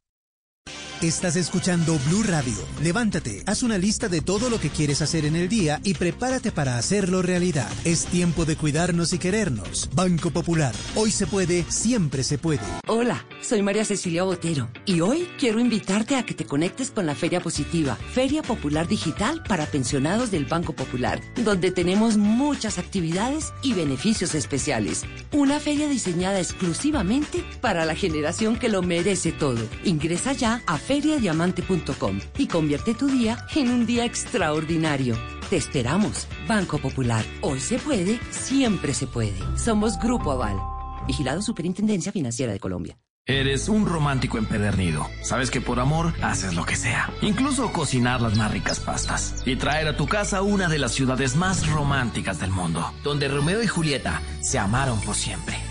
Estás escuchando Blue Radio. Levántate, haz una lista de todo lo que quieres hacer en el día y prepárate para hacerlo realidad. Es tiempo de cuidarnos y querernos. Banco Popular. Hoy se puede, siempre se puede. Hola, soy María Cecilia Botero y hoy quiero invitarte a que te conectes con la Feria Positiva, Feria Popular Digital para pensionados del Banco Popular, donde tenemos muchas actividades y beneficios especiales. Una feria diseñada exclusivamente para la generación que lo merece todo. Ingresa ya a feriadiamante.com y convierte tu día en un día extraordinario. Te esperamos, Banco Popular. Hoy se puede, siempre se puede. Somos Grupo Aval. Vigilado Superintendencia Financiera de Colombia. Eres un romántico empedernido. Sabes que por amor haces lo que sea. Incluso cocinar las más ricas pastas. Y traer a tu casa una de las ciudades más románticas del mundo. Donde Romeo y Julieta se amaron por siempre.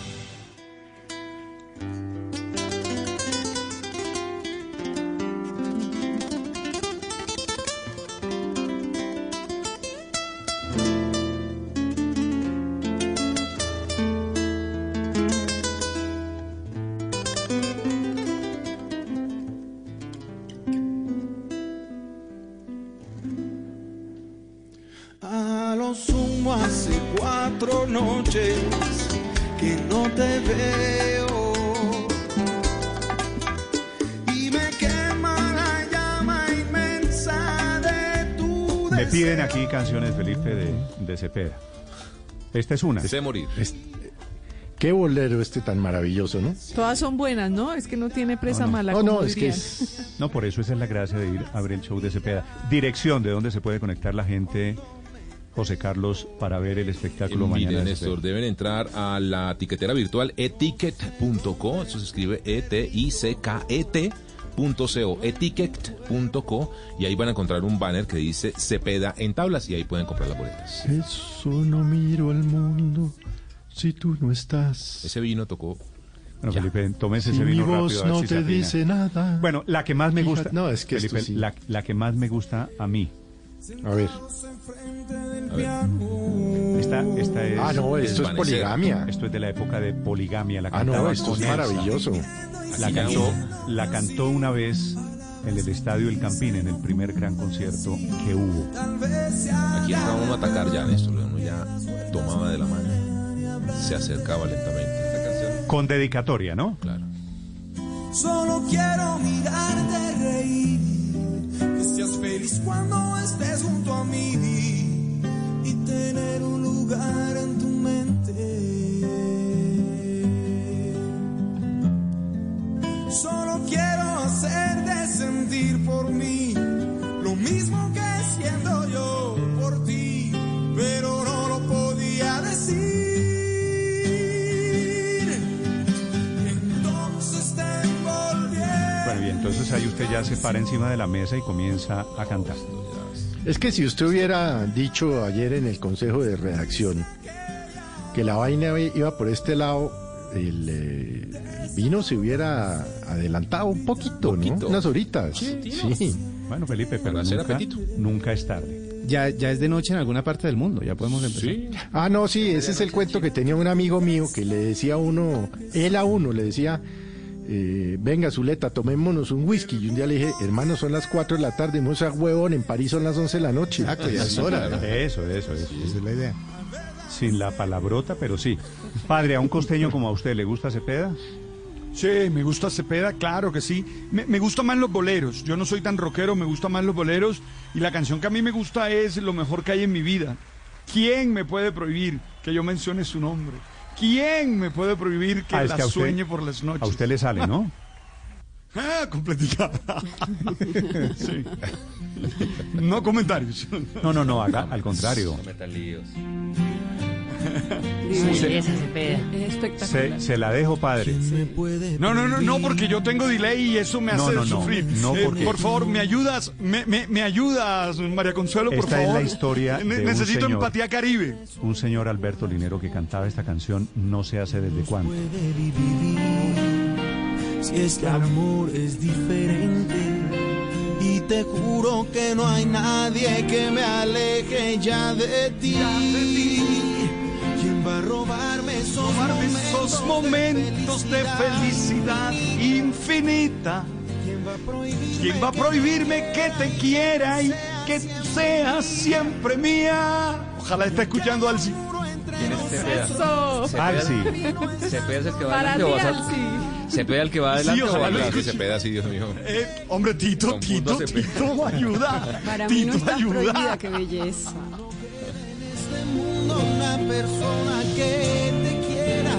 Felipe, de, de Cepeda. Esta es una. Sé morir. Qué bolero este tan maravilloso, ¿no? Todas son buenas, ¿no? Es que no tiene presa mala. No, no, como es que es- No, por eso esa es la gracia de ir a ver el show de Cepeda. Dirección de dónde se puede conectar la gente, José Carlos, para ver el espectáculo mañana. Miren, de Néstor, deben entrar a la tiquetera virtual eticket.co, eso se escribe E E-T-I-C-K-E-T. punto co, eticket.co y ahí van a encontrar un banner que dice Cepeda en tablas y ahí pueden comprar las boletas. Eso no miro al mundo si tú no estás. Ese vino tocó. Bueno, Felipe, tómese Si ese vino mi voz rápido. a ver no si te dice nada. Bueno, la que más me gusta. no, es que esto Felipe, sí. la, la que más me gusta a mí. A ver. Esta Esta, esta es, Ah, no, esto es poligamia. Esto es de la época de poligamia. La Ah, no, esto es Elsa. La cantó, la cantó una vez en el Estadio El Campín, en el primer gran concierto que hubo. Aquí uno a atacar ya, Néstor. Uno ya tomaba de la mano, se acercaba lentamente. Esta canción, Con dedicatoria, ¿no? claro. Solo quiero mirarte reír, que seas feliz cuando estés junto a mí y tener un lugar en tu mente. Solo quiero hacerte sentir por mí lo mismo que siento yo por ti, pero no lo podía decir. Entonces te envolví. Bueno, y entonces ahí usted ya se para encima de la mesa y comienza a cantar. Es que si usted hubiera dicho ayer en el consejo de redacción que la vaina iba por este lado, el, eh, el vino se hubiera adelantado un poquito, ¿no? Poquito. Unas horitas. Sí. Bueno, Felipe, pero Para hacer nunca, apetito. nunca es tarde. Ya, ya es de noche en alguna parte del mundo, ya podemos empezar. Sí. Ah, no, sí, ese es el cuento que tenía un amigo mío que le decía a uno, él a uno le decía, eh, venga Zuleta, tomémonos un whisky. Y un día le dije, hermano, son las 4 de la tarde, no sea huevón, en París son las 11 de la noche. Exacto, ya es hora. ¿no? Eso, eso, eso. Esa es la idea. Sin la palabrota, pero sí. Padre, a un costeño como a usted, ¿le gusta Cepeda? Sí, me gusta Cepeda, claro que sí. Me, me gustan más los boleros. Yo no soy tan rockero, me gustan más los boleros. Y la canción que a mí me gusta es Lo mejor que hay en mi vida. ¿Quién me puede prohibir que yo mencione su nombre? ¿Quién me puede prohibir que Ah, la que a usted- sueñe por las noches? A usted le sale, ¿no? Ah, completica. sí. No comentarios. No, no, no, haga al contrario. No metan líos. Belleza, Cepeda. Es Se, espectacular. se la dejo, padre. No, no, no, no, porque yo tengo delay y eso me hace no, no, sufrir. no, Eh, porque- por favor, me ayudas, me, me, me ayudas, María Consuelo, por Esta es favor. la historia de un Necesito señor. empatía caribe. Un señor Alberto Linero que cantaba esta canción no se hace desde cuándo. Si este amor es diferente y te juro que no hay nadie que me aleje ya de ti. ¿Quién va a robarme esos Tomarme momentos, esos momentos de felicidad infinita. ¿Quién va a prohibirme ¿Quién va a prohibirme que te quiera y que seas siempre mía? Ojalá esté escuchando Alci. ¿Quién es Cepeda? Eso. Alci. ¿Cepeda es el que va Para adelante ti, Alci. ¿Cepeda el que va adelante o ojalá va. Cepeda, sí, Dios mío. Eh, hombre, Tito, Tito, Cepeda. Tito, ayuda. Para mí Tito, no está prohibida, ayuda. qué belleza. Este mundo una persona que te quiera?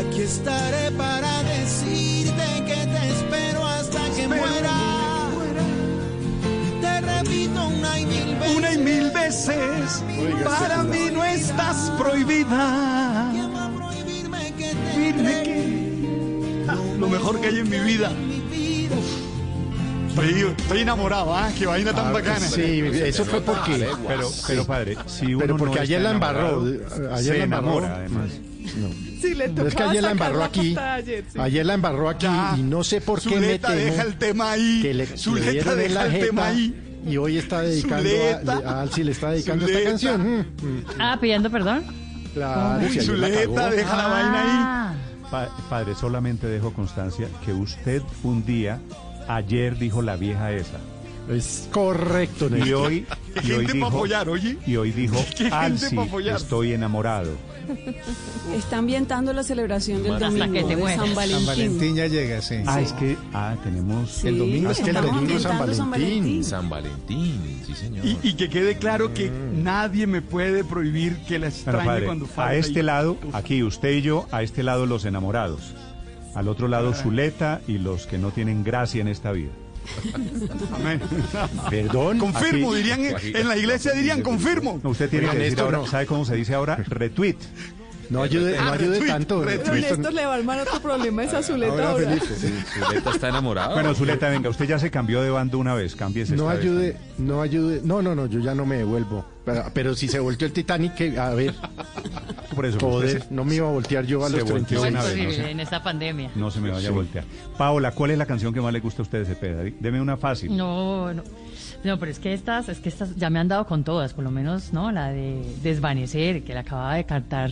Aquí estaré para decirte que te espero hasta que muera. Te repito una y mil veces. Una y mil veces, para mí no estás prohibida. ¿Quién va a prohibirme que te ah, lo mejor que hay en mi vida. mi vida? Estoy, estoy enamorado, ¿ah? Qué vaina tan bacana. Sí, eso fue porque... Pero, pero padre, si uno Pero porque no ayer la embarró, ayer se la embarró. enamora, además. Sí, le Pero es que ayer la embarró aquí. ayer, sí. Ayer la embarró aquí Ya. y no sé por qué me Zuleta temo deja el tema ahí. que le, le Zuleta deja la el tema jeta ahí. y hoy está dedicando Zuleta. a, a Alci le está dedicando Zuleta. esta canción. Mm, mm, Ah, pidiendo perdón. Claro, Uy, si la Zuleta, cagó. deja la vaina Ah, Pa- padre, solamente dejo constancia que usted un día, ayer dijo la vieja esa. Es correcto, Y Néstor. hoy, y hoy gente para dijo, apoyar, oye. y hoy dijo, Qué gente Alci, pa' apoyar". estoy enamorado. Está ambientando la celebración del domingo que te de. San Valentín. San Valentín ya llega, sí. Ah, es que, ah, tenemos... Sí, El domingo es que el estamos domingo es San Valentín. San Valentín, sí, señor. Y, y que quede claro que Mm. nadie me puede prohibir que la Bueno, extrañe padre, cuando falta. a este y- lado, aquí usted y yo, a este lado los enamorados. Al otro lado Zuleta y los que no tienen gracia en esta vida. Amén. Perdón. Confirmo, Aquí- dirían en la iglesia dirían confirmo. No, usted tiene que decir ahora, no. ¿sabe cómo se dice ahora? Retweet. No ayude, no ayude retweet, tanto. retweet. Pero Néstor. Le va a armar otro problema esa Zuleta Ahora, ahora. Felipe. Zuleta está enamorado. Bueno, Zuleta, venga, usted ya se cambió de bando una vez, cámbiese No esta vez. ayude, no ayude. No, no, no, yo ya no me devuelvo. Pero, pero si se volteó el Titanic, a ver. por eso. no me iba a voltear yo a se los volteó 36. una Es vez, no posible se- en esta pandemia. No se me vaya Sí. a voltear. Paola, ¿cuál es la canción que más le gusta a usted de Cepeda? Deme una fácil. No, no. No, pero es que estas, es que estas ya me han dado con todas, por lo menos, ¿no? La de Desvanecer, que la acaba de cantar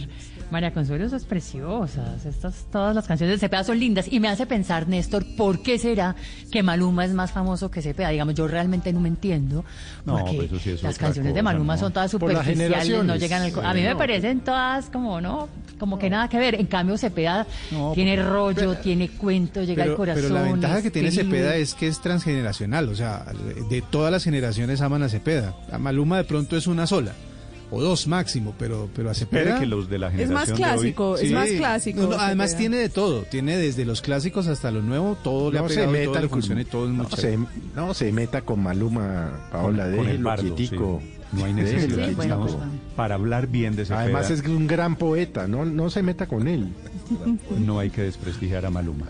María Consuelo, esas preciosas. Estas, todas las canciones de Cepeda son lindas. Y me hace pensar, Néstor, ¿por qué será que Maluma es más famoso que Cepeda? Digamos, yo realmente no me entiendo. No, Porque pues eso sí es las canciones de Maluma ¿no? son todas superficiales, no llegan al... A mí me no. parecen todas como, ¿no? Como que nada que ver. En cambio, Cepeda No, tiene rollo, tiene cuento, llega Pero, al corazón. pero la ventaja que tiene. Cepeda es que es transgeneracional, o sea, de todas las generaciones aman a Cepeda. A Maluma de pronto es una sola, o dos máximo, pero, pero a Espere Cepeda... que los de la Es generación más de hoy- clásico, es Sí. más clásico. No, no, además Cepeda. tiene de todo, tiene desde los clásicos hasta lo nuevo, todo le ha No se todo meta le funciona y todo es muy no, se, no se meta con Maluma, Paola, con, con el bardo, sí. No hay necesidad. Sí, bueno, para hablar bien de Cepeda. Además es un gran poeta, no, no se meta con él. No hay que desprestigiar a Maluma.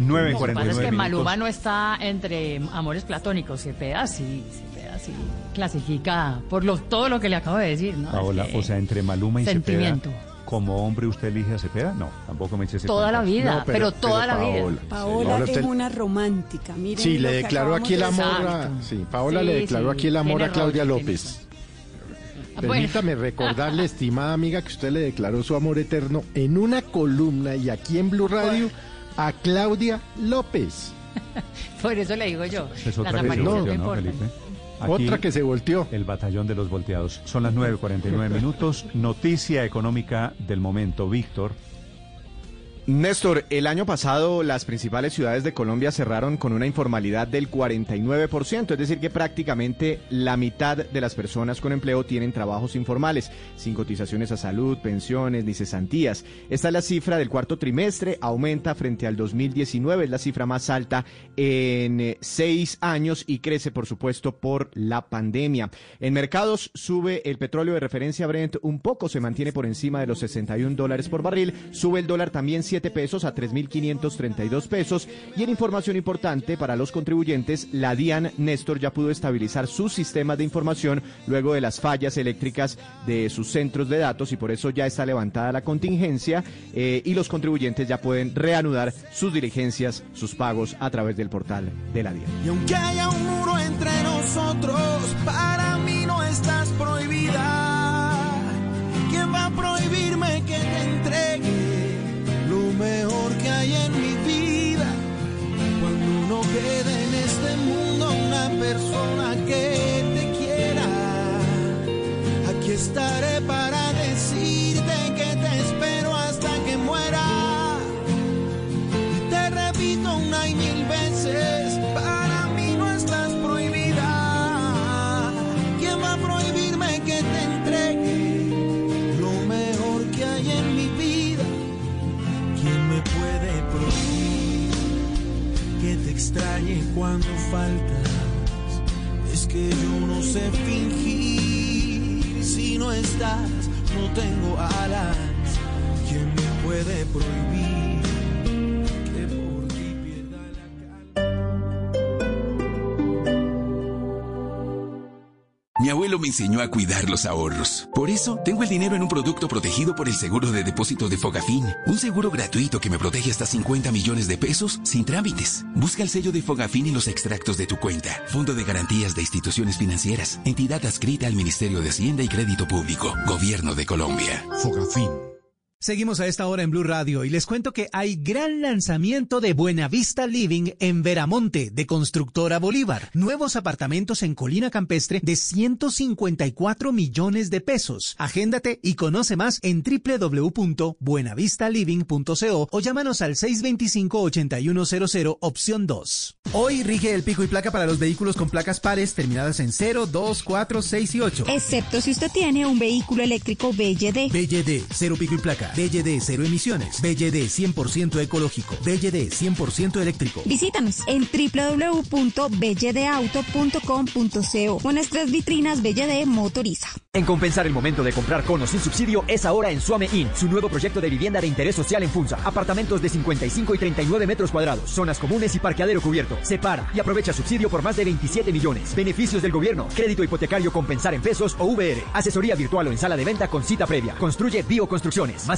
Lo 9 en que pasa 49 es que minutos. Maluma no está entre amores platónicos. Cepeda sí, Cepeda sí clasifica por lo, todo lo que le acabo de decir, ¿no? Paola, Es que o sea, entre Maluma y Sentimiento. Cepeda, como hombre usted elige a Cepeda? No, tampoco me eche ese Toda la vida, No, pero, toda la vida. Paola, Paola Paola, es usted- una romántica. Miren Sí, le declaró aquí el amor a... Sí, Paola Sí, le declaró sí, aquí el amor a Claudia López. Ah, bueno. Permítame recordarle, estimada amiga, que usted le declaró su amor eterno en una columna y aquí en Blue Radio a Claudia López. Por eso le digo yo. Es otra las no ¿no, importan. Otra que se volteó. El batallón de los volteados. Son las 9.49 minutos. Noticia económica del momento. Víctor. Néstor, el año pasado las principales ciudades de Colombia cerraron con una informalidad del 49%, es decir, que prácticamente la mitad de las personas con empleo tienen trabajos informales, sin cotizaciones a salud, pensiones ni cesantías. Esta es la cifra del cuarto trimestre, aumenta frente al 2019, es la cifra más alta en eh, seis años y crece, por supuesto, por la pandemia. En mercados sube el petróleo de referencia Brent un poco, se mantiene por encima de los 61 dólares por barril, sube el dólar también 7 pesos a 3.532 pesos y en información importante para los contribuyentes, la DIAN Néstor ya pudo estabilizar su sistema de información luego de las fallas eléctricas de sus centros de datos y por eso ya está levantada la contingencia eh, y los contribuyentes ya pueden reanudar sus diligencias, sus pagos a través del portal de la DIAN. Y aunque haya un muro entre nosotros, para mí no estás prohibida. ¿Quién va a prohibirme que te mejor que hay en mi vida? Cuando no quede en este mundo una persona que te quiera, aquí estaré para decirte cuando faltas? Es que yo no sé fingir si no estás, no tengo alas. ¿Quién me puede prohibir Mi abuelo me enseñó a cuidar los ahorros. Por eso, tengo el dinero en un producto protegido por el seguro de depósito de Fogafín. Un seguro gratuito que me protege hasta 50 millones de pesos sin trámites. Busca el sello de Fogafín en los extractos de tu cuenta. Fondo de Garantías de Instituciones Financieras. Entidad adscrita al Ministerio de Hacienda y Crédito Público. Gobierno de Colombia. Fogafín. Seguimos a esta hora en Blue Radio y les cuento que hay gran lanzamiento de Buenavista Living en Veramonte de Constructora Bolívar. Nuevos apartamentos en Colina Campestre de 154 millones de pesos. Agéndate y conoce más en www.buenavistaliving.co o llámanos al 625-8100 opción 2. Hoy rige el pico y placa para los vehículos con placas pares terminadas en 0, 2, 4, 6 y 8. Excepto si usted tiene un vehículo eléctrico BYD. BYD, cero pico y placa. BYD, cero emisiones. BYD, 100% ecológico. BYD, 100% eléctrico. Visítanos en www.belledauto.com.co o nuestras vitrinas BYD Motoriza. En compensar el momento de comprar con o sin subsidio es ahora en Suame In, su nuevo proyecto de vivienda de interés social en Funza. Apartamentos de 55 y 39 metros cuadrados, zonas comunes y parqueadero cubierto. Separa y aprovecha subsidio por más de 27 millones. Beneficios del gobierno, crédito hipotecario compensar en pesos o VR. Asesoría virtual o en sala de venta con cita previa. Construye bioconstrucciones. Más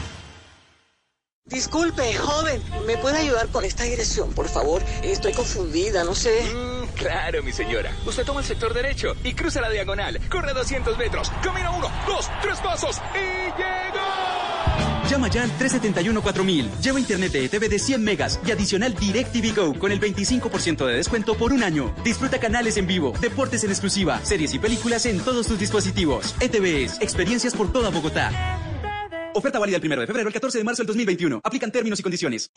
Disculpe, joven, ¿me puede ayudar con esta dirección, por favor? Estoy confundida, no sé. claro, mi señora. Usted toma el sector derecho y cruza la diagonal. Corre 200 metros. Camina uno, dos, tres pasos y llegó. Llama ya al 371-4000. Lleva internet de ETV de 100 megas y adicional DirecTV Go con el 25% de descuento por un año. Disfruta canales en vivo, deportes en exclusiva, series y películas en todos tus dispositivos. ETVs, experiencias por toda Bogotá. Oferta válida el 1 de febrero al 14 de marzo del 2021. Aplican términos y condiciones.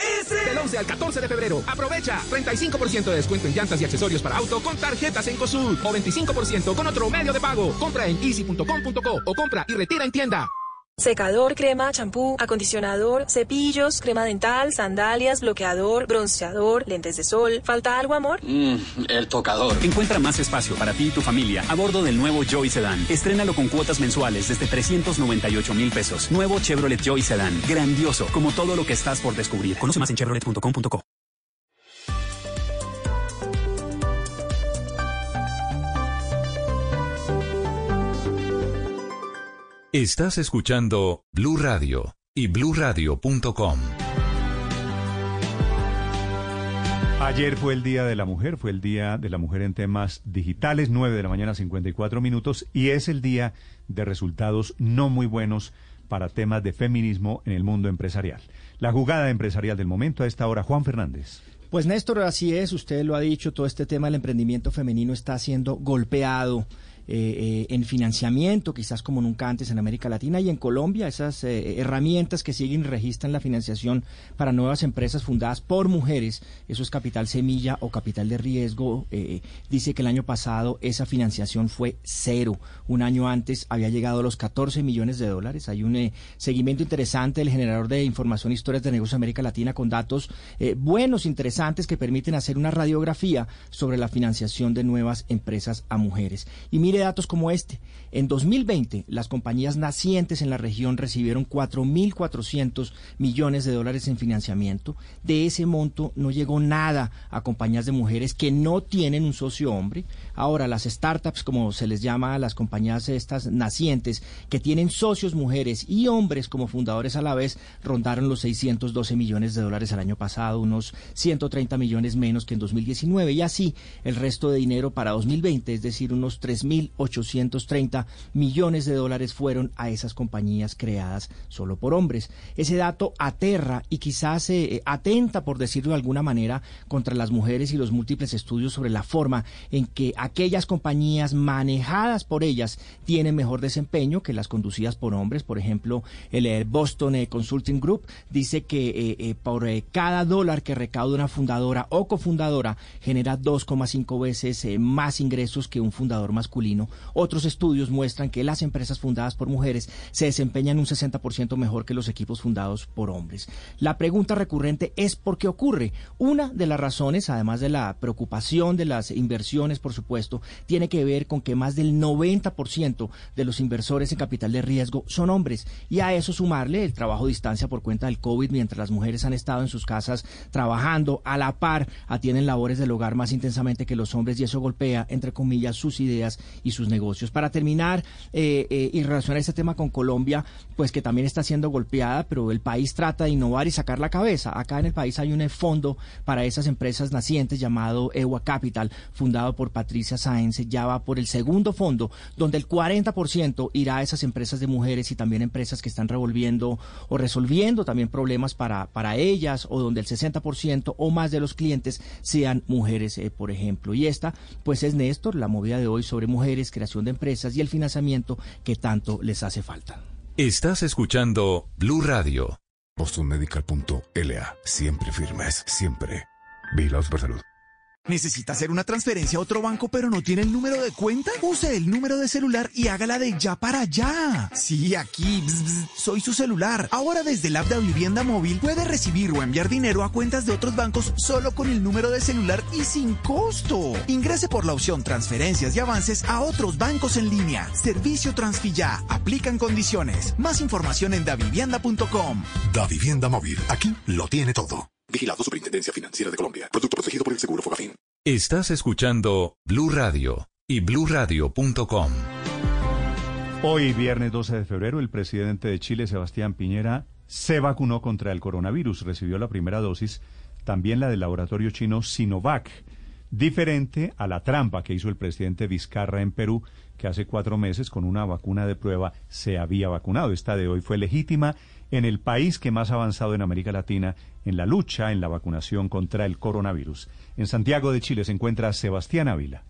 Del 11 al 14 de febrero, aprovecha 35% de descuento en llantas y accesorios para auto con tarjetas en COSUD o 25% con otro medio de pago. Compra en easy.com.co o compra y retira en tienda. Secador, crema, champú, acondicionador, cepillos, crema dental, sandalias, bloqueador, bronceador, lentes de sol. ¿Falta algo, amor? Mmm, el tocador. Encuentra más espacio para ti y tu familia a bordo del nuevo Joy Sedan. Estrénalo con cuotas mensuales desde 398 mil pesos. Nuevo Chevrolet Joy Sedan. Grandioso, como todo lo que estás por descubrir. Conoce más en chevrolet.com.co. Estás escuchando Blue Radio y bluradio.com. Ayer fue el Día de la Mujer, fue el Día de la Mujer en temas digitales, 9 de la mañana 54 minutos, y es el día de resultados no muy buenos para temas de feminismo en el mundo empresarial. La jugada empresarial del momento a esta hora, Juan Fernández. Pues Néstor, así es, usted lo ha dicho, todo este tema del emprendimiento femenino está siendo golpeado eh, en financiamiento, quizás como nunca antes en América Latina y en Colombia, esas eh, herramientas que siguen y registran la financiación para nuevas empresas fundadas por mujeres, eso es capital semilla o capital de riesgo, eh, dice que el año pasado esa financiación fue cero, un año antes había llegado a los 14 millones de dólares, hay un seguimiento interesante del generador de información e historias de negocios de América Latina con datos buenos, interesantes que permiten hacer una radiografía sobre la financiación de nuevas empresas a mujeres. Y mire datos como este. En 2020, las compañías nacientes en la región recibieron 4.400 millones de dólares en financiamiento. De ese monto no llegó nada a compañías de mujeres que no tienen un socio hombre. Ahora, las startups, como se les llama a las compañías estas nacientes, que tienen socios mujeres y hombres como fundadores a la vez, rondaron los 612 millones de dólares el año pasado, unos 130 millones menos que en 2019. Y así, el resto de dinero para 2020, es decir, unos 3.000 830 millones de dólares fueron a esas compañías creadas solo por hombres. Ese dato aterra y quizás eh, atenta, por decirlo de alguna manera, contra las mujeres y los múltiples estudios sobre la forma en que aquellas compañías manejadas por ellas tienen mejor desempeño que las conducidas por hombres. Por ejemplo, el eh, Boston eh, Consulting Group dice que por cada dólar que recauda una fundadora o cofundadora genera 2,5 veces más ingresos que un fundador masculino otros estudios muestran que las empresas fundadas por mujeres se desempeñan un 60% mejor que los equipos fundados por hombres. La pregunta recurrente es por qué ocurre. Una de las razones, además de la preocupación de las inversiones, por supuesto, tiene que ver con que más del 90% de los inversores en capital de riesgo son hombres. Y a eso sumarle el trabajo a distancia por cuenta del COVID, mientras las mujeres han estado en sus casas trabajando a la par, atienden labores del hogar más intensamente que los hombres y eso golpea, entre comillas, sus ideas y sus negocios. Para terminar eh, eh, y relacionar este tema con Colombia, pues que también está siendo golpeada, pero el país trata de innovar y sacar la cabeza. Acá en el país hay un fondo para esas empresas nacientes llamado EWA Capital, fundado por Patricia Sáenz, ya va por el segundo fondo, donde el 40% irá a esas empresas de mujeres y también empresas que están revolviendo o resolviendo también problemas para, para ellas, o donde el 60% o más de los clientes sean mujeres, eh, por ejemplo. Y esta, pues es Néstor, la movida de hoy sobre mujeres, creación de empresas y financiamiento que tanto les hace falta. Estás escuchando Blue Radio. BostonMedical.la. Siempre firmes, siempre. Vigilados por salud. ¿Necesita hacer una transferencia a otro banco pero no tiene el número de cuenta? Use el número de celular y hágala de ya para allá. Sí, aquí, bzz, bzz, soy su celular. Ahora desde el app de Vivienda Móvil puede recibir o enviar dinero a cuentas de otros bancos solo con el número de celular y sin costo. Ingrese por la opción Transferencias y Avances a otros bancos en línea. Servicio Transfilla. Aplican condiciones. Más información en davivienda.com. Da Vivienda Móvil. Aquí lo tiene todo. Vigilado Superintendencia Financiera de Colombia. Producto protegido por el Seguro Fogafín. Estás escuchando Blue Radio y bluradio.com. Hoy, viernes 12 de febrero, el presidente de Chile, Sebastián Piñera, se vacunó contra el coronavirus. Recibió la primera dosis, también la del laboratorio chino Sinovac. Diferente a la trampa que hizo el presidente Vizcarra en Perú, que hace cuatro meses con una vacuna de prueba se había vacunado. Esta de hoy fue legítima en el país que más ha avanzado en América Latina en la lucha en la vacunación contra el coronavirus. En Santiago de Chile se encuentra Sebastián Ávila.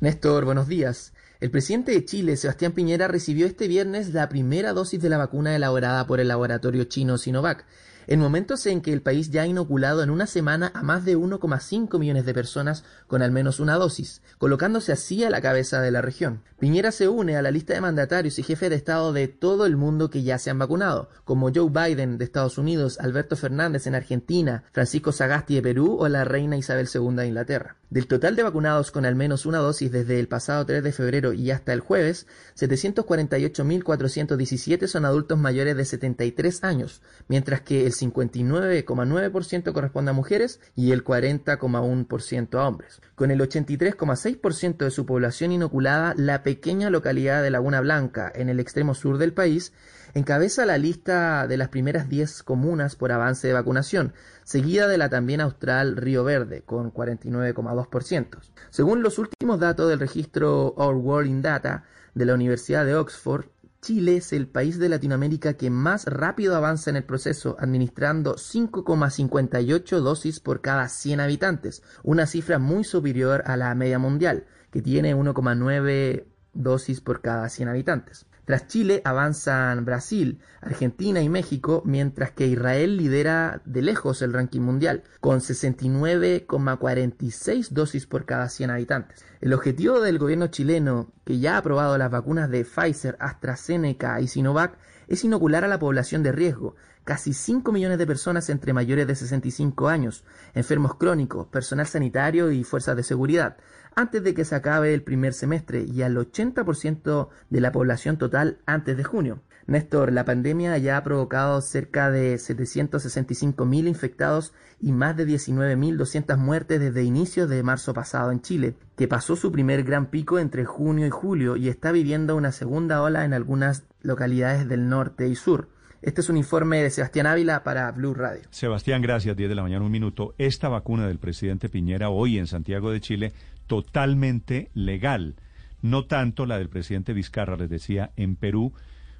Néstor, buenos días. El presidente de Chile, Sebastián Piñera, recibió este viernes la primera dosis de la vacuna elaborada por el laboratorio chino Sinovac, en momentos en que el país ya ha inoculado en una semana a más de 1,5 millones de personas con al menos una dosis, colocándose así a la cabeza de la región. Piñera se une a la lista de mandatarios y jefes de Estado de todo el mundo que ya se han vacunado, como Joe Biden de Estados Unidos, Alberto Fernández en Argentina, Francisco Sagasti de Perú o la reina Isabel II de Inglaterra. Del total de vacunados con al menos una dosis desde el pasado 3 de febrero y hasta el jueves, 748.417 son adultos mayores de 73 años, mientras que el 59,9% corresponde a mujeres y el 40,1% a hombres. Con el 83,6% de su población inoculada, la pequeña localidad de Laguna Blanca, en el extremo sur del país, encabeza la lista de las primeras 10 comunas por avance de vacunación, seguida de la también austral Río Verde, con 49,2%. Según los últimos datos del registro Our World in Data de la Universidad de Oxford, Chile es el país de Latinoamérica que más rápido avanza en el proceso, administrando 5,58 dosis por cada 100 habitantes, una cifra muy superior a la media mundial, que tiene 1,9 dosis por cada 100 habitantes. Tras Chile avanzan Brasil, Argentina y México, mientras que Israel lidera de lejos el ranking mundial, con 69,46 dosis por cada 100 habitantes. El objetivo del gobierno chileno, que ya ha aprobado las vacunas de Pfizer, AstraZeneca y Sinovac, es inocular a la población de riesgo, casi 5 millones de personas entre mayores de 65 años, enfermos crónicos, personal sanitario y fuerzas de seguridad, antes de que se acabe el primer semestre y al 80% de la población total antes de junio. Néstor, la pandemia ya ha provocado cerca de 765.000 infectados y más de 19.200 muertes desde inicios de marzo pasado en Chile, que pasó su primer gran pico entre junio y julio y está viviendo una segunda ola en algunas localidades del norte y sur. Este es un informe de Sebastián Ávila para Blue Radio. Sebastián, gracias. 10 de la mañana, un minuto. Esta vacuna del presidente Piñera hoy en Santiago de Chile, totalmente legal. No tanto la del presidente Vizcarra, les decía, en Perú,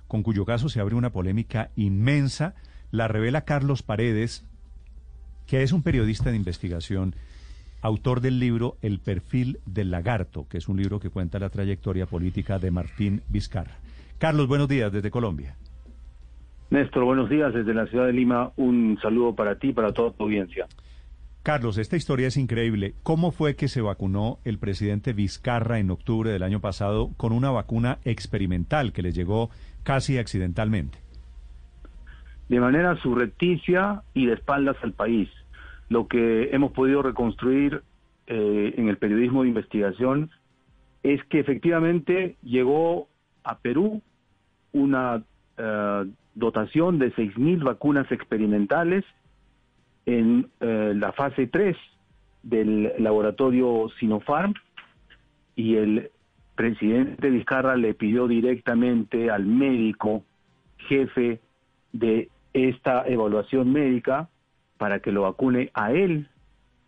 con cuyo caso se abre una polémica inmensa. La revela Carlos Paredes, que es un periodista de investigación, autor del libro El perfil del lagarto, que es un libro que cuenta la trayectoria política de Martín Vizcarra. Carlos, buenos días desde Colombia. Néstor, buenos días desde la ciudad de Lima. Un saludo para ti y para toda tu audiencia. Carlos, esta historia es increíble. ¿Cómo fue que se vacunó el presidente Vizcarra en octubre del año pasado con una vacuna experimental que le llegó casi accidentalmente? De manera subrepticia y de espaldas al país. Lo que hemos podido reconstruir eh, en el periodismo de investigación es que efectivamente llegó a Perú una eh, dotación de 6.000 vacunas experimentales en eh, la fase 3 del laboratorio Sinopharm y el presidente Vizcarra le pidió directamente al médico jefe de esta evaluación médica para que lo vacune a él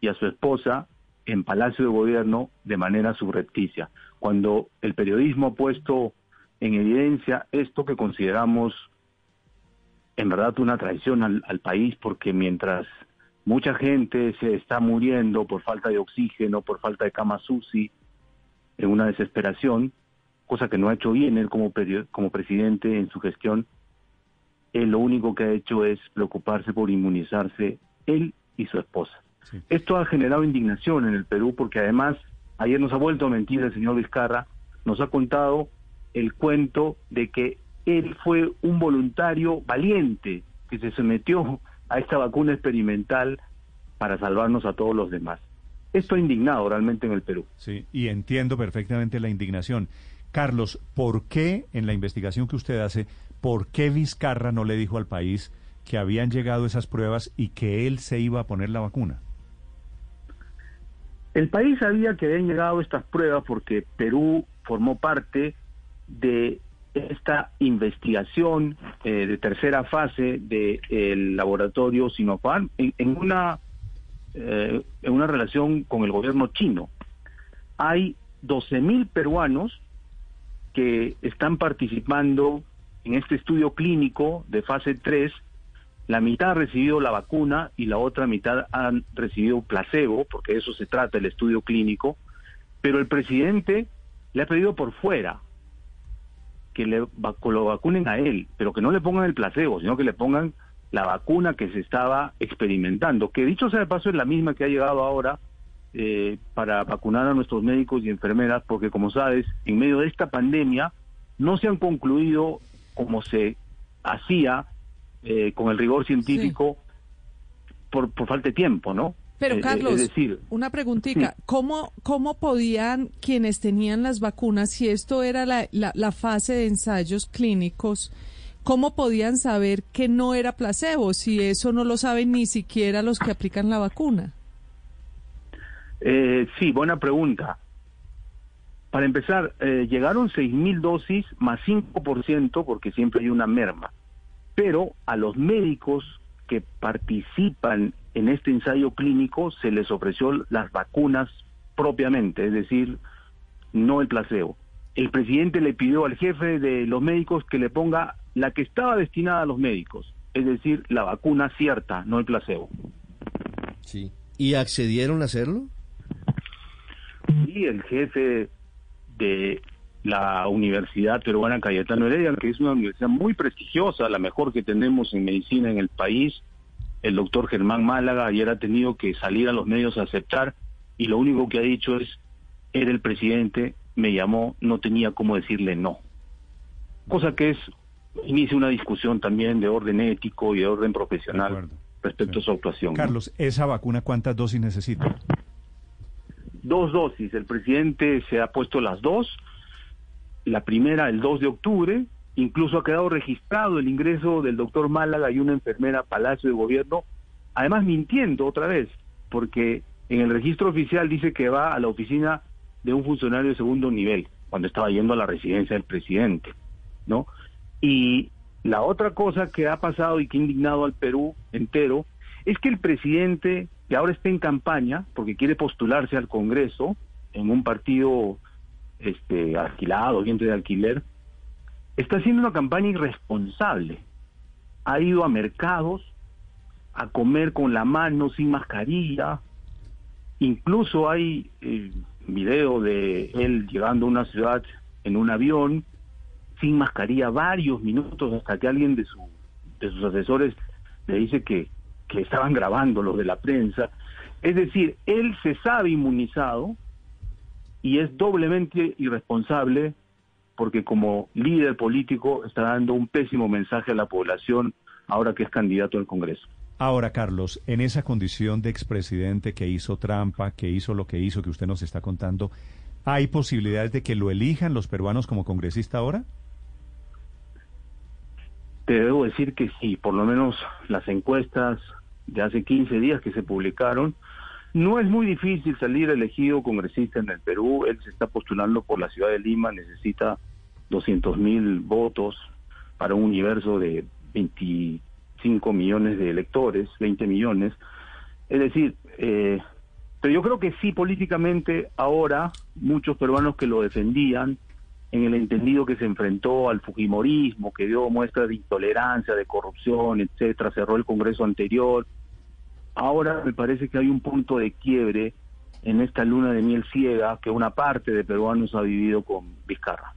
y a su esposa en Palacio de Gobierno de manera subrepticia. Cuando el periodismo ha puesto en evidencia esto que consideramos en verdad una traición al, al, país porque mientras mucha gente se está muriendo por falta de oxígeno, por falta de cama SUSI, en una desesperación, cosa que no ha hecho bien él como, como presidente en su gestión, él lo único que ha hecho es preocuparse por inmunizarse él y su esposa. Esto ha generado indignación en el Perú porque además ayer nos ha vuelto a mentir el señor Vizcarra, nos ha contado el cuento de que él fue un voluntario valiente que se sometió a esta vacuna experimental para salvarnos a todos los demás. Esto ha indignado realmente en el Perú. Sí, y entiendo perfectamente la indignación. Carlos, ¿por qué en la investigación que usted hace, por qué Vizcarra no le dijo al país que habían llegado esas pruebas y que él se iba a poner la vacuna? El país sabía que habían llegado estas pruebas porque Perú formó parte de esta investigación eh, de tercera fase del laboratorio Sinopharm en, una eh, en una relación con el gobierno chino. Hay 12.000 peruanos que están participando en este estudio clínico de fase 3. La mitad ha recibido la vacuna y la otra mitad han recibido placebo, porque de eso se trata el estudio clínico. Pero el presidente le ha pedido por fuera que le lo vacunen a él, pero que no le pongan el placebo, sino que le pongan la vacuna que se estaba experimentando, que dicho sea de paso es la misma que ha llegado ahora eh, para vacunar a nuestros médicos y enfermeras, porque como sabes, en medio de esta pandemia no se han concluido como se hacía eh, con el rigor científico por, por falta de tiempo, ¿no? Pero Eh, eh, Carlos, es decir, una preguntita, ¿cómo, ¿cómo podían quienes tenían las vacunas, si esto era la, la, la fase de ensayos clínicos, cómo podían saber que no era placebo, si eso no lo saben ni siquiera los que aplican la vacuna? Eh, sí, buena pregunta. Para empezar, eh, llegaron 6.000 dosis más 5% porque siempre hay una merma. Pero a los médicos que participan en este ensayo clínico se les ofreció las vacunas propiamente, es decir, no el placebo. El presidente le pidió al jefe de los médicos que le ponga la que estaba destinada a los médicos, es decir, la vacuna cierta, no el placebo. Sí. ¿Y accedieron a hacerlo? y el jefe de la Universidad Peruana Cayetano Heredia, que es una universidad muy prestigiosa, la mejor que tenemos en medicina en el país, el doctor Germán Málaga ayer ha tenido que salir a los medios a aceptar y lo único que ha dicho es, era el presidente, me llamó, no tenía cómo decirle no. Cosa que es, inicia una discusión también de orden ético y de orden profesional respecto a su actuación. ¿no? Carlos, ¿esa vacuna cuántas dosis necesita? dos dosis. El presidente se ha puesto las dos. La primera el 2 de octubre. Incluso ha quedado registrado el ingreso del doctor Málaga y una enfermera a Palacio de Gobierno. Además mintiendo otra vez, porque en el registro oficial dice que va a la oficina de un funcionario de segundo nivel, cuando estaba yendo a la residencia del presidente, ¿no? Y la otra cosa que ha pasado y que ha indignado al Perú entero es que el presidente, que ahora está en campaña, porque quiere postularse al Congreso en un partido este, alquilado, vientre de alquiler, está haciendo una campaña irresponsable. Ha ido a mercados a comer con la mano, sin mascarilla. Incluso hay eh, video de él llegando a una ciudad en un avión sin mascarilla varios minutos hasta que alguien de, su, de sus asesores le dice que, que estaban grabando los de la prensa. Es decir, él se sabe inmunizado y es doblemente irresponsable porque como líder político está dando un pésimo mensaje a la población ahora que es candidato al Congreso. Ahora, Carlos, en esa condición de expresidente que hizo trampa, que hizo lo que hizo, que usted nos está contando, ¿hay posibilidades de que lo elijan los peruanos como congresista ahora? Te debo decir que sí, por lo menos las encuestas de hace 15 días que se publicaron, no es muy difícil salir elegido congresista en el Perú. Él se está postulando por la ciudad de Lima, necesita 200 mil votos para un universo de 25 millones de electores, 20 millones. Es decir, eh, pero yo creo que sí, políticamente, ahora muchos peruanos que lo defendían, en el entendido que se enfrentó al Fujimorismo, que dio muestras de intolerancia, de corrupción, etcétera, cerró el Congreso anterior. Ahora me parece que hay un punto de quiebre en esta luna de miel ciega que una parte de peruanos ha vivido con Vizcarra.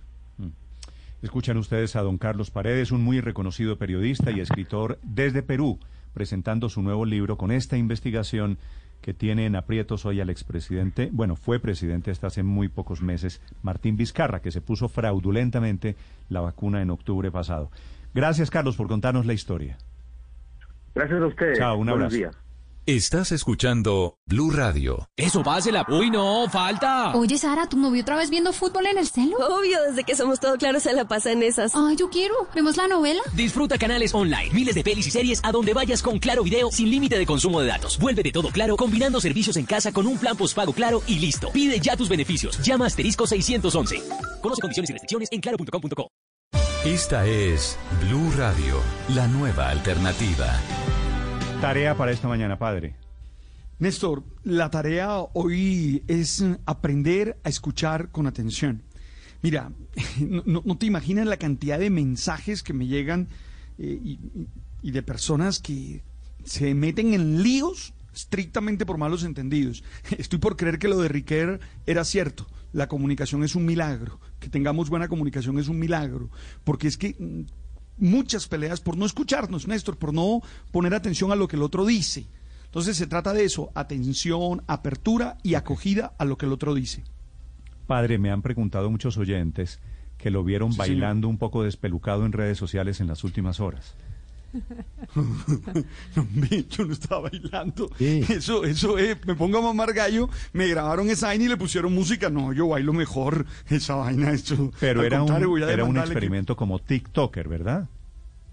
Escuchan ustedes a don Carlos Paredes, un muy reconocido periodista y escritor desde Perú, presentando su nuevo libro con esta investigación que tiene en aprietos hoy al expresidente, bueno, fue presidente hasta hace muy pocos meses, Martín Vizcarra, que se puso fraudulentamente la vacuna en octubre pasado. Gracias, Carlos, por contarnos la historia. Gracias a ustedes. Chao, un Buenos abrazo. días. Estás escuchando Blue Radio. Eso, pásela. Uy, no, falta. Oye, Sara, ¿tu novio otra vez viendo fútbol en el celo? Obvio, desde que somos todos claros se la pasa en esas. Ay, yo quiero. ¿Vemos la novela? Disfruta canales online, miles de pelis y series a donde vayas con Claro Video sin límite de consumo de datos. Vuelve de todo claro combinando servicios en casa con un plan postpago claro y listo. Pide ya tus beneficios. Llama a asterisco 611. Conoce condiciones y restricciones en claro.com.co. Esta es Blue Radio, la nueva alternativa. Tarea para esta mañana, padre. Néstor, la tarea hoy es aprender a escuchar con atención. Mira, no, te imaginas la cantidad de mensajes que me llegan eh, y, y de personas que se meten en líos estrictamente por malos entendidos. Estoy por creer que lo de Riquer era cierto. La comunicación es un milagro. Que tengamos buena comunicación es un milagro. Porque es que mm, muchas peleas por no escucharnos, Néstor, por no poner atención a lo que el otro dice. Entonces se trata de eso, atención, apertura y acogida a lo que el otro dice. Padre, me han preguntado muchos oyentes que lo vieron Sí, señor. bailando un poco despelucado en redes sociales en las últimas horas. Yo no estaba bailando. Eso, eso es, me pongo a mamar gallo, me grabaron esa vaina y le pusieron música. No, yo bailo mejor esa vaina. Eso, Pero era un, a era un que- experimento como TikToker, ¿verdad?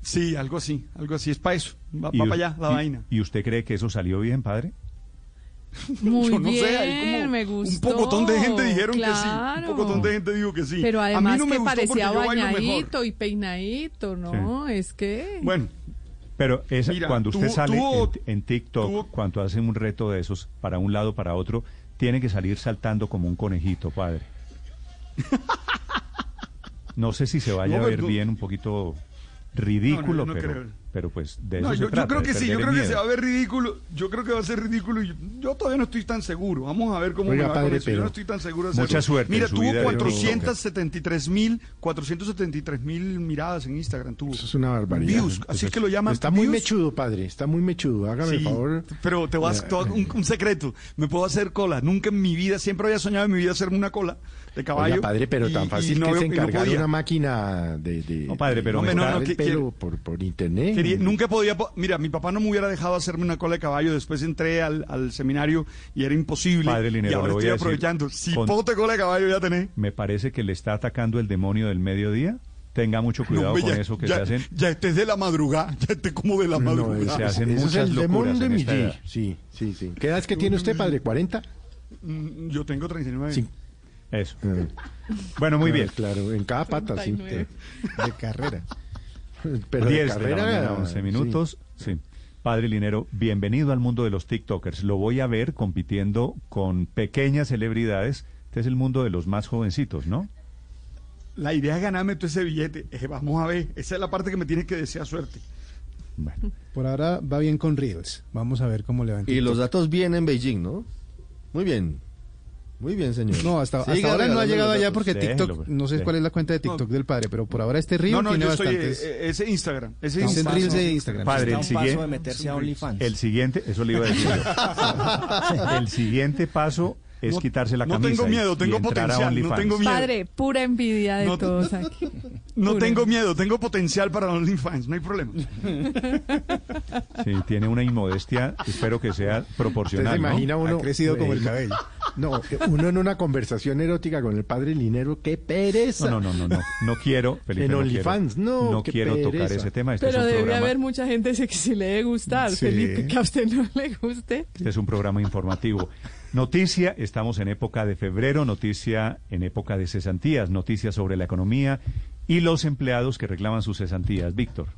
Sí, algo así, algo así, es para eso. Va, para allá la y- vaina. ¿Y usted cree que eso salió bien, padre? Muy Yo no bien, sé, hay como me gustó. Un pocotón de gente dijeron que sí. Un pocotón de gente dijo que sí. Pero a mí además no me que porque parecía bañadito y peinadito, ¿no? Es que... Bueno, Pero Mira, cuando usted sale en, en TikTok, cuando hace un reto de esos para un lado, para otro, tiene que salir saltando como un conejito, padre. No sé si se vaya No, a ver pero- bien, un poquito ridículo, No, no pero, creo. Pero pues de eso No, se yo, creo que sí, yo creo que se va a ver ridículo. Yo creo que va a ser ridículo. y Yo, yo todavía no estoy tan seguro. Vamos a ver cómo Oiga, me va con padre, eso. Yo no estoy tan seguro. de mucha suerte Mira, tuvo vida de 473 mil, 473 mil miradas en Instagram. Tuvo. Eso es una barbaridad. Views, así Eso es que lo llaman. Está muy views. mechudo, padre. Está muy mechudo. Hágame el favor. Pero te vas, Eh, te vas- un, un secreto. Me puedo hacer cola. Nunca en mi vida, siempre había soñado en mi vida hacerme una cola de caballo. Oiga, padre, pero y- tan fácil no- que es y no una máquina de, de No, padre, pero de me no, el que- pelo por, por internet. Quería- nunca podía. po- Mira, mi papá no me hubiera dejado hacerme una cola de caballo. Después entré al, al seminario y era imposible. Padre Linero, y ahora estoy decir, aprovechando. Si con- puedo te cola de caballo, ya tenés. Me parece que le está atacando el demonio del mediodía. Tenga mucho cuidado con eso que ya- se hacen. Ya estés de la madrugada. Ya estés como de la No, madrugada. se hacen Eso es muchas el locuras demonio de mi. Sí, sí, sí. ¿Qué edad es que tiene usted, padre? ¿40? Mm, Yo tengo 39. Sí. Eso. Eh, Bueno, muy bien. Claro, en cada pata, sí. De, 39. de carrera. Pero 10 de carrera. de la mañana, 11 minutos. Sí. Padre Linero, bienvenido al mundo de los TikTokers. Lo voy a ver compitiendo con pequeñas celebridades. Este es el mundo de los más jovencitos, ¿no? La idea es ganarme todo ese billete. Eh, vamos a ver. Esa es la parte que me tienes que desear suerte. Por ahora va bien con Reels. Vamos a ver cómo le va en Y los datos bien en Beijing, ¿no? Muy bien. Muy bien, señor. No, hasta, hasta Siga ahora no ha llegado allá porque TikTok, no sé déjelo. cuál es la cuenta de TikTok del padre, pero por ahora este Reel No, no, tiene yo bastantes. eh, eh, ese Instagram. Ese Instagram. Reels de Instagram. Padre, el un paso de siguiente, meterse a OnlyFans. el siguiente, eso le iba a decir. yo. el siguiente paso es No- quitarse la no camisa. tengo y- miedo, y tengo a potencial, no tengo miedo. Padre, pura envidia de No- todos aquí. No Pura. tengo miedo, tengo potencial para OnlyFans, no hay problema. Sí, tiene una inmodestia, espero que sea ¿Usted proporcional. se ¿no? imagina uno? Ha crecido como el eh, cabello. No, uno en una conversación erótica con el padre Linero, qué pereza. No, no, no, no, no, no quiero, Felipe, En no OnlyFans, quiero, no, no qué quiero tocar ese tema. Este Pero es un debe programa, haber mucha gente que sí le debe gustar, Sí. Felipe, que a usted no le guste. Este es un programa informativo. Noticia, estamos en época de febrero, noticia en época de cesantías, noticias sobre la economía y los empleados que reclaman sus cesantías. Víctor.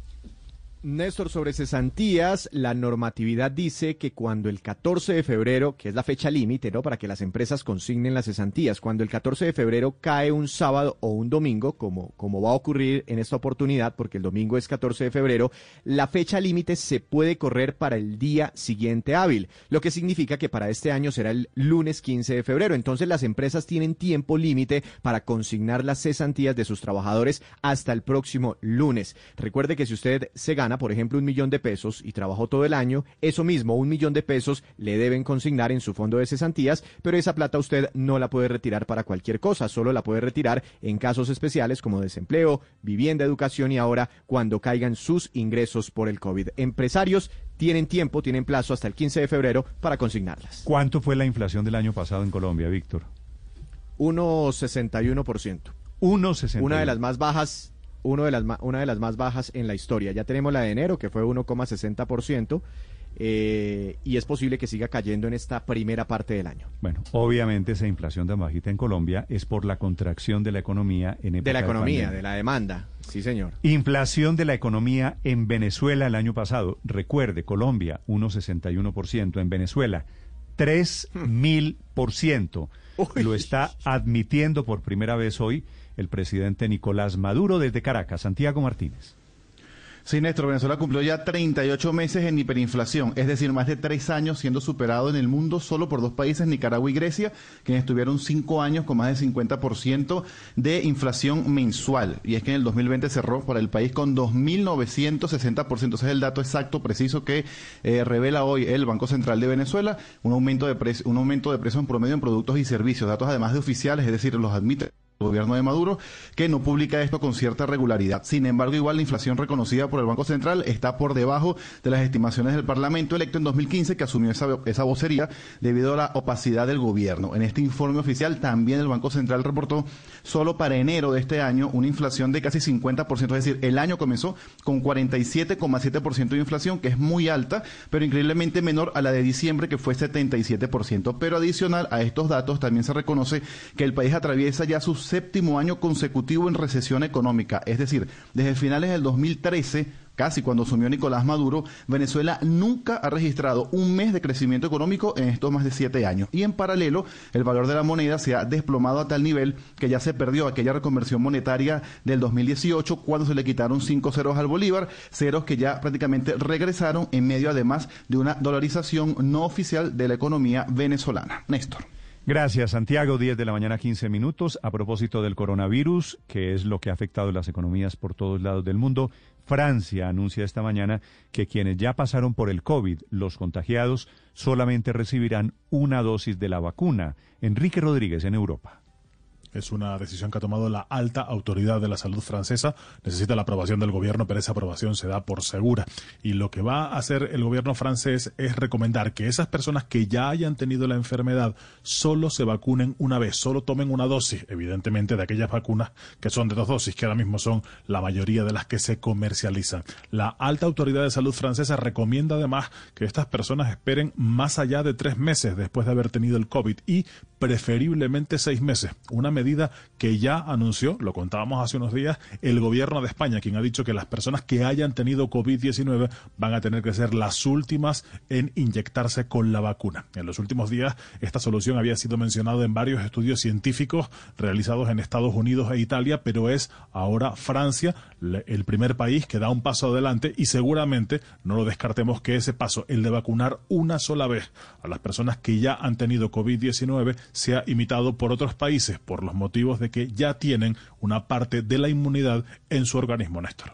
Néstor, sobre cesantías, la normatividad dice que cuando el 14 de febrero, que es la fecha límite, ¿no? Para que las empresas consignen las cesantías, cuando el 14 de febrero cae un sábado o un domingo, como, como va a ocurrir en esta oportunidad, porque el domingo es 14 de febrero, la fecha límite se puede correr para el día siguiente hábil, lo que significa que para este año será el lunes 15 de febrero. Entonces las empresas tienen tiempo límite para consignar las cesantías de sus trabajadores hasta el próximo lunes. Recuerde que si usted se gana, por ejemplo, un millón de pesos y trabajó todo el año, eso mismo, un millón de pesos, le deben consignar en su fondo de cesantías, pero esa plata usted no la puede retirar para cualquier cosa, solo la puede retirar en casos especiales como desempleo, vivienda, educación y ahora cuando caigan sus ingresos por el COVID. Empresarios tienen tiempo, tienen plazo hasta el 15 de febrero para consignarlas. ¿Cuánto fue la inflación del año pasado en Colombia, Víctor? 1,61%. 1,61%. Una de las más bajas uno de las una de las más bajas en la historia. Ya tenemos la de enero, que fue 1,60%. Eh, y es posible que siga cayendo en esta primera parte del año. Bueno, obviamente esa inflación tan bajita en Colombia es por la contracción de la economía en De la economía, de, la demanda, sí señor. Inflación de la economía en Venezuela el año pasado. Recuerde, Colombia 1,61%, en Venezuela 3.000%. Lo está admitiendo por primera vez hoy el presidente Nicolás Maduro desde Caracas. Santiago Martínez. Sí, Néstor, Venezuela cumplió ya 38 meses en hiperinflación, es decir, más de tres años siendo superado en el mundo solo por dos países, Nicaragua y Grecia, quienes tuvieron cinco años con más de 50% de inflación mensual. Y es que en el 2020 cerró para el país con 2.960%. Ese es el dato exacto, preciso, que eh, revela hoy el Banco Central de Venezuela, un aumento de, un aumento de precio en promedio en productos y servicios, datos además de oficiales, es decir, los admite gobierno de Maduro, que no publica esto con cierta regularidad. Sin embargo, igual la inflación reconocida por el Banco Central está por debajo de las estimaciones del Parlamento electo en 2015, que asumió esa, esa vocería debido a la opacidad del gobierno. En este informe oficial también el Banco Central reportó solo para enero de este año una inflación de casi 50%, es decir, el año comenzó con 47,7% de inflación, que es muy alta, pero increíblemente menor a la de diciembre, que fue 77%. Pero adicional a estos datos, también se reconoce que el país atraviesa ya sus séptimo año consecutivo en recesión económica. Es decir, desde finales del 2013 casi cuando asumió Nicolás Maduro, Venezuela nunca ha registrado un mes de crecimiento económico en estos más de siete años. Y en paralelo, el valor de la moneda se ha desplomado a tal nivel que ya se perdió aquella reconversión monetaria del 2018 cuando se le quitaron cinco ceros al Bolívar, ceros que ya prácticamente regresaron en medio además de una dolarización no oficial de la economía venezolana. Néstor. Gracias, Santiago. 10 de la mañana, 15 minutos. A propósito del coronavirus, que es lo que ha afectado las economías por todos lados del mundo, Francia anuncia esta mañana que quienes ya pasaron por el COVID, los contagiados, solamente recibirán una dosis de la vacuna. Enrique Rodríguez en Europa. Es una decisión que ha tomado la alta autoridad de la salud francesa. Necesita la aprobación del gobierno, pero esa aprobación se da por segura. Y lo que va a hacer el gobierno francés es recomendar que esas personas que ya hayan tenido la enfermedad solo se vacunen una vez, solo tomen una dosis, evidentemente de aquellas vacunas que son de dos dosis, que ahora mismo son la mayoría de las que se comercializan. La alta autoridad de salud francesa recomienda además que estas personas esperen más allá de tres meses después de haber tenido el COVID y preferiblemente seis meses. Una medida que ya anunció, lo contábamos hace unos días, el gobierno de España, quien ha dicho que las personas que hayan tenido COVID-19 van a tener que ser las últimas en inyectarse con la vacuna. En los últimos días, esta solución había sido mencionada en varios estudios científicos realizados en Estados Unidos e Italia, pero es ahora Francia el primer país que da un paso adelante y seguramente no lo descartemos que ese paso, el de vacunar una sola vez a las personas que ya han tenido COVID-19, sea imitado por otros países por los motivos de que ya tienen una parte de la inmunidad en su organismo, Néstor.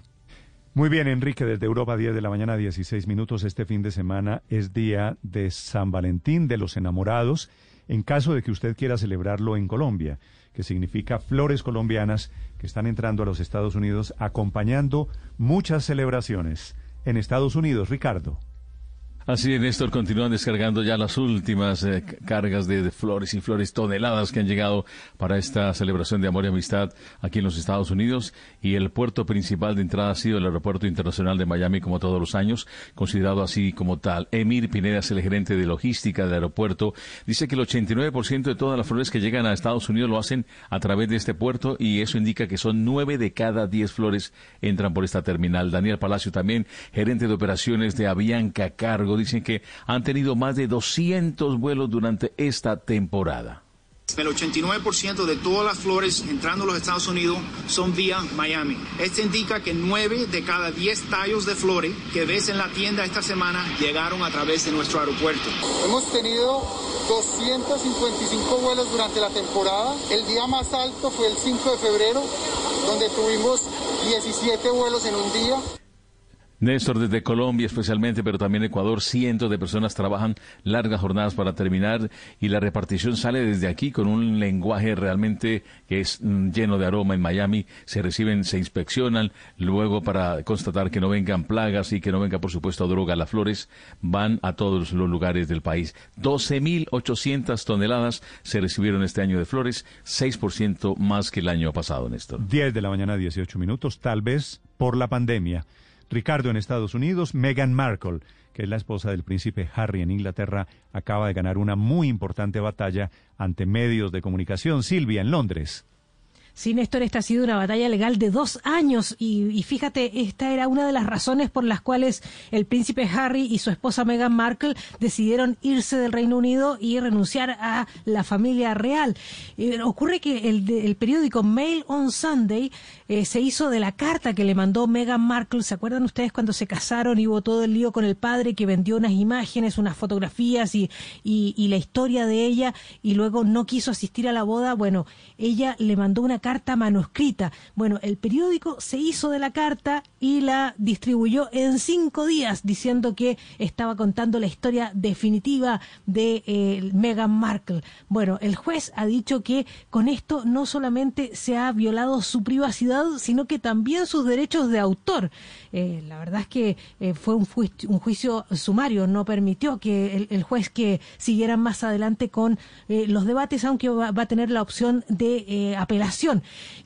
Muy bien, Enrique, desde Europa, 10 de la mañana, 16 minutos. Este fin de semana es día de San Valentín de los enamorados, en caso de que usted quiera celebrarlo en Colombia, que significa flores colombianas que están entrando a los Estados Unidos, acompañando muchas celebraciones en Estados Unidos. Ricardo. Así es, Néstor, continúan descargando ya las últimas eh, cargas de, flores y flores, toneladas que han llegado para esta celebración de amor y amistad aquí en los Estados Unidos. Y el puerto principal de entrada ha sido el Aeropuerto Internacional de Miami, como todos los años, considerado así como tal. Emir Pineda es el gerente de logística del aeropuerto. Dice que el 89% de todas las flores que llegan a Estados Unidos lo hacen a través de este puerto y eso indica que son nueve de cada diez flores entran por esta terminal. Daniel Palacio también, gerente de operaciones de Avianca Cargo dicen que han tenido más de 200 vuelos durante esta temporada. El 89% de todas las flores entrando a los Estados Unidos son vía Miami. Esto indica que 9 de cada 10 tallos de flores que ves en la tienda esta semana llegaron a través de nuestro aeropuerto. Hemos tenido 255 vuelos durante la temporada. El día más alto fue el 5 de febrero, donde tuvimos 17 vuelos en un día. Néstor, desde Colombia especialmente, pero también Ecuador, cientos de personas trabajan largas jornadas para terminar y la repartición sale desde aquí con un lenguaje realmente que es mm, lleno de aroma en Miami. Se reciben, se inspeccionan, luego para constatar que no vengan plagas y que no venga, por supuesto, droga. Las flores van a todos los lugares del país. 12.800 toneladas se recibieron este año de flores, 6% más que el año pasado, Néstor. 10 de la mañana, 18 minutos, tal vez por la pandemia. Ricardo en Estados Unidos, Meghan Markle, que es la esposa del príncipe Harry en Inglaterra, acaba de ganar una muy importante batalla ante medios de comunicación. Silvia, en Londres. Sí, Néstor, esta ha sido una batalla legal de dos años y, fíjate, esta era una de las razones por las cuales el príncipe Harry y su esposa Meghan Markle decidieron irse del Reino Unido y renunciar a la familia real. Eh, ocurre que el, el, periódico Mail on Sunday eh, se hizo de la carta que le mandó Meghan Markle. ¿Se acuerdan ustedes cuando se casaron y hubo todo el lío con el padre que vendió unas imágenes, unas fotografías y, y, la historia de ella y luego no quiso asistir a la boda? Bueno, ella le mandó una carta manuscrita. Bueno, el periódico se hizo de la carta y la distribuyó en cinco días diciendo que estaba contando la historia definitiva de eh, Meghan Markle. Bueno, el juez ha dicho que con esto no solamente se ha violado su privacidad, sino que también sus derechos de autor. Eh, la verdad es que eh, fue un juicio, sumario, no permitió que el, juez que siguieran más adelante con los debates, aunque va, va, a tener la opción de apelación.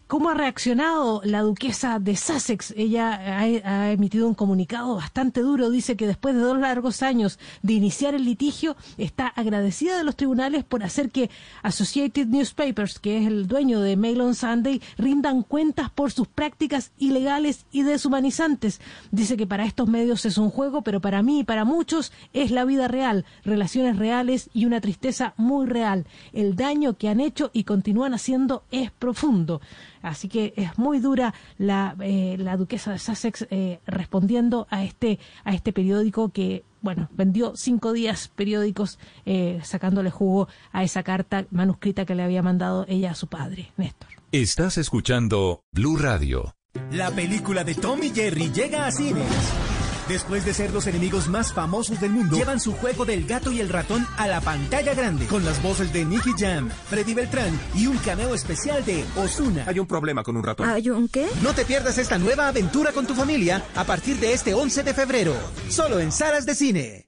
¿Cómo ha reaccionado la duquesa de Sussex? Ella ha, emitido un comunicado bastante duro. Dice que después de dos largos años de iniciar el litigio, está agradecida de los tribunales por hacer que Associated Newspapers, que es el dueño de Mail on Sunday, rindan cuentas por sus prácticas ilegales y deshumanizantes. Dice que para estos medios es un juego, pero para mí y para muchos es la vida real, relaciones reales y una tristeza muy real. El daño que han hecho y continúan haciendo es profundo. Así que es muy dura la, eh, la duquesa de Sussex eh, respondiendo a este, a este periódico que, bueno, vendió cinco días periódicos eh, sacándole jugo a esa carta manuscrita que le había mandado ella a su padre, Néstor. Estás escuchando Blue Radio. La película de Tom y Jerry llega a cines. Después de ser los enemigos más famosos del mundo, llevan su juego del gato y el ratón a la pantalla grande, con las voces de Nicky Jam, Freddy Beltrán y un cameo especial de Osuna. Hay un problema con un ratón. ¿Hay un qué? No te pierdas esta nueva aventura con tu familia a partir de este 11 de febrero, solo en salas de cine.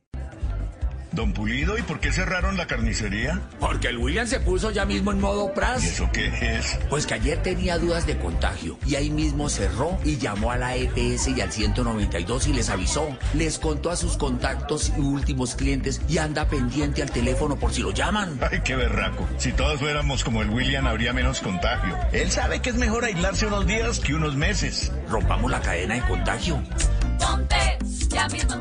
Don Pulido, ¿y por qué cerraron la carnicería? Porque el William se puso ya mismo en modo pras. ¿Y eso qué es? Pues que ayer tenía dudas de contagio y ahí mismo cerró y llamó a la EPS y al 192 y les avisó. Les contó a sus contactos y últimos clientes y anda pendiente al teléfono por si lo llaman. Ay, qué berraco. Si todos fuéramos como el William habría menos contagio. Él sabe que es mejor aislarse unos días que unos meses. Rompamos la cadena de contagio. Ponte ya mismo en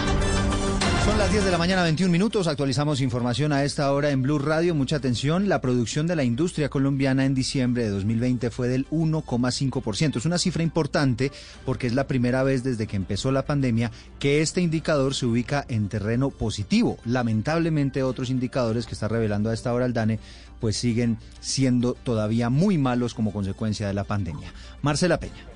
Son las 10 de la mañana, 21 minutos. Actualizamos información a esta hora en Blue Radio. Mucha atención. La producción de la industria colombiana en diciembre de 2020 fue del 1,5%. Es una cifra importante porque es la primera vez desde que empezó la pandemia que este indicador se ubica en terreno positivo. Lamentablemente, otros indicadores que está revelando a esta hora el DANE pues siguen siendo todavía muy malos como consecuencia de la pandemia. Marcela Peña.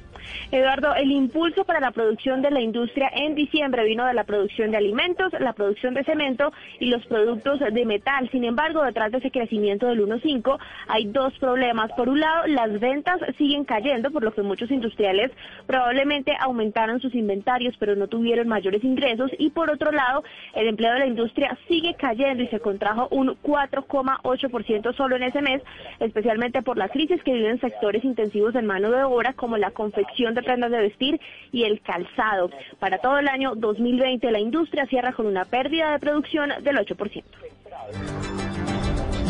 Eduardo, el impulso para la producción de la industria en diciembre vino de la producción de alimentos, la producción de cemento y los productos de metal. Sin embargo, detrás de ese crecimiento del 1.5 hay dos problemas. Por un lado, las ventas siguen cayendo, por lo que muchos industriales probablemente aumentaron sus inventarios, pero no tuvieron mayores ingresos. Y por otro lado, el empleo de la industria sigue cayendo y se contrajo un 4,8% solo en ese mes, especialmente por la crisis que viven sectores intensivos en mano de obra como la confección de prendas de vestir y el calzado. Para todo el año 2020 la industria cierra con una pérdida de producción del 8%.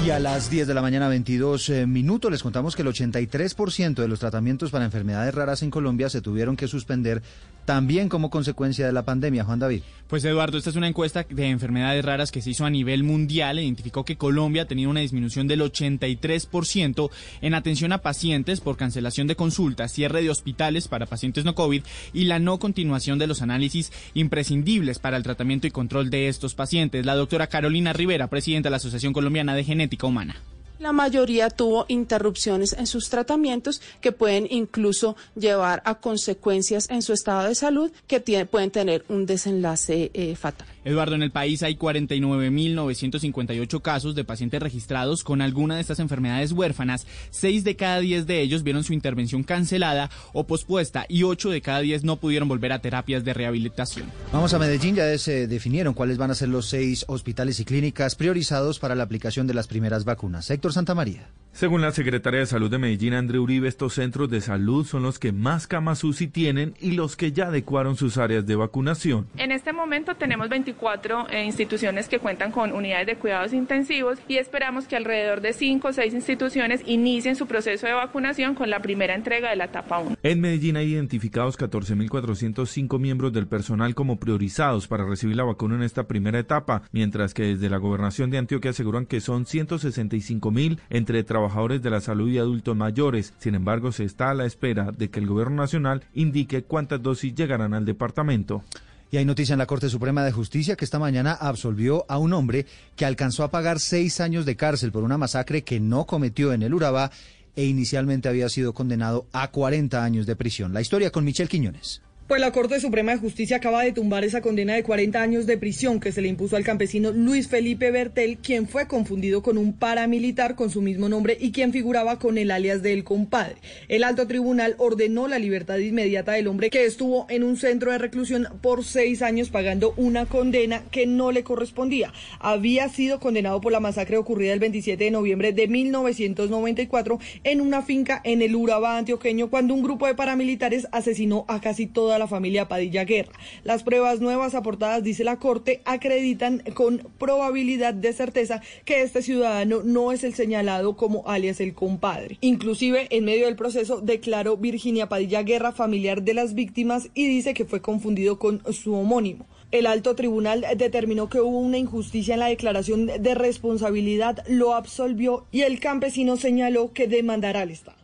Y a las 10 de la mañana 22 eh, minutos les contamos que el 83% de los tratamientos para enfermedades raras en Colombia se tuvieron que suspender también como consecuencia de la pandemia. Juan David. Pues Eduardo, esta es una encuesta de enfermedades raras que se hizo a nivel mundial. Identificó que Colombia ha tenido una disminución del 83% en atención a pacientes por cancelación de consultas, cierre de hospitales para pacientes no COVID y la no continuación de los análisis imprescindibles para el tratamiento y control de estos pacientes. La doctora Carolina Rivera, presidenta de la Asociación Colombiana de Genética Humana. La mayoría tuvo interrupciones en sus tratamientos que pueden incluso llevar a consecuencias en su estado de salud que pueden tener un desenlace eh, fatal. Eduardo, en el país hay 49.958 casos de pacientes registrados con alguna de estas enfermedades huérfanas. Seis de cada diez de ellos vieron su intervención cancelada o pospuesta y ocho de cada diez no pudieron volver a terapias de rehabilitación. Vamos a Medellín, ya se definieron cuáles van a ser los seis hospitales y clínicas priorizados para la aplicación de las primeras vacunas. Héctor Santa María. Según la Secretaria de Salud de Medellín, André Uribe, estos centros de salud son los que más camas UCI tienen y los que ya adecuaron sus áreas de vacunación. En este momento tenemos 24 eh, instituciones que cuentan con unidades de cuidados intensivos y esperamos que alrededor de 5 o 6 instituciones inicien su proceso de vacunación con la primera entrega de la etapa 1. En Medellín hay identificados 14.405 miembros del personal como priorizados para recibir la vacuna en esta primera etapa, mientras que desde la gobernación de Antioquia aseguran que son 165.000 entre trabajadores trabajadores de la salud y adultos mayores. Sin embargo, se está a la espera de que el Gobierno Nacional indique cuántas dosis llegarán al departamento. Y hay noticia en la Corte Suprema de Justicia que esta mañana absolvió a un hombre que alcanzó a pagar seis años de cárcel por una masacre que no cometió en el Urabá e inicialmente había sido condenado a 40 años de prisión. La historia con Michelle Quiñones. Pues la Corte Suprema de Justicia acaba de tumbar esa condena de 40 años de prisión que se le impuso al campesino Luis Felipe Bertel, quien fue confundido con un paramilitar con su mismo nombre y quien figuraba con el alias del compadre. El alto tribunal ordenó la libertad inmediata del hombre que estuvo en un centro de reclusión por seis años pagando una condena que no le correspondía. Había sido condenado por la masacre ocurrida el 27 de noviembre de 1994 en una finca en el Urabá antioqueño cuando un grupo de paramilitares asesinó a casi toda la familia Padilla Guerra. Las pruebas nuevas aportadas, dice la Corte, acreditan con probabilidad de certeza que este ciudadano no es el señalado como alias el compadre. Inclusive, en medio del proceso, declaró Virginia Padilla Guerra familiar de las víctimas y dice que fue confundido con su homónimo. El alto tribunal determinó que hubo una injusticia en la declaración de responsabilidad, lo absolvió y el campesino señaló que demandará al Estado.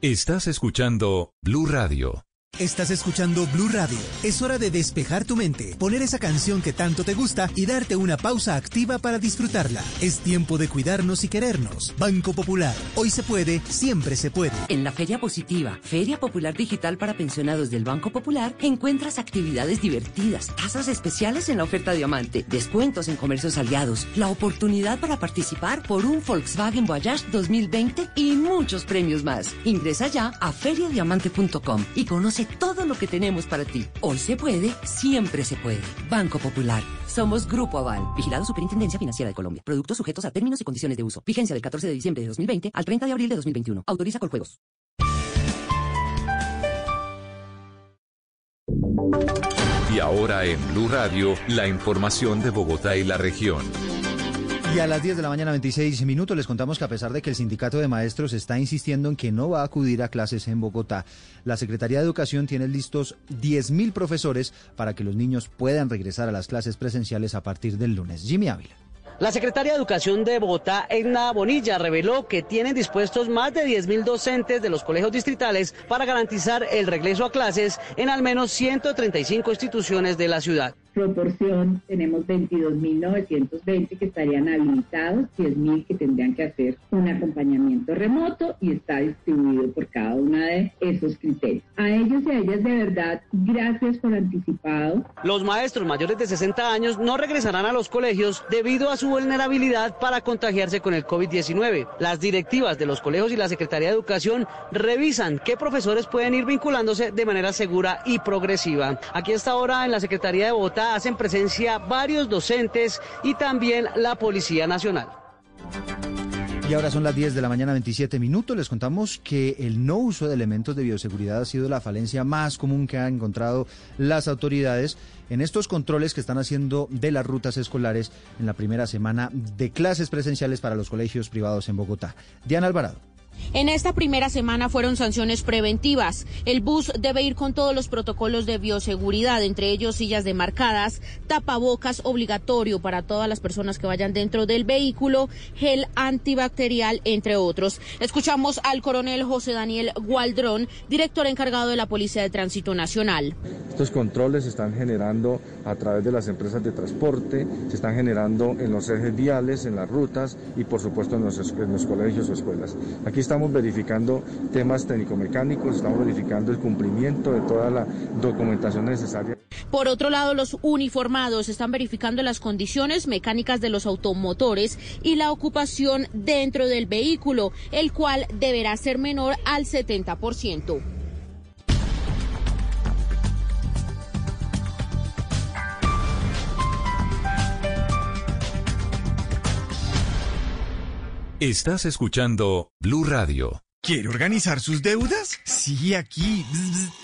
Estás escuchando Blue Radio. Estás escuchando Blue Radio. Es hora de despejar tu mente, poner esa canción que tanto te gusta y darte una pausa activa para disfrutarla. Es tiempo de cuidarnos y querernos. Banco Popular. Hoy se puede, siempre se puede. En la Feria Positiva, Feria Popular Digital para pensionados del Banco Popular, encuentras actividades divertidas, tasas especiales en la oferta Diamante, descuentos en comercios aliados, la oportunidad para participar por un Volkswagen Voyage 2020 y muchos premios más. Ingresa ya a feriadiamante.com y conoce todo lo que tenemos para ti. Hoy se puede, siempre se puede. Banco Popular. Somos Grupo Aval. Vigilado Superintendencia Financiera de Colombia. Productos sujetos a términos y condiciones de uso. Vigencia del 14 de diciembre de 2020 al 30 de abril de 2021. Autoriza con juegos. Y ahora en Blue Radio, la información de Bogotá y la región. Y a las 10 de la mañana 26 minutos les contamos que a pesar de que el sindicato de maestros está insistiendo en que no va a acudir a clases en Bogotá, la Secretaría de Educación tiene listos 10.000 profesores para que los niños puedan regresar a las clases presenciales a partir del lunes. Jimmy Ávila. La secretaria de Educación de Bogotá, Edna Bonilla, reveló que tienen dispuestos más de 10.000 docentes de los colegios distritales para garantizar el regreso a clases en al menos 135 instituciones de la ciudad. Proporción tenemos 22.920 que estarían habilitados, 10.000 que tendrían que hacer un acompañamiento remoto y está distribuido por cada uno de esos criterios. A ellos y a ellas de verdad, gracias por anticipado. Los maestros mayores de 60 años no regresarán a los colegios debido a su vulnerabilidad para contagiarse con el COVID-19. Las directivas de los colegios y la Secretaría de Educación revisan qué profesores pueden ir vinculándose de manera segura y progresiva. Aquí hasta ahora en la Secretaría de Bogotá hacen presencia varios docentes y también la Policía Nacional. Y ahora son las 10 de la mañana 27 minutos. Les contamos que el no uso de elementos de bioseguridad ha sido la falencia más común que han encontrado las autoridades en estos controles que están haciendo de las rutas escolares en la primera semana de clases presenciales para los colegios privados en Bogotá. Diana Alvarado. En esta primera semana fueron sanciones preventivas. El bus debe ir con todos los protocolos de bioseguridad, entre ellos sillas demarcadas, tapabocas obligatorio para todas las personas que vayan dentro del vehículo, gel antibacterial, entre otros. Escuchamos al coronel José Daniel Gualdrón, director encargado de la Policía de Tránsito Nacional. Estos controles se están generando a través de las empresas de transporte, se están generando en los ejes viales, en las rutas y por supuesto en los, en los colegios o escuelas. Aquí estamos verificando temas técnico-mecánicos, estamos verificando el cumplimiento de toda la documentación necesaria. Por otro lado, los uniformados están verificando las condiciones mecánicas de los automotores y la ocupación dentro del vehículo, el cual deberá ser menor al 70%. Estás escuchando Blue Radio. ¿Quiere organizar sus deudas? Sí, aquí.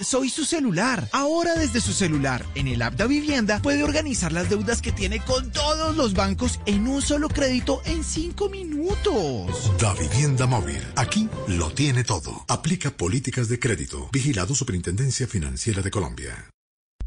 Soy su celular. Ahora desde su celular, en el app da Vivienda, puede organizar las deudas que tiene con todos los bancos en un solo crédito en cinco minutos. Da Vivienda Móvil. Aquí lo tiene todo. Aplica políticas de crédito. Vigilado Superintendencia Financiera de Colombia.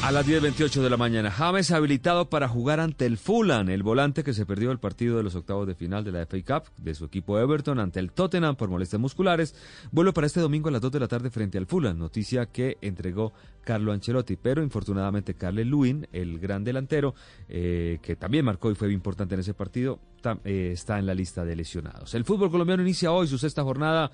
A las 10.28 de la mañana, James habilitado para jugar ante el Fulham, el volante que se perdió el partido de los octavos de final de la FA Cup de su equipo Everton ante el Tottenham por molestias musculares, vuelve para este domingo a las 2 de la tarde frente al Fulham, noticia que entregó Carlo Ancelotti, pero infortunadamente Carle Lewin, el gran delantero, eh, que también marcó y fue importante en ese partido, eh, está en la lista de lesionados. El fútbol colombiano inicia hoy su sexta jornada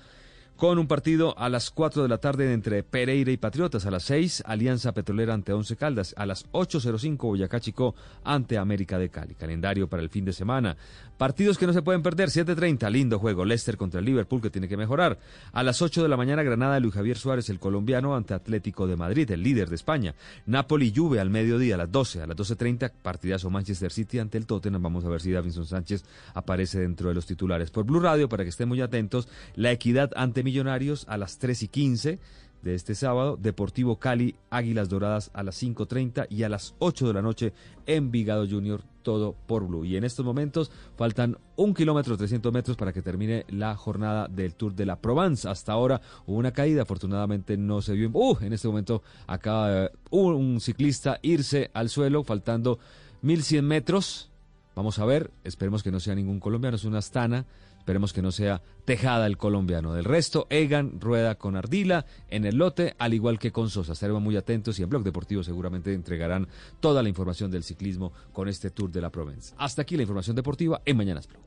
con un partido a las 4 de la tarde entre Pereira y Patriotas, a las 6 Alianza Petrolera ante Once Caldas, a las 8.05 Boyacá Chico ante América de Cali. Calendario para el fin de semana. Partidos que no se pueden perder, 7.30, lindo juego, Leicester contra el Liverpool que tiene que mejorar. A las 8 de la mañana Granada Luis Javier Suárez, el colombiano ante Atlético de Madrid, el líder de España. Napoli Juve al mediodía, a las 12, a las 12.30 partidazo Manchester City ante el Tottenham. Vamos a ver si Davinson Sánchez aparece dentro de los titulares. Por Blue Radio, para que estén muy atentos, la equidad ante Millonarios a las 3 y 15 de este sábado, Deportivo Cali, Águilas Doradas a las 5.30 y a las 8 de la noche Envigado Junior, todo por Blue. Y en estos momentos faltan un kilómetro 300 metros para que termine la jornada del Tour de la Provence. Hasta ahora hubo una caída, afortunadamente no se vio. Uh, en este momento acaba un ciclista irse al suelo, faltando 1100 metros. Vamos a ver, esperemos que no sea ningún colombiano, es una astana Esperemos que no sea Tejada el colombiano. Del resto, Egan rueda con Ardila en el lote, al igual que con Sosa. Estaremos muy atentos y en Blog Deportivo seguramente entregarán toda la información del ciclismo con este Tour de la Provence. Hasta aquí la información deportiva en Mañanas Blue.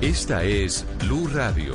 Esta es Blue Radio.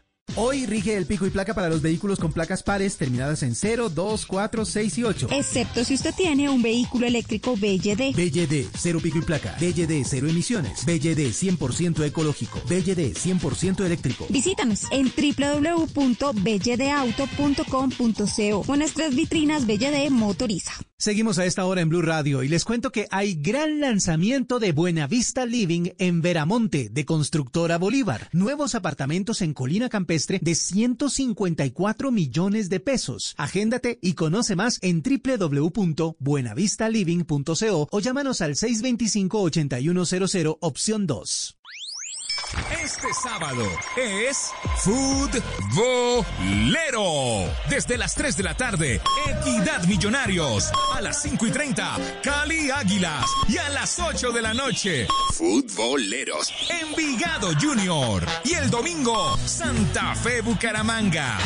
Hoy rige el pico y placa para los vehículos con placas pares terminadas en 0, 2, 4, 6 y 8. Excepto si usted tiene un vehículo eléctrico BYD. BYD, cero pico y placa. BYD, cero emisiones. BYD, 100% ecológico. BYD, 100% eléctrico. Visítanos en www.bydauto.com.co o nuestras vitrinas BYD Motoriza. Seguimos a esta hora en Blue Radio y les cuento que hay gran lanzamiento de Buenavista Living en Veramonte de Constructora Bolívar. Nuevos apartamentos en Colina Campestre semestre de 154 millones de pesos. Agéndate y conoce más en www.buenavistaliving.co o llámanos al 625-8100 opción 2. Este sábado es Futbolero. Desde las 3 de la tarde, Equidad Millonarios. A las 5 y 30, Cali Águilas. Y a las 8 de la noche, Futboleros. Envigado Junior. Y el domingo, Santa Fe Bucaramanga.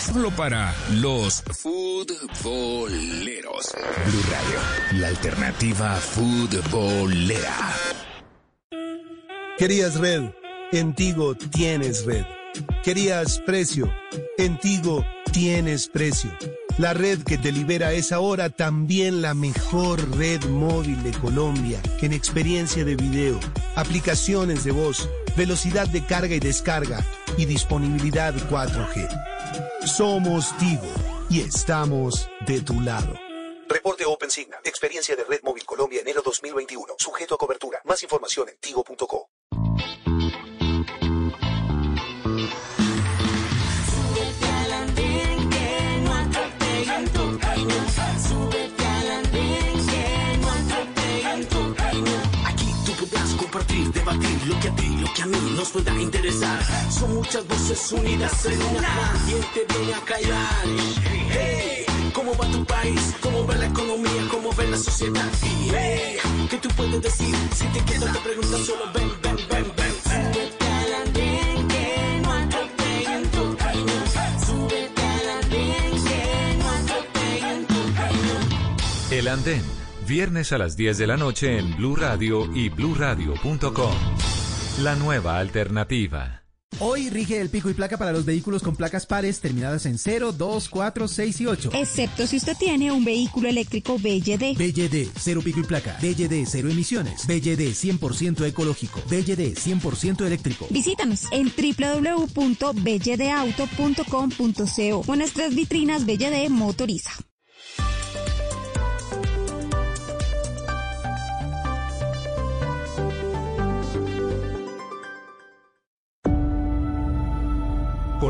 Solo para los futboleros. Blue Radio, la alternativa futbolera. Querías red, en Tigo tienes red. Querías precio, en Tigo tienes precio. La red que te libera es ahora también la mejor red móvil de Colombia en experiencia de video, aplicaciones de voz, velocidad de carga y descarga y disponibilidad 4G. Somos Tigo y estamos de tu lado. Reporte OpenSignal. Experiencia de Red Móvil Colombia enero 2021. Sujeto a cobertura. Más información en tigo.co. lo que a ti, lo que a mí nos pueda interesar. Son muchas voces unidas en una. ¿Quién te viene a callar? Hey, ¿cómo va tu país? ¿Cómo va la economía? ¿Cómo va la sociedad? Hey, ¿qué tú puedes decir? Si te quedas te preguntas solo ven, ven, ven, ven. Súbete al andén que no atropellen tu camino. Súbete andén que no atropellen tu camino. El Andén, viernes a las 10 de la noche en Blue Radio y bluradio.com. La nueva alternativa. Hoy rige el pico y placa para los vehículos con placas pares terminadas en 0, 2, 4, 6 y 8. Excepto si usted tiene un vehículo eléctrico BYD. BYD, cero pico y placa. BYD, cero emisiones. BYD, 100% ecológico. BYD, 100% eléctrico. Visítanos en www.belledeauto.com.co o nuestras vitrinas BYD Motoriza.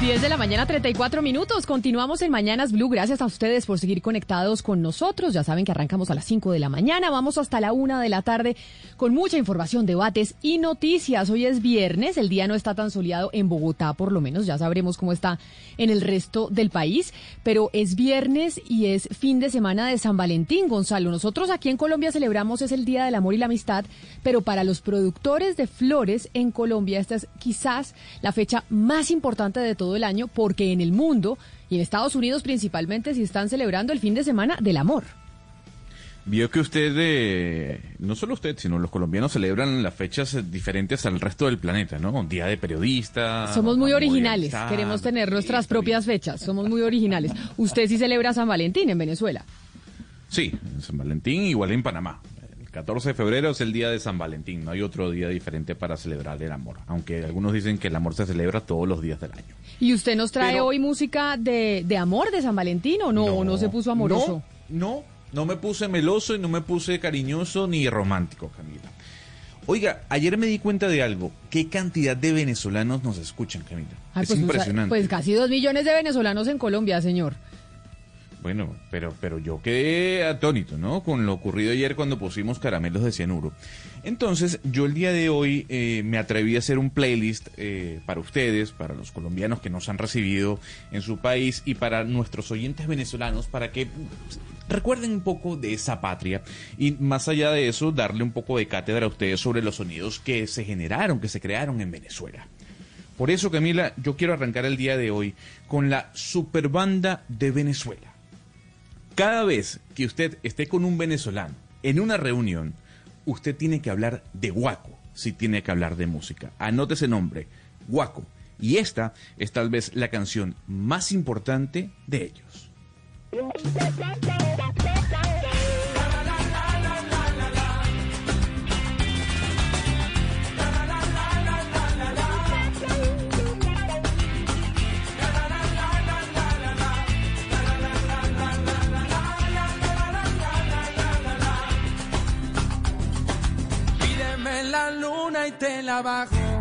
10 de la mañana, 34 minutos. Continuamos en Mañanas Blue. Gracias a ustedes por seguir conectados con nosotros. Ya saben que arrancamos a las 5 de la mañana. Vamos hasta la 1 de la tarde con mucha información, debates y noticias. Hoy es viernes. El día no está tan soleado en Bogotá, por lo menos. Ya sabremos cómo está en el resto del país. Pero es viernes y es fin de semana de San Valentín, Gonzalo. Nosotros aquí en Colombia celebramos es el Día del Amor y la Amistad, pero para los productores de flores en Colombia esta es quizás la fecha más importante de todo el año porque en el mundo y en Estados Unidos principalmente se están celebrando el fin de semana del amor. Vio que usted, eh, no solo usted, sino los colombianos celebran las fechas eh, diferentes al resto del planeta, ¿no? Día de periodista. Somos muy originales, queremos tener nuestras propias fechas, somos muy originales. Usted sí celebra San Valentín en Venezuela. Sí, en San Valentín igual en Panamá. El 14 de febrero es el día de San Valentín, no hay otro día diferente para celebrar el amor, aunque algunos dicen que el amor se celebra todos los días del año. ¿Y usted nos trae Pero- hoy música de, de amor de San Valentín o no? ¿O no se puso amoroso? No, no me puse meloso y no me puse cariñoso ni romántico, Camila. Oiga, ayer me di cuenta de algo. ¿Qué cantidad de venezolanos nos escuchan, Camila? Ay, es pues, impresionante. Pues casi dos millones de venezolanos en Colombia, señor. Bueno, pero, pero yo quedé atónito, ¿no? Con lo ocurrido ayer cuando pusimos caramelos de cianuro. Entonces, yo el día de hoy eh, me atreví a hacer un playlist eh, para ustedes, para los colombianos que nos han recibido en su país y para nuestros oyentes venezolanos, para que recuerden un poco de esa patria y más allá de eso, darle un poco de cátedra a ustedes sobre los sonidos que se generaron, que se crearon en Venezuela. Por eso, Camila, yo quiero arrancar el día de hoy con la Superbanda de Venezuela. Cada vez que usted esté con un venezolano en una reunión, usted tiene que hablar de Guaco, si tiene que hablar de música. Anote ese nombre, Guaco. Y esta es tal vez la canción más importante de ellos. La luna y te la bajo.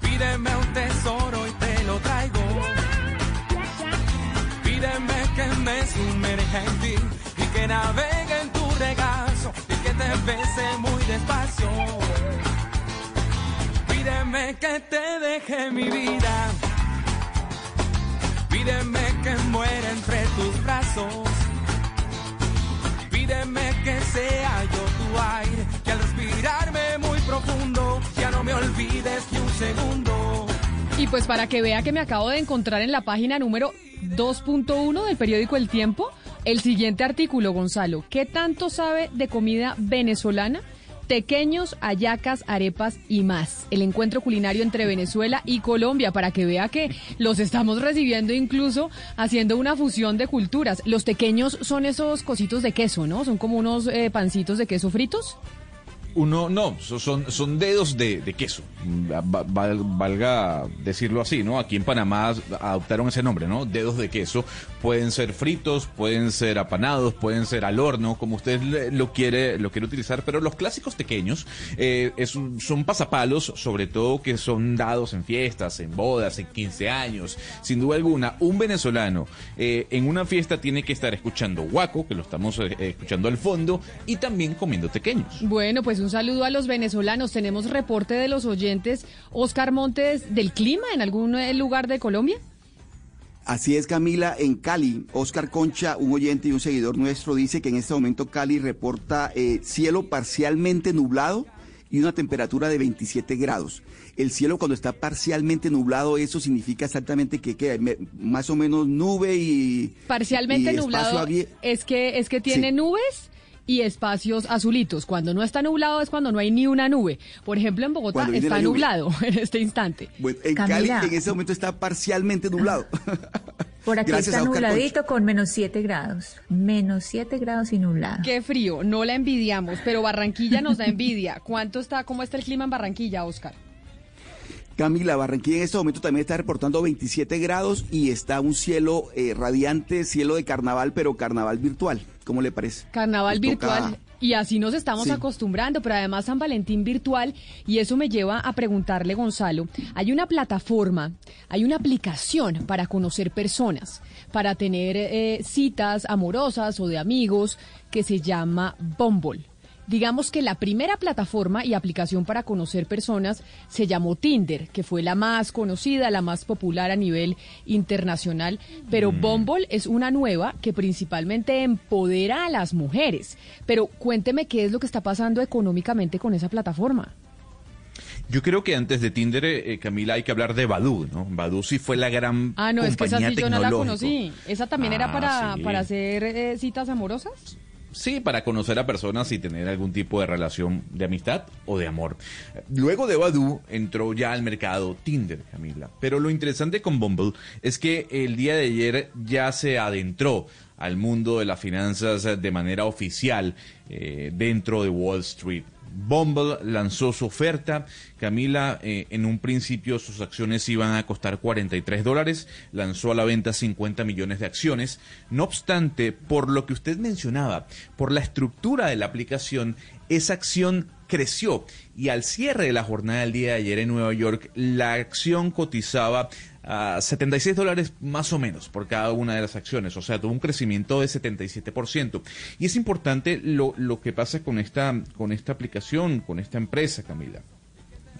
Pídeme un tesoro y te lo traigo. Pídeme que me sumerja en ti y que navegue en tu regazo y que te bese muy despacio. Pídeme que te deje mi vida. Pídeme que muera entre tus brazos. Pídeme que sea yo tu aire, profundo ya no me olvides ni un segundo. Y pues para que vea que me acabo de encontrar en la página número 2.1 del periódico El Tiempo, el siguiente artículo, Gonzalo. ¿Qué tanto sabe de comida venezolana? Tequeños, ayacas, arepas y más. El encuentro culinario entre Venezuela y Colombia, para que vea que los estamos recibiendo incluso haciendo una fusión de culturas. Los tequeños son esos cositos de queso, ¿no? Son como unos eh, pancitos de queso fritos. Uno, no, so- son, son dedos de, queso, val- valga decirlo así, ¿no? Aquí en Panamá adoptaron ese nombre, ¿no? Dedos de queso. Pueden ser fritos, pueden ser apanados, pueden ser al horno, como usted lo quiere, lo quiere utilizar, pero los clásicos pequeños eh, son pasapalos, sobre todo que son dados en fiestas, en bodas, en 15 años. Sin duda alguna, un venezolano eh, en una fiesta tiene que estar escuchando guaco, que lo estamos eh, escuchando al fondo, y también comiendo pequeños. Bueno, pues un saludo a los venezolanos. Tenemos reporte de los oyentes. Oscar Montes, del clima en algún eh, lugar de Colombia. Así es, Camila, en Cali, Oscar Concha, un oyente y un seguidor nuestro, dice que en este momento Cali reporta eh, cielo parcialmente nublado y una temperatura de 27 grados. El cielo cuando está parcialmente nublado, eso significa exactamente que, que me- más o menos nube y... Parcialmente y nublado es que es que tiene Sí. nubes y espacios azulitos. Cuando no está nublado es cuando no hay ni una nube. Por ejemplo, en Bogotá está nublado en este instante. Bueno, en Camila. Cali en ese momento está parcialmente nublado. Por aquí Gracias está nubladito con menos 7 grados. Menos 7 grados y nublado. Qué frío, no la envidiamos, pero Barranquilla nos da envidia. ¿Cuánto está, cómo está el clima en Barranquilla, Oscar? Camila, Barranquilla en este momento también está reportando 27 grados y está un cielo eh, radiante, cielo de carnaval, pero carnaval virtual. ¿Cómo le parece? Carnaval Nos toca- virtual. Y así nos estamos Sí. acostumbrando, pero además San Valentín virtual, y eso me lleva a preguntarle, Gonzalo, hay una plataforma, hay una aplicación para conocer personas, para tener eh, citas amorosas o de amigos, que se llama Bumble. Digamos que la primera plataforma y aplicación para conocer personas se llamó Tinder, que fue la más conocida, la más popular a nivel internacional, pero Bumble es una nueva que principalmente empodera a las mujeres. Pero cuénteme qué es lo que está pasando económicamente con esa plataforma. Yo creo que antes de Tinder, eh, Camila, hay que hablar de Badu, ¿no? Badu sí fue la gran Ah, no, es que esa sí yo no la conocí. ¿Esa también era Ah, para, sí. para hacer eh, citas amorosas? Sí, para conocer a personas y tener algún tipo de relación de amistad o de amor. Luego de Badu entró ya al mercado Tinder, Camila. Pero lo interesante con Bumble es que el día de ayer ya se adentró al mundo de las finanzas de manera oficial eh, dentro de Wall Street. Bumble lanzó su oferta. Camila, eh, en un principio sus acciones iban a costar 43 dólares. Lanzó a la venta 50 millones de acciones. No obstante, por lo que usted mencionaba, por la estructura de la aplicación, esa acción creció y al cierre de la jornada del día de ayer en Nueva York, la acción cotizaba a 76 dólares más o menos por cada una de las acciones, o sea, tuvo un crecimiento de 77%. Y es importante lo, lo que pasa con esta, con esta aplicación, con esta empresa, Camila.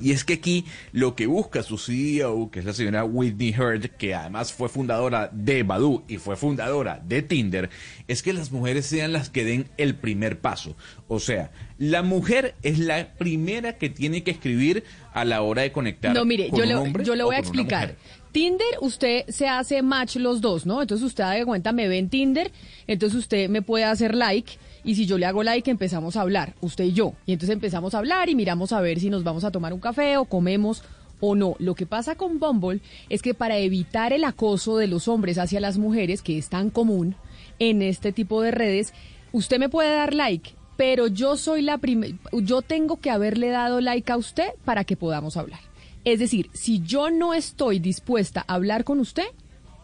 Y es que aquí lo que busca su CEO, que es la señora Whitney Heard, que además fue fundadora de Badu y fue fundadora de Tinder, es que las mujeres sean las que den el primer paso. O sea, la mujer es la primera que tiene que escribir a la hora de conectar. No, mire, con yo un hombre yo le o voy a explicar. Tinder, usted se hace match los dos, ¿no? Entonces usted da de cuenta, me ve en Tinder, entonces usted me puede hacer like y si yo le hago like empezamos a hablar, usted y yo. Y entonces empezamos a hablar y miramos a ver si nos vamos a tomar un café o comemos o no. Lo que pasa con Bumble es que para evitar el acoso de los hombres hacia las mujeres, que es tan común en este tipo de redes, usted me puede dar like, pero yo soy la primera, yo tengo que haberle dado like a usted para que podamos hablar. Es decir, si yo no estoy dispuesta a hablar con usted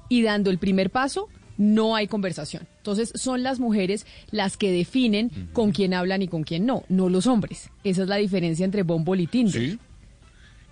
y dando el primer paso, no hay conversación. Entonces son las mujeres las que definen con quién hablan y con quién no, no los hombres. Esa es la diferencia entre Bumble y Tinder. Sí.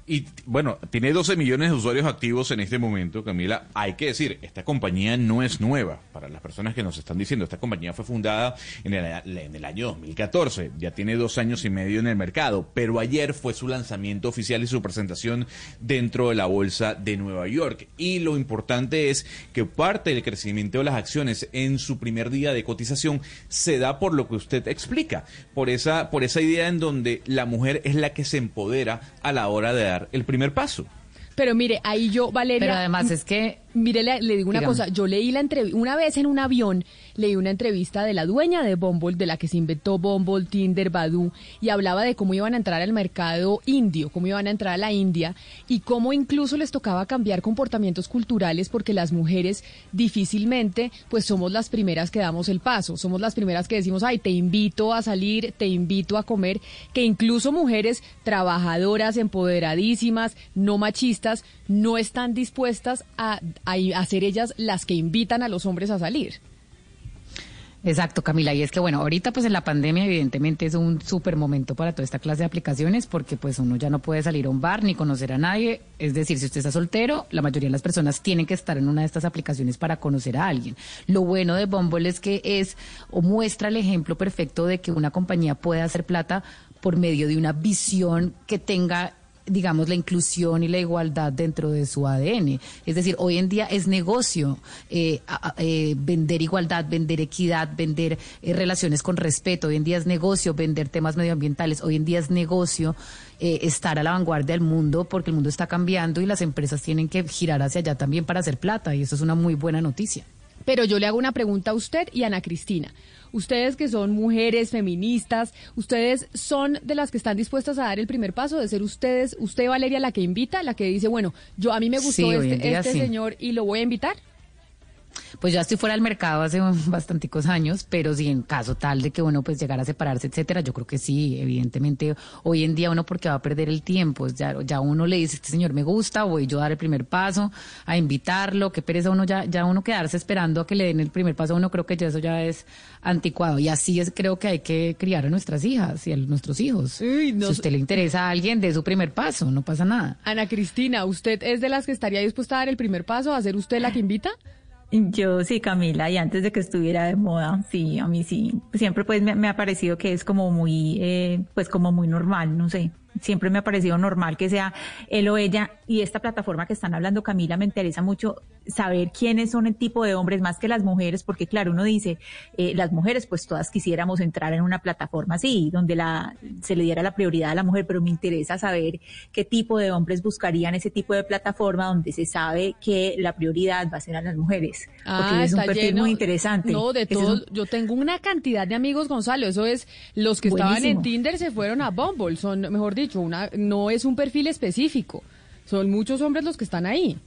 Y bueno, tiene 12 millones de usuarios activos en este momento, Camila. Hay que decir, esta compañía no es nueva. Para las personas que nos están diciendo, esta compañía fue fundada en el, en el año 2014. Ya tiene dos años y medio en el mercado. Pero ayer fue su lanzamiento oficial y su presentación dentro de la bolsa de Nueva York. Y lo importante es que parte del crecimiento de las acciones en su primer día de cotización se da por lo que usted explica. Por esa, por esa idea en donde la mujer es la que se empodera a la hora de dar el primer paso. Pero mire, ahí yo, Valeria. Pero además es que. Mire, le, le digo una Dígame. cosa. Yo leí la entrevista. Una vez en un avión, leí una entrevista de la dueña de Bumble, de la que se inventó Bumble, Tinder, Badoo, y hablaba de cómo iban a entrar al mercado indio, cómo iban a entrar a la India, y cómo incluso les tocaba cambiar comportamientos culturales porque las mujeres difícilmente, pues somos las primeras que damos el paso. Somos las primeras que decimos, ay, te invito a salir, te invito a comer, que incluso mujeres trabajadoras, empoderadísimas, no machistas, no están dispuestas a, a, a ser ellas las que invitan a los hombres a salir. Exacto, Camila. Y es que, bueno, ahorita pues en la pandemia evidentemente es un súper momento para toda esta clase de aplicaciones porque pues uno ya no puede salir a un bar ni conocer a nadie. Es decir, si usted está soltero, la mayoría de las personas tienen que estar en una de estas aplicaciones para conocer a alguien. Lo bueno de Bumble es que es o muestra el ejemplo perfecto de que una compañía puede hacer plata por medio de una visión que tenga digamos, la inclusión y la igualdad dentro de su ADN. Es decir, hoy en día es negocio eh, eh, vender igualdad, vender equidad, vender eh, relaciones con respeto. Hoy en día es negocio vender temas medioambientales. Hoy en día es negocio eh, estar a la vanguardia del mundo porque el mundo está cambiando y las empresas tienen que girar hacia allá también para hacer plata. Y eso es una muy buena noticia. Pero yo le hago una pregunta a usted y a Ana Cristina. Ustedes que son mujeres feministas, ¿ustedes son de las que están dispuestas a dar el primer paso de ser ustedes, usted Valeria la que invita, la que dice, bueno, yo a mí me gustó Sí, este, este sí. señor y lo voy a invitar? Pues ya estoy fuera del mercado hace bastanticos años, pero si en caso tal de que uno pues llegara a separarse, etcétera, yo creo que sí, evidentemente hoy en día uno porque va a perder el tiempo, ya, ya uno le dice, este señor me gusta, voy yo a dar el primer paso, a invitarlo, qué pereza uno ya, ya uno quedarse esperando a que le den el primer paso, uno creo que ya eso ya es anticuado y así es creo que hay que criar a nuestras hijas y a nuestros hijos. Si a usted le interesa a alguien, de su primer paso, no pasa nada. Ana Cristina, ¿usted es de las que estaría dispuesta a dar el primer paso, a ser usted la que invita? Yo sí, Camila, y antes de que estuviera de moda, sí, a mí sí. Siempre pues me, me ha parecido que es como muy, eh, pues como muy normal, no sé. Siempre me ha parecido normal que sea él o ella. Y esta plataforma que están hablando, Camila, me interesa mucho saber quiénes son el tipo de hombres más que las mujeres, porque claro, uno dice, eh, las mujeres pues todas quisiéramos entrar en una plataforma así, donde la, se le diera la prioridad a la mujer, pero me interesa saber qué tipo de hombres buscarían ese tipo de plataforma donde se sabe que la prioridad va a ser a las mujeres. Porque es un Ah, perfil lleno- muy interesante. No, de todo. un- Yo tengo una cantidad de amigos, Gonzalo. Eso es, los que estaban en. Tinder se fueron a Bumble. Son, mejor dicho, una, no es un perfil específico. Son muchos hombres los que están ahí.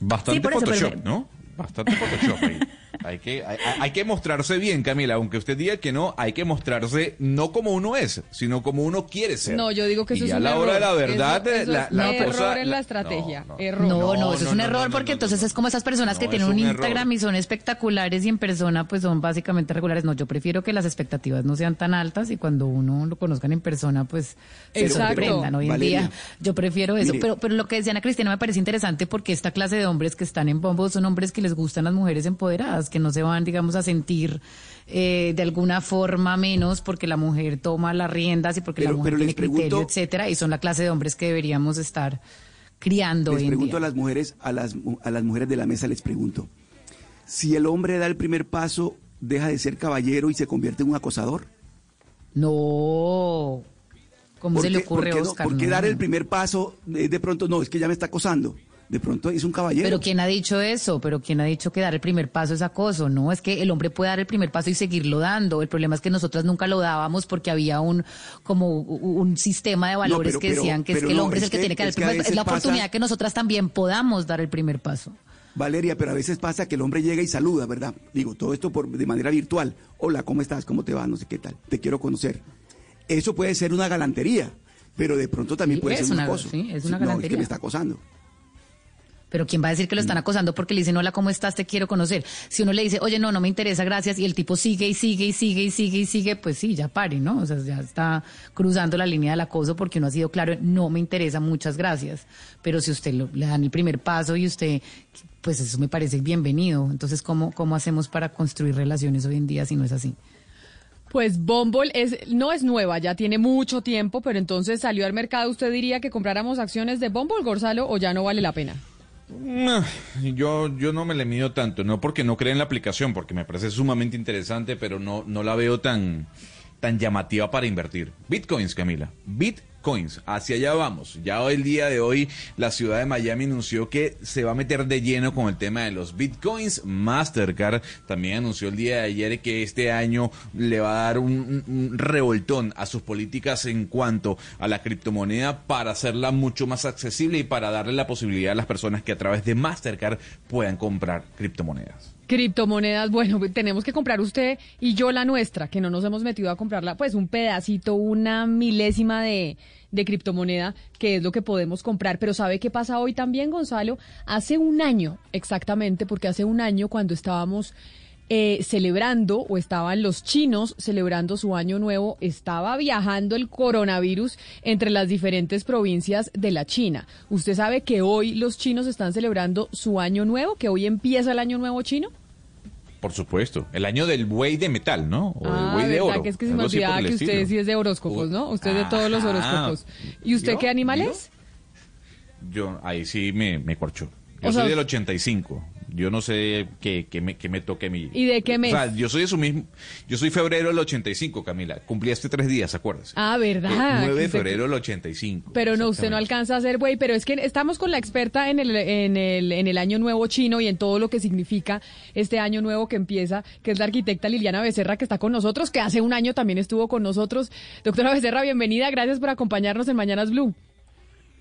Bastante pero Photoshop, ¿no? Bastante Photoshop ahí. Hay que, hay, hay que mostrarse bien, Camila. Aunque usted diga que no, hay que mostrarse no como uno es, sino como uno quiere ser. No, yo digo que eso y es un a la error. hora de la verdad, Eso- eso la, es la error cosa- en la estrategia. Error. No, no, eso es un no, error no, porque no, entonces es como esas personas que No, tienen un un Instagram error. y son espectaculares y en persona pues son básicamente regulares. No, yo prefiero que las expectativas no sean tan altas y cuando uno lo conozcan en persona pues se Exacto. sorprendan. Hoy en Valeria, día yo prefiero eso. mire. Pero, pero lo que decía Ana Cristina me parece interesante porque esta clase de hombres que están en Bombo son hombres que les gustan las mujeres empoderadas, que no se van digamos a sentir eh, de alguna forma menos porque la mujer toma las riendas y porque la mujer tiene pregunto- criterio, etcétera, y son la clase de hombres que deberíamos estar criando Les hoy en pregunto día. a las mujeres, a las, a las mujeres de la mesa les pregunto, si el hombre da el primer paso, deja de ser caballero y se convierte en un acosador. No. ¿Cómo ¿Por se le ocurre, por qué no- Oscar? ¿Por qué No. dar el primer paso eh, de pronto? No, es que ya me está acosando. De pronto es un caballero. Pero ¿quién ha dicho eso? Pero ¿quién ha dicho que dar el primer paso es acoso? No, es que el hombre puede dar el primer paso y seguirlo dando. El problema es que nosotras nunca lo dábamos porque había un como un sistema de valores pero- que decían que es que el hombre es es el que, que- tiene que dar el primer paso. Es la pasa- oportunidad que nosotras también podamos dar el primer paso. Valeria, pero a veces pasa que el hombre llega y saluda, ¿verdad? Digo, todo esto por, de manera virtual. Hola, ¿cómo estás? ¿Cómo te va? No sé qué tal. Te quiero conocer. Eso puede ser una galantería, pero de pronto también Sí, puede ser un acoso. sí, es una No, es que galantería. me está acosando. Pero ¿quién va a decir que lo Mm. están acosando porque le dicen, hola, ¿cómo estás? Te quiero conocer. Si uno le dice, oye, no, no me interesa, gracias, y el tipo sigue y sigue y sigue y sigue y sigue, pues sí, ya pare, ¿no? O sea, ya está cruzando la línea del acoso porque uno ha sido claro, no me interesa, muchas gracias. Pero si usted lo- le dan el primer paso y usted, pues eso me parece bienvenido. Entonces, ¿cómo, cómo hacemos para construir relaciones hoy en día si no es así? Pues Bumble es, no es nueva, ya tiene mucho tiempo, pero entonces salió al mercado. ¿Usted diría que compráramos acciones de Bumble, Gonzalo, o ya no vale la pena? No, yo, yo no me le mido tanto, no porque no creo en la aplicación, porque me parece sumamente interesante, pero no, no la veo tan, tan llamativa para invertir. Bitcoins, Camila. Bitcoins, hacia allá vamos. Ya el día de hoy la ciudad de Miami anunció que se va a meter de lleno con el tema de los Bitcoins. Mastercard también anunció el día de ayer que este año le va a dar un, un- revoltón a sus políticas en cuanto a la criptomoneda para hacerla mucho más accesible y para darle la posibilidad a las personas que a través de Mastercard puedan comprar criptomonedas. Criptomonedas, bueno, tenemos que comprar usted y yo la nuestra, que no nos hemos metido a comprarla, pues un pedacito, una milésima de, criptomoneda, que es lo que podemos comprar. Pero ¿sabe qué pasa hoy también, Gonzalo? Hace un año, exactamente, porque hace un año cuando estábamos eh, celebrando, o estaban los chinos celebrando su año nuevo, estaba viajando el coronavirus entre las diferentes provincias de la China. ¿Usted sabe que hoy los chinos están celebrando su año nuevo, que hoy empieza el año nuevo chino? Por supuesto. El año del buey de metal, ¿no? O Ah, el buey de oro. que es que se me olvidaba que usted estilo. sí es de horóscopos, ¿no? Usted es de todos los horóscopos. ¿Y usted qué animal ¿Vio? es? Yo ahí sí me, me corchó. Yo O soy sea, del 85. Yo no sé qué, qué me, qué me toque a mí. ¿Y de qué mes? O sea, yo soy de su mismo. Yo soy febrero del 85, Camila. Cumplí hace tres días, acuérdese. Ah, Eh, ¿verdad? 9 de Que usted- febrero del 85. Pero no, usted no alcanza a ser güey, pero es que estamos con la experta en el, en, el, en el año nuevo chino y en todo lo que significa este año nuevo que empieza, que es la arquitecta Liliana Becerra que está con nosotros, que hace un año también estuvo con nosotros. Doctora Becerra, bienvenida, gracias por acompañarnos en Mañanas Blue.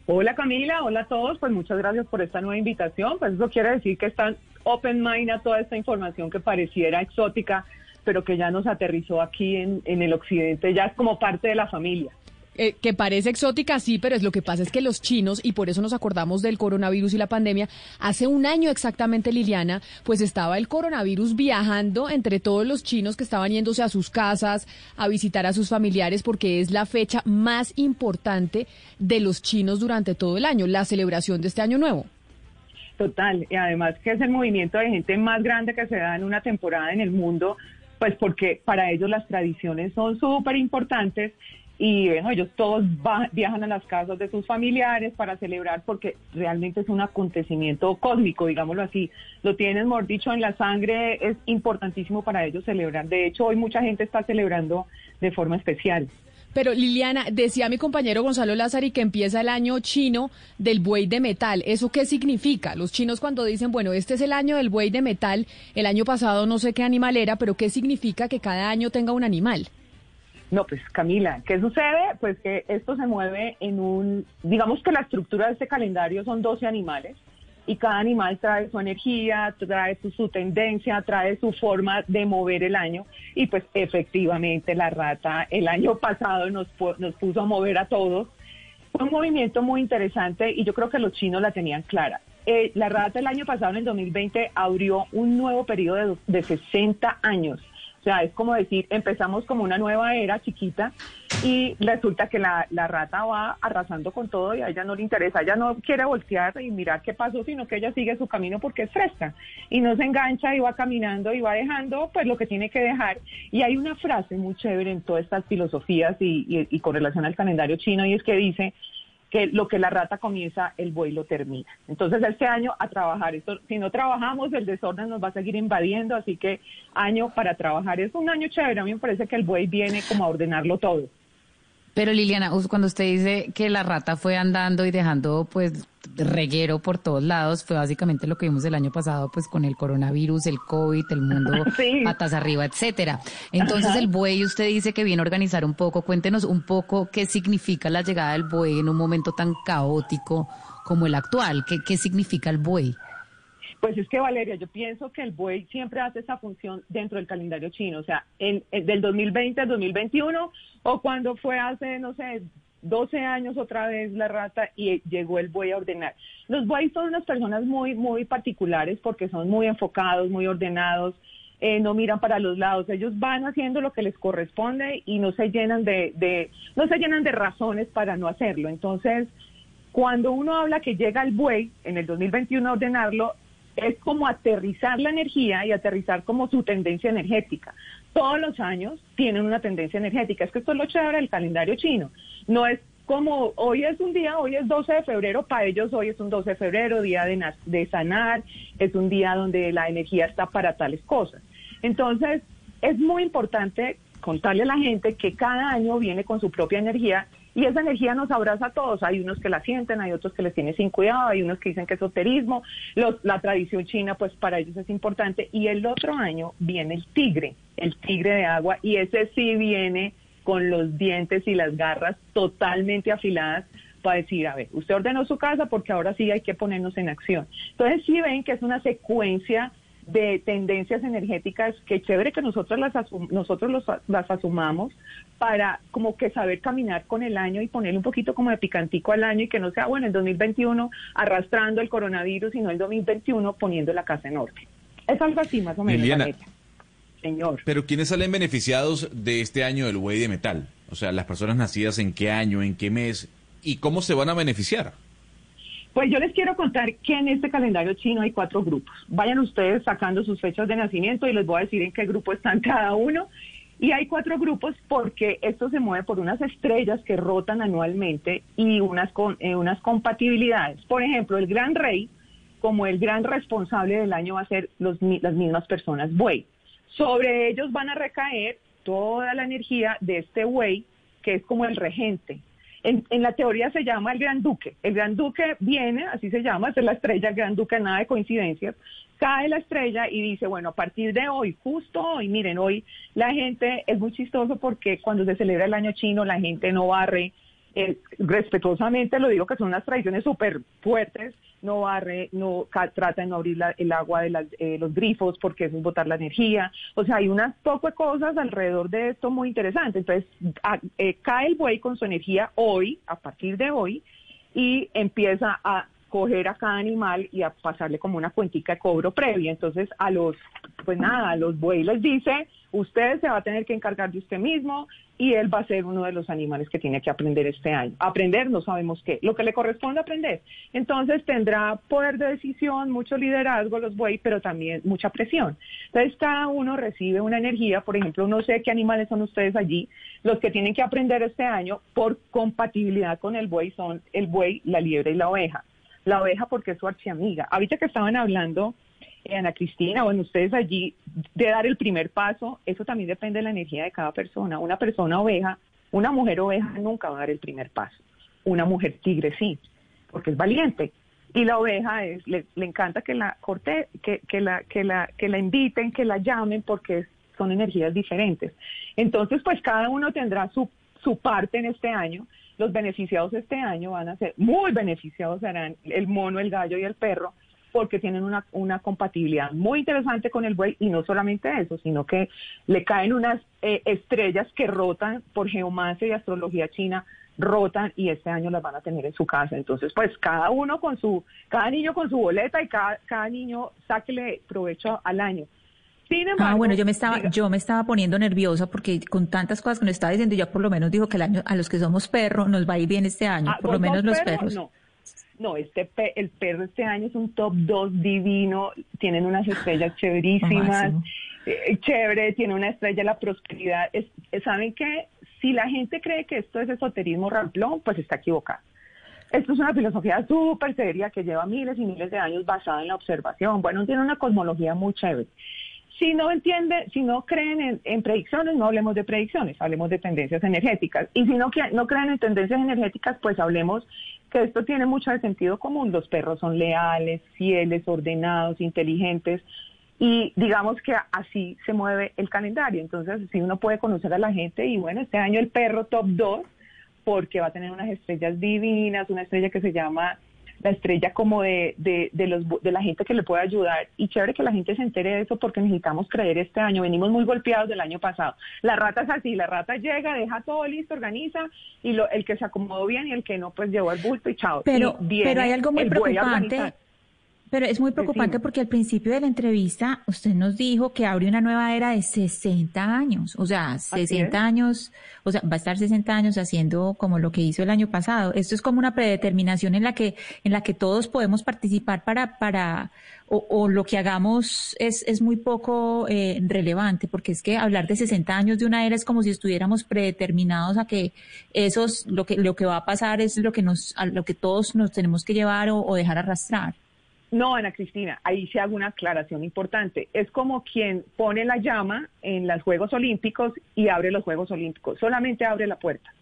Hola Camila, hola a todos, pues muchas gracias por esta nueva invitación. Pues eso quiere decir que están open mind a toda esta información que pareciera exótica, pero que ya nos aterrizó aquí en, el occidente, ya es como parte de la familia. Eh, que parece exótica, sí, pero es lo que pasa es que los chinos, y por eso nos acordamos del coronavirus y la pandemia, hace un año exactamente, Liliana, pues estaba el coronavirus viajando entre todos los chinos que estaban yéndose a sus casas, a visitar a sus familiares, porque es la fecha más importante de los chinos durante todo el año, la celebración de este año nuevo. Total, y además que es el movimiento de gente más grande que se da en una temporada en el mundo, pues porque para ellos las tradiciones son súper importantes y bueno, ellos todos viajan a las casas de sus familiares para celebrar porque realmente es un acontecimiento cósmico, digámoslo así. Lo tienen, mejor dicho, en la sangre, es importantísimo para ellos celebrar. De hecho, hoy mucha gente está celebrando de forma especial. Pero Liliana, decía mi compañero Gonzalo Lázari que empieza el año chino del buey de metal. ¿Eso qué significa? Los chinos cuando dicen, bueno, este es el año del buey de metal, el año pasado no sé qué animal era, pero ¿qué significa que cada año tenga un animal? No, pues Camila, ¿qué sucede? Pues que esto se mueve en un, digamos que la estructura de este calendario son 12 animales y cada animal trae su energía, trae su, tendencia, trae su forma de mover el año y pues efectivamente la rata el año pasado nos, nos puso a mover a todos. Fue un movimiento muy interesante y yo creo que los chinos la tenían clara. Eh, la rata el año pasado, en el 2020, abrió un nuevo periodo de, de 60 años. O sea, es como decir, empezamos como una nueva era chiquita y resulta que la, la rata va arrasando con todo y a ella no le interesa. Ella no quiere voltear y mirar qué pasó, sino que ella sigue su camino porque es fresca y no se engancha y va caminando y va dejando pues lo que tiene que dejar. Y hay una frase muy chévere en todas estas filosofías y, y- y con relación al calendario chino y es que dice que lo que la rata comienza, el buey lo termina. Entonces este año a trabajar. Esto, si no trabajamos, el desorden nos va a seguir invadiendo, así que año para trabajar. Es un año chévere. A mí me parece que el buey viene como a ordenarlo todo. Pero Liliana, cuando usted dice que la rata fue andando y dejando pues reguero por todos lados, fue básicamente lo que vimos el año pasado pues con el coronavirus, el COVID, el mundo patas arriba, etcétera. Entonces Ajá. el buey usted dice que viene a organizar un poco, cuéntenos un poco qué significa la llegada del buey en un momento tan caótico como el actual, qué, qué significa el buey. Pues es que Valeria, yo pienso que el buey siempre hace esa función dentro del calendario chino, o sea, en, en- del 2020 al 2021 o cuando fue hace, no sé, 12 años otra vez la rata y llegó el buey a ordenar. Los bueyes son unas personas muy, muy particulares porque son muy enfocados, muy ordenados, eh, no miran para los lados, ellos van haciendo lo que les corresponde y no se llenan de, de, no se llenan de razones para no hacerlo. Entonces, cuando uno habla que llega el buey en el 2021 a ordenarlo, es como aterrizar la energía y aterrizar como su tendencia energética. Todos los años tienen una tendencia energética. Es que esto es lo chévere del calendario chino. No es como hoy es un día, hoy es 12 de febrero, para ellos hoy es un 12 de febrero, día de, de sanar, es un día donde la energía está para tales cosas. Entonces, es muy importante contarle a la gente que cada año viene con su propia energía y esa energía nos abraza a todos. Hay unos que la sienten, hay otros que les tienen sin cuidado, hay unos que dicen que es esoterismo, los, la tradición china pues para ellos es importante y el otro año viene el tigre, el tigre de agua y ese sí viene con los dientes y las garras totalmente afiladas para decir, a ver, usted ordenó su casa porque ahora sí hay que ponernos en acción. Entonces sí ven que es una secuencia de tendencias energéticas que chévere que nosotros las asum- nosotros los- las asumamos para como que saber caminar con el año y ponerle un poquito como de picantico al año y que no sea bueno el 2021 arrastrando el coronavirus sino el 2021 poniendo la casa en orden. Es algo así más o menos. Liliana. Señor. Pero ¿quiénes salen beneficiados de este año del buey de metal? O sea, las personas nacidas en qué año, en qué mes y cómo se van a beneficiar. Pues yo les quiero contar que en este calendario chino hay cuatro grupos. Vayan ustedes sacando sus fechas de nacimiento y les voy a decir en qué grupo están cada uno. Y hay cuatro grupos porque esto se mueve por unas estrellas que rotan anualmente y unas, con- eh, unas compatibilidades. Por ejemplo, el gran rey, como el gran responsable del año, va a ser los las mismas personas buey. Sobre ellos van a recaer toda la energía de este buey, que es como el regente. En, en la teoría se llama el Gran Duque. El Gran Duque viene, así se llama, es la estrella, el Gran Duque, nada de coincidencias. Cae la estrella y dice, bueno, a partir de hoy, justo hoy, miren, hoy la gente es muy chistoso porque cuando se celebra el año chino, la gente no barre, eh, respetuosamente lo digo que son unas tradiciones súper fuertes, no barre, no trata de no abrir la- el agua de las- eh, los grifos porque es botar la energía. O sea, hay unas poco cosas alrededor de esto muy interesantes. Entonces, a- eh, cae el buey con su energía hoy, a partir de hoy, y empieza a coger a cada animal y a pasarle como una cuentica de cobro previa. Entonces, a los, pues nada, a los buey les dice, usted se va a tener que encargar de usted mismo y él va a ser uno de los animales que tiene que aprender este año. Aprender, no sabemos qué, lo que le corresponde aprender. Entonces, tendrá poder de decisión, mucho liderazgo los buey, pero también mucha presión. Entonces, cada uno recibe una energía, por ejemplo, no sé qué animales son ustedes allí, los que tienen que aprender este año por compatibilidad con el buey son el buey, la liebre y la oveja la oveja porque es su archiamiga. Ahorita que estaban hablando, eh, Ana Cristina, bueno, ustedes allí, de dar el primer paso, eso también depende de la energía de cada persona. Una persona oveja, una mujer oveja nunca va a dar el primer paso. Una mujer tigre sí, porque es valiente. Y la oveja es, le, le encanta que la corte, que, que la, que la, que la inviten, que la llamen, porque son energías diferentes. Entonces, pues cada uno tendrá su, su parte en este año. Los beneficiados este año van a ser, muy beneficiados serán el mono, el gallo y el perro, porque tienen una, una compatibilidad muy interesante con el buey y no solamente eso, sino que le caen unas eh, estrellas que rotan por geomancia y astrología china, rotan y este año las van a tener en su casa. Entonces, pues cada uno con su, cada niño con su boleta y cada, cada niño sáquele provecho al año. Sin embargo, Ah, bueno, yo me estaba, diga- yo me estaba poniendo nerviosa porque con tantas cosas que nos estaba diciendo, ya por lo menos dijo que el año, a los que somos perros nos va a ir bien este año, Ah, por lo ¿vos menos los perro? perros. No, no este pe- el perro este año es un top 2 divino, tienen unas estrellas chéverísimas, eh, chévere, tiene una estrella la prosperidad. Es, es- ¿Saben qué? Si la gente cree que esto es esoterismo ramplón, pues está equivocada. Esto es una filosofía súper seria que lleva miles y miles de años basada en la observación. Bueno, tiene una cosmología muy chévere. Si no entiende, si no creen en, predicciones, no hablemos de predicciones, hablemos de tendencias energéticas. Y si no, no creen en tendencias energéticas, pues hablemos que esto tiene mucho de sentido común. Los perros son leales, fieles, ordenados, inteligentes. Y digamos que así se mueve el calendario. Entonces, si uno puede conocer a la gente, y bueno, este año el perro top 2, porque va a tener unas estrellas divinas, una estrella que se llama la estrella como de, de, de, los, de la gente que le puede ayudar. Y chévere que la gente se entere de eso porque necesitamos creer este año. Venimos muy golpeados del año pasado. La rata es así, la rata llega, deja todo listo, organiza, y lo, el que se acomodó bien y el que no, pues llevó el bulto y chao. Pero, Y viene pero hay algo muy preocupante. Pero es muy preocupante Decime. porque al principio de la entrevista usted nos dijo que abre una nueva era de 60 años. O sea, 60 es. años, o sea, va a estar 60 años haciendo como lo que hizo el año pasado. Esto es como una predeterminación en la que, en la que todos podemos participar para, para, o, o lo que hagamos es, es muy poco eh, relevante, porque es que hablar de 60 años de una era es como si estuviéramos predeterminados a que esos, lo que, lo que va a pasar es lo que nos, a lo que todos nos tenemos que llevar o, o dejar arrastrar. No, Ana Cristina, ahí se hago una aclaración importante. Es como quien pone la llama en los Juegos Olímpicos y abre los Juegos Olímpicos. Solamente abre la puerta.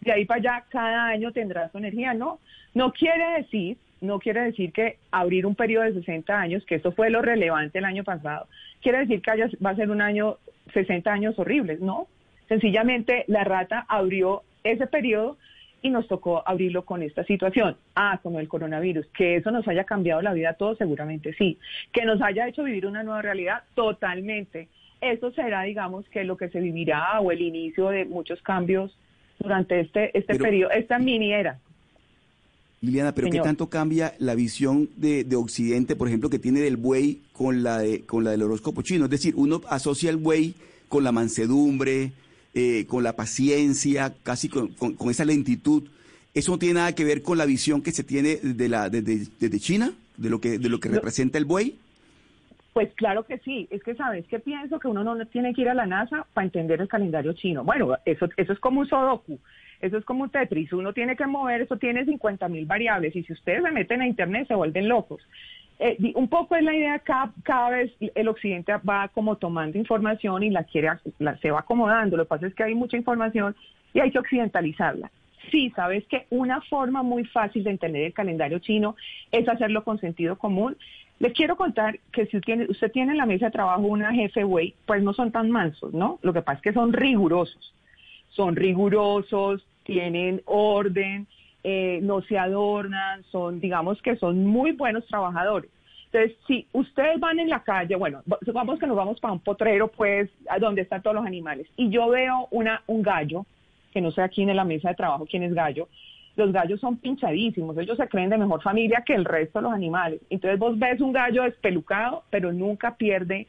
De ahí para allá, cada año tendrá su energía. No, no quiere decir, no quiere decir que abrir un periodo de 60 años, que eso fue lo relevante el año pasado, quiere decir que va a ser un año, 60 años horribles. No, sencillamente la rata abrió ese periodo y nos tocó abrirlo con esta situación. Ah, con el coronavirus. Que eso nos haya cambiado la vida a todos, seguramente sí. Que nos haya hecho vivir una nueva realidad, totalmente. Eso será, digamos, que lo que se vivirá o el inicio de muchos cambios durante este, este Pero- periodo, esta mini era. Liliana, pero Señor. ¿qué tanto cambia la visión de, de Occidente, por ejemplo, que tiene del buey con la, de, con la del horóscopo chino? Es decir, uno asocia el buey con la mansedumbre, eh, con la paciencia, casi con, con- con esa lentitud. ¿Eso no tiene nada que ver con la visión que se tiene de la, desde, desde China, de lo que, de lo que No. representa el buey? Pues claro que sí, es que sabes que pienso que uno no tiene que ir a la NASA para entender el calendario chino. Bueno, eso, eso es como un sudoku, eso es como un Tetris, uno tiene que mover, eso tiene 50 mil variables y si ustedes se meten a Internet se vuelven locos. Eh, un poco es la idea, cada, cada vez el occidente va como tomando información y la quiere, se va acomodando, lo que pasa es que hay mucha información y hay que occidentalizarla. Sí, sabes que una forma muy fácil de entender el calendario chino es hacerlo con sentido común. Les quiero contar que si usted tiene, usted tiene en la mesa de trabajo una jefe güey, pues no son tan mansos, ¿no? Lo que pasa es que son rigurosos. Son rigurosos, tienen orden, eh, no se adornan, son, digamos que son muy buenos trabajadores. Entonces, si ustedes van en la calle, bueno, supongamos que nos vamos para un potrero, pues, donde están todos los animales, y yo veo una, un gallo, que no sé aquí en la mesa de trabajo quién es gallo, los gallos son pinchadísimos, ellos se creen de mejor familia que el resto de los animales. Entonces vos ves un gallo despelucado, pero nunca pierde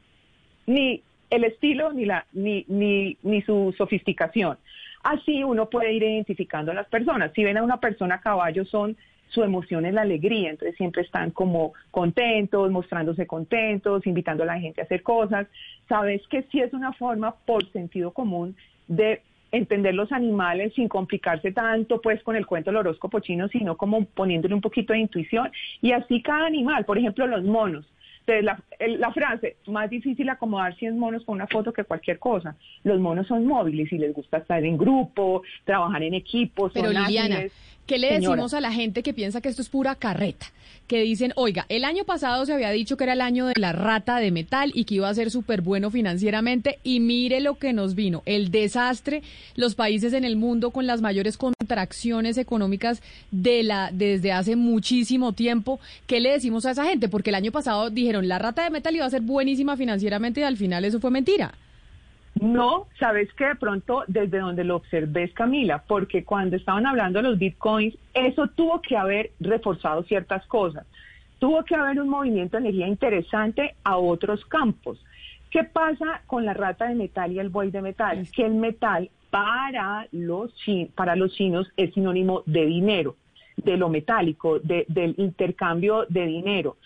ni el estilo ni la ni ni ni su sofisticación. Así uno puede ir identificando a las personas. Si ven a una persona a caballo son su emoción es la alegría, entonces siempre están como contentos, mostrándose contentos, invitando a la gente a hacer cosas. Sabes que sí es una forma por sentido común de entender los animales sin complicarse tanto pues con el cuento del horóscopo chino, sino como poniéndole un poquito de intuición. Y así cada animal, por ejemplo los monos. Entonces, la, el- la frase, más difícil acomodar 100 monos con una foto que cualquier cosa. Los monos son móviles y les gusta estar en grupo, trabajar en equipo, son Pero Liliana, ágiles. ¿Qué le Señora. decimos a la gente que piensa que esto es pura carreta? Que dicen, oiga, el año pasado se había dicho que era el año de la rata de metal y que iba a ser súper bueno financieramente y mire lo que nos vino, el desastre, los países en el mundo con las mayores contracciones económicas de la desde hace muchísimo tiempo. ¿Qué le decimos a esa gente? Porque el año pasado dijeron, la rata de metal iba a ser buenísima financieramente y al final eso fue mentira. No, sabes que de pronto desde donde lo observé es Camila, porque cuando estaban hablando de los bitcoins, eso tuvo que haber reforzado ciertas cosas. Tuvo que haber un movimiento de energía interesante a otros campos. ¿Qué pasa con la rata de metal y el buey de metal? Que el metal para los, para los chinos es sinónimo de dinero, de lo metálico, de- del intercambio de dinero.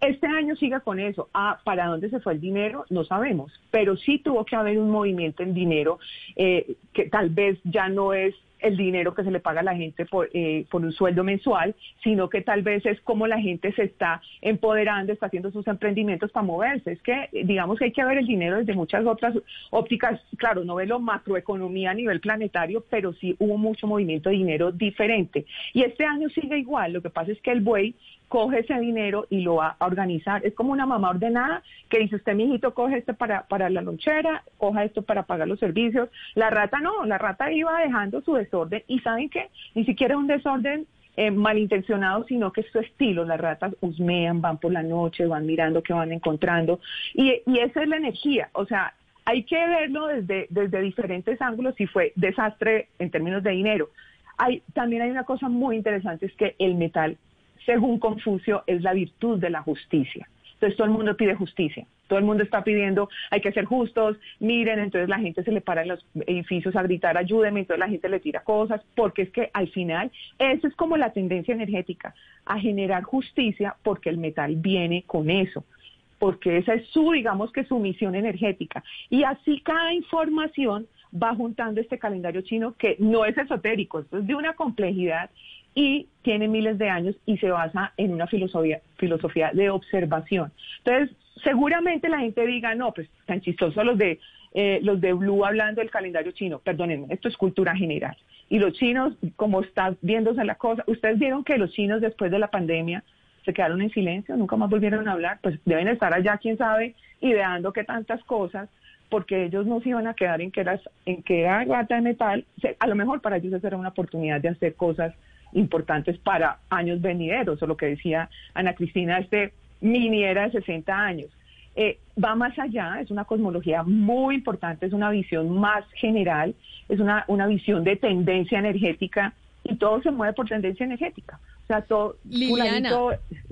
Este año siga con eso. Ah, ¿para dónde se fue el dinero? No sabemos. Pero sí tuvo que haber un movimiento en dinero eh, que tal vez ya no es el dinero que se le paga a la gente por, eh, por un sueldo mensual, sino que tal vez es como la gente se está empoderando, está haciendo sus emprendimientos para moverse. Es que eh, digamos que hay que ver el dinero desde muchas otras ópticas. Claro, no verlo macroeconomía a nivel planetario, pero sí hubo mucho movimiento de dinero diferente. Y este año sigue igual. Lo que pasa es que el buey coge ese dinero y lo va a organizar. Es como una mamá ordenada que dice, usted, mijito, coge este para, para la lonchera, coja esto para pagar los servicios. La rata no, la rata iba dejando su desorden y ¿saben qué? Ni siquiera es un desorden eh, malintencionado, sino que es su estilo. Las ratas husmean, van por la noche, van mirando qué van encontrando. Y, y esa es la energía. O sea, hay que verlo desde, desde diferentes ángulos si fue desastre en términos de dinero. Hay, también hay una cosa muy interesante, es que el metal según Confucio, es la virtud de la justicia. Entonces todo el mundo pide justicia, todo el mundo está pidiendo, hay que ser justos, miren, entonces la gente se le para en los edificios a gritar, ayúdeme, entonces la gente le tira cosas, porque es que al final esa es como la tendencia energética, a generar justicia porque el metal viene con eso porque esa es su, digamos que su misión energética. Y así cada información va juntando este calendario chino que no es esotérico, esto es de una complejidad y tiene miles de años y se basa en una filosofía, filosofía de observación. Entonces, seguramente la gente diga, no, pues tan chistosos los de eh, los de Blue hablando del calendario chino. Perdónenme, esto es cultura general. Y los chinos, como está viéndose la cosa, ustedes vieron que los chinos después de la pandemia se quedaron en silencio, nunca más volvieron a hablar, pues deben estar allá, quién sabe, ideando que tantas cosas, porque ellos no se iban a quedar en que, era, en que era rata de metal, a lo mejor para ellos esa era una oportunidad de hacer cosas importantes para años venideros, o lo que decía Ana Cristina, este mini era de 60 años. Eh, va más allá, es una cosmología muy importante, es una visión más general, es una, una visión de tendencia energética y todo se mueve por tendencia energética. O sea, todo, Liliana,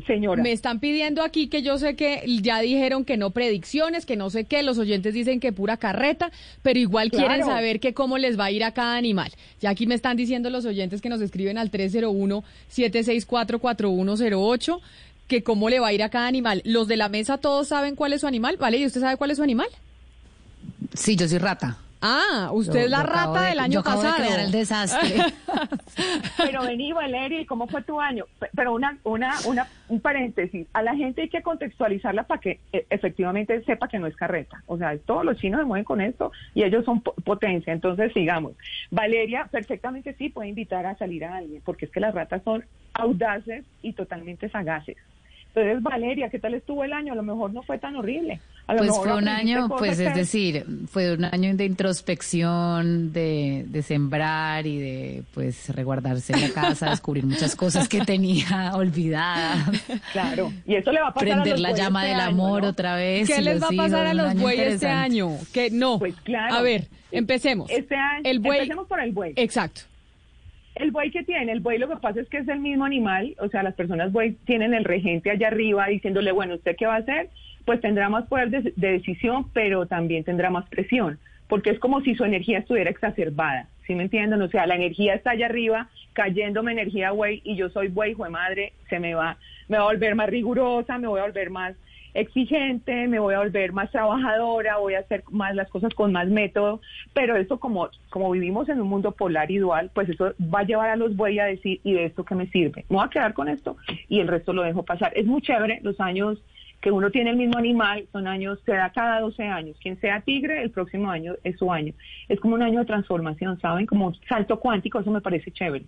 señora. Me están pidiendo aquí que yo sé que ya dijeron que no predicciones, que no sé qué, los oyentes dicen que pura carreta, pero igual quieren saber que cómo les va a ir a cada animal. Ya aquí me están diciendo los oyentes que nos escriben al 301-764-4108 que cómo le va a ir a cada animal. Los de la mesa todos saben cuál es su animal, ¿vale? ¿Y usted sabe cuál es su animal? Sí, yo soy rata. Ah, usted es la rata de- del año yo acabo de pasado. crear el desastre. Pero vení, Valeria, ¿y ¿cómo fue tu año? Pe- Pero una, una, una, un paréntesis, a la gente hay que contextualizarla para que eh, efectivamente sepa que no es carreta. O sea, todos los chinos se mueven con esto y ellos son po- potencia. Entonces, sigamos. Valeria, perfectamente sí puede invitar a salir a alguien, porque es que las ratas son audaces y totalmente sagaces. Entonces, Valeria, ¿qué tal estuvo el año? A lo mejor no fue tan horrible. A lo Pues fue un año, pues es decir, fue un año de introspección, de, de sembrar y de pues reguardarse en la casa, descubrir muchas cosas que tenía olvidadas. Claro, y eso le va a pasar a Prender los la llama este del año, amor ¿no? otra vez. ¿Qué y les va a hijos, pasar a los año bueyes este año? Que no. Pues claro. A ver, empecemos. Este año, El buey. empecemos por el buey. Exacto. El buey que tiene, el buey lo que pasa es que es el mismo animal, o sea, las personas buey tienen el regente allá arriba diciéndole, bueno, ¿usted qué va a hacer? Pues tendrá más poder de, de decisión, pero también tendrá más presión, porque es como si su energía estuviera exacerbada, ¿sí me entienden? O sea, la energía está allá arriba, cayéndome energía buey, y yo soy buey, hijo de madre, se me va, me va a volver más rigurosa, me voy a volver más exigente, me voy a volver más trabajadora, voy a hacer más las cosas con más método, pero esto como, como vivimos en un mundo polar y dual, pues eso va a llevar a los bueyes a decir, ¿y de esto qué me sirve? Me voy a quedar con esto y el resto lo dejo pasar. Es muy chévere los años que uno tiene el mismo animal, son años, se da cada 12 años. Quien sea tigre, el próximo año es su año. Es como un año de transformación, ¿saben? Como un salto cuántico, eso me parece chévere.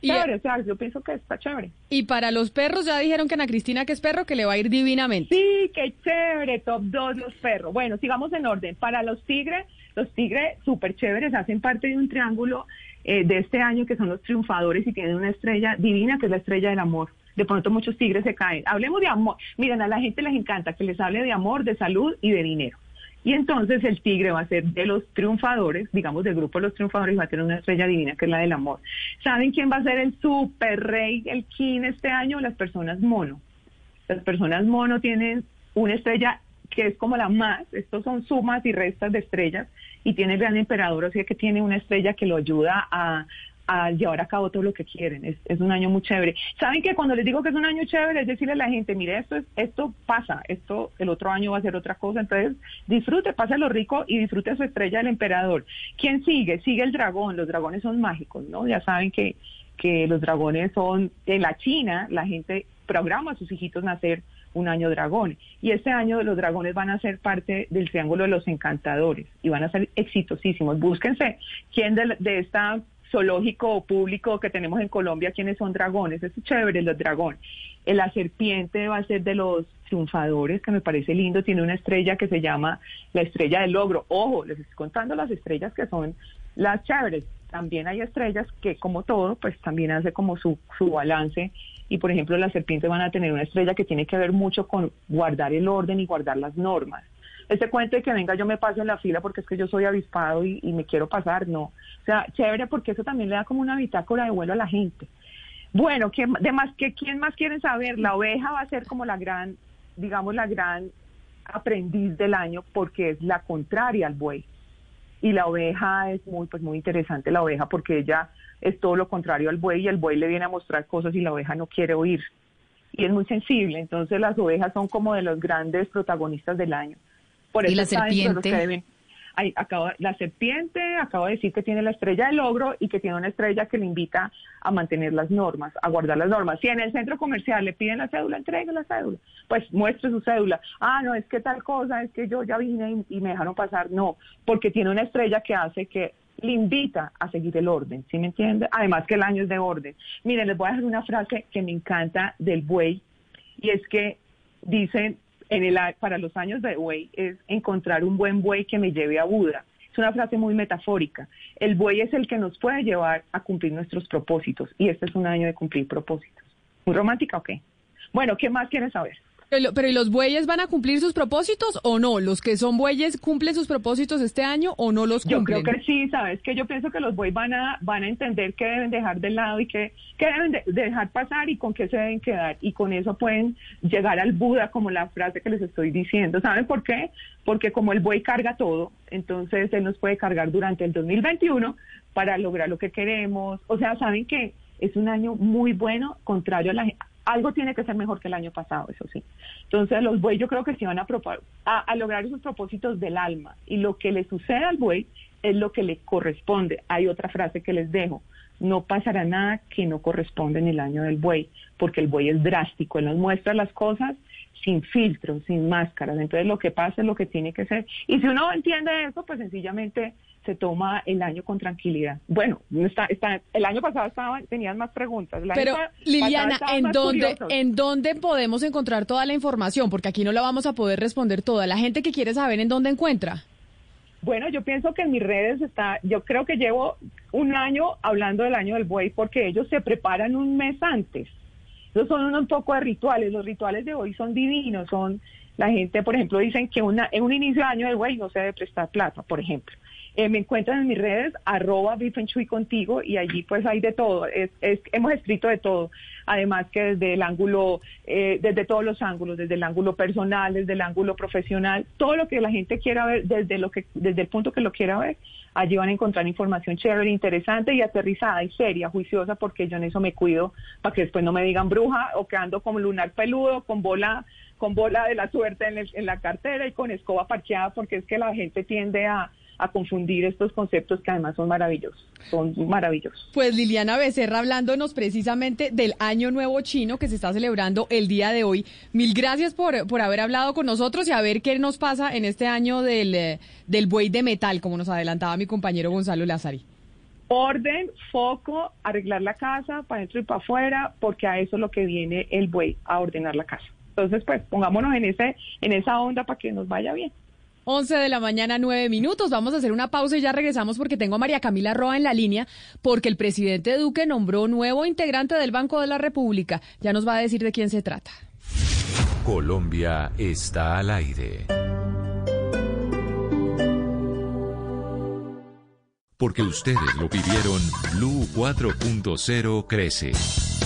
Y- Chévere, o sea, yo pienso que está chévere. Y para los perros ya dijeron que Ana Cristina, que es perro, que le va a ir divinamente. Sí, qué chévere, top 2 los perros. Bueno, sigamos en orden. Para los tigres, los tigres súper chéveres hacen parte de un triángulo eh, de este año que son los triunfadores y tienen una estrella divina que es la estrella del amor. De pronto muchos tigres se caen. Hablemos de amor. Miren, a la gente les encanta que les hable de amor, de salud y de dinero. Y entonces el tigre va a ser de los triunfadores, digamos del grupo de los triunfadores, y va a tener una estrella divina que es la del amor. ¿Saben quién va a ser el super rey, el king este año? Las personas mono. Las personas mono tienen una estrella que es como la más, estos son sumas y restas de estrellas, y tiene el gran emperador, o sea que tiene una estrella que lo ayuda a, a llevar a cabo todo lo que quieren. Es, es un año muy chévere. Saben que cuando les digo que es un año chévere es decirle a la gente, mire, esto es, esto pasa, esto el otro año va a ser otra cosa, entonces disfrute, lo rico y disfrute su estrella del emperador. ¿Quién sigue? Sigue el dragón, los dragones son mágicos, ¿no? Ya saben que, que los dragones son, en la China la gente programa a sus hijitos nacer un año dragón. Y este año los dragones van a ser parte del Triángulo de los Encantadores y van a ser exitosísimos. Búsquense quién de, de esta zoológico público que tenemos en Colombia, quiénes son dragones. Es chévere, los dragones. Eh, La serpiente va a ser de los triunfadores, que me parece lindo. Tiene una estrella que se llama la estrella del logro. Ojo, les estoy contando las estrellas que son las chéveres. También hay estrellas que, como todo, pues también hace como su, su balance. Y, por ejemplo, las serpientes van a tener una estrella que tiene que ver mucho con guardar el orden y guardar las normas ese cuento de que venga yo me paso en la fila porque es que yo soy avispado y, me quiero pasar, no. O sea, chévere porque eso también le da como una bitácora de vuelo a la gente. Bueno, ¿quién, de más, que, ¿quién más quieren saber? La oveja va a ser como la gran, digamos, la gran aprendiz del año porque es la contraria al buey. Y la oveja es muy, pues muy interesante la oveja porque ella es todo lo contrario al buey y el buey le viene a mostrar cosas y la oveja no quiere oír. Y es muy sensible, entonces las ovejas son como de los grandes protagonistas del año. Por ¿Y eso la los que serpiente? Ay, acabo- la serpiente acabo de decir que tiene la estrella del logro y que tiene una estrella que le invita a mantener las normas, a guardar las normas. Si en el centro comercial le piden la cédula, entregue la cédula. Pues muestre su cédula. Ah, no, es que tal cosa, es que yo ya vine y, y me dejaron pasar. No, porque tiene una estrella que hace que le invita a seguir el orden, ¿sí me entiende? Además que el año es de orden. Miren, les voy a dejar una frase que me encanta del buey y es que dicen en el, para los años de buey es encontrar un buen buey que me lleve a Buda. Es una frase muy metafórica. El buey es el que nos puede llevar a cumplir nuestros propósitos y este es un año de cumplir propósitos. ¿Muy romántica o qué? Bueno, ¿qué más quieren saber? Pero, pero ¿y los bueyes van a cumplir sus propósitos o no? ¿Los que son bueyes cumplen sus propósitos este año o no los Yo cumplen? creo que sí, sabes que yo pienso que los bueyes van a van a entender que deben dejar de lado y que, que deben de- dejar pasar y con qué se deben quedar y con eso pueden llegar al Buda como la frase que les estoy diciendo. ¿Saben por qué? Porque como el buey carga todo, entonces él nos puede cargar durante el 2021 para lograr lo que queremos. O sea, saben que es un año muy bueno, contrario a la. Algo tiene que ser mejor que el año pasado, eso sí. Entonces los bueyes yo creo que sí van a, a, a lograr esos propósitos del alma. Y lo que le sucede al buey es lo que le corresponde. Hay otra frase que les dejo. No pasará nada que no corresponde en el año del buey, porque el buey es drástico. Él nos muestra las cosas sin filtros, sin máscaras. Entonces lo que pasa es lo que tiene que ser. Y si uno entiende eso, pues sencillamente se toma el año con tranquilidad. Bueno, no está, está, el año pasado estaban, tenían más preguntas. El Pero Liliana, ¿en dónde, curiosos. ¿en dónde podemos encontrar toda la información? Porque aquí no la vamos a poder responder toda. La gente que quiere saber en dónde encuentra. Bueno, yo pienso que en mis redes está, yo creo que llevo un año hablando del año del buey porque ellos se preparan un mes antes. Esos son un poco de rituales. Los rituales de hoy son divinos. Son la gente, por ejemplo, dicen que una, en un inicio de año del buey no se debe prestar plata, por ejemplo. Eh, me encuentran en mis redes, arroba Bifenchui contigo, y allí pues hay de todo. Es, es- hemos escrito de todo. Además que desde el ángulo, eh, desde todos los ángulos, desde el ángulo personal, desde el ángulo profesional, todo lo que la gente quiera ver, desde lo que, desde el punto que lo quiera ver, allí van a encontrar información chévere, interesante y aterrizada y seria, juiciosa, porque yo en eso me cuido para que después no me digan bruja o que ando como lunar peludo, con bola, con bola de la suerte en, en la cartera y con escoba parqueada, porque es que la gente tiende a, a confundir estos conceptos que además son maravillosos, son maravillosos. Pues Liliana Becerra hablándonos precisamente del Año Nuevo Chino que se está celebrando el día de hoy. Mil gracias por, por haber hablado con nosotros y a ver qué nos pasa en este año del, eh, del buey de metal, como nos adelantaba mi compañero Gonzalo Lázari. Orden, foco, arreglar la casa para adentro y para afuera, porque a eso es lo que viene el buey, a ordenar la casa. Entonces, pues pongámonos en ese en esa onda para que nos vaya bien. 11 de la mañana, 9 minutos. Vamos a hacer una pausa y ya regresamos porque tengo a María Camila Roa en la línea porque el presidente Duque nombró nuevo integrante del Banco de la República. Ya nos va a decir de quién se trata. Colombia está al aire. Porque ustedes lo pidieron, Blue 4.0 crece.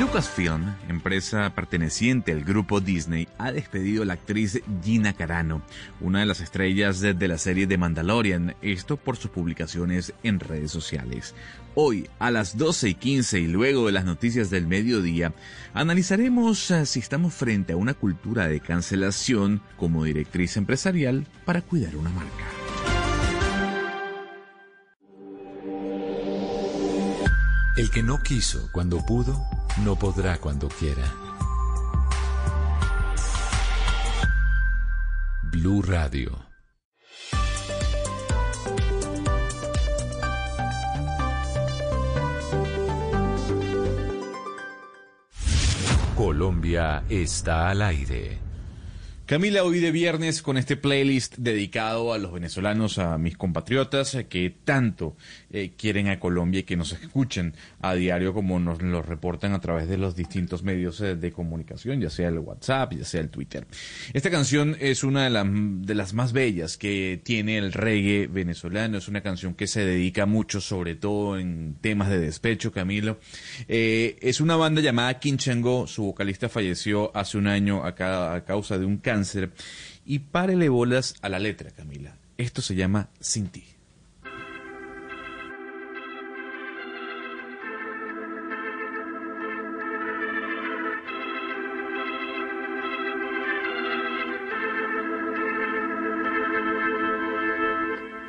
Lucasfilm, empresa perteneciente al grupo Disney, ha despedido a la actriz Gina Carano, una de las estrellas de, la serie de Mandalorian, esto por sus publicaciones en redes sociales. Hoy, a las 12 y 15 y luego de las noticias del mediodía, analizaremos eh, si estamos frente a una cultura de cancelación como directriz empresarial para cuidar una marca. El que no quiso cuando pudo, no podrá cuando quiera. Blue Radio. Colombia está al aire. Camila, hoy de viernes con este playlist dedicado a los venezolanos, a mis compatriotas eh, que tanto eh, quieren a Colombia y que nos escuchen a diario como nos lo reportan a través de los distintos medios eh, de comunicación, ya sea el WhatsApp, ya sea el Twitter. Esta canción es una de, la- de las más bellas que tiene el reggae venezolano, es una canción que se dedica mucho, sobre todo en temas de despecho, Camilo. Es una banda llamada Quinchengo, su vocalista falleció hace un año a, a causa de un cáncer. Y párele bolas a la letra, Camila. Esto se llama Sin ti.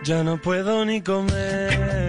Ya no puedo ni comer.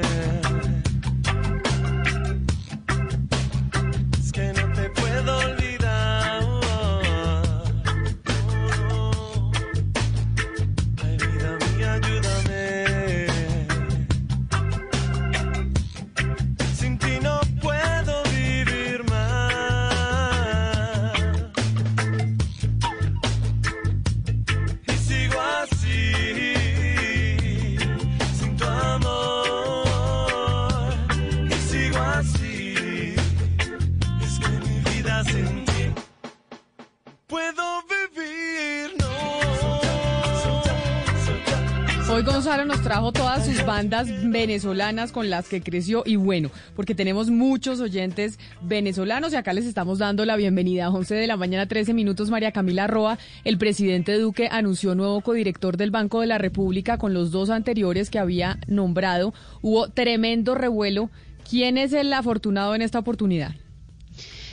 Gonzalo nos trajo todas sus bandas venezolanas con las que creció y bueno, porque tenemos muchos oyentes venezolanos y acá les estamos dando la bienvenida a 11 de la mañana 13 minutos María Camila Roa, el presidente Duque anunció nuevo codirector del Banco de la República con los dos anteriores que había nombrado. Hubo tremendo revuelo. ¿Quién es el afortunado en esta oportunidad?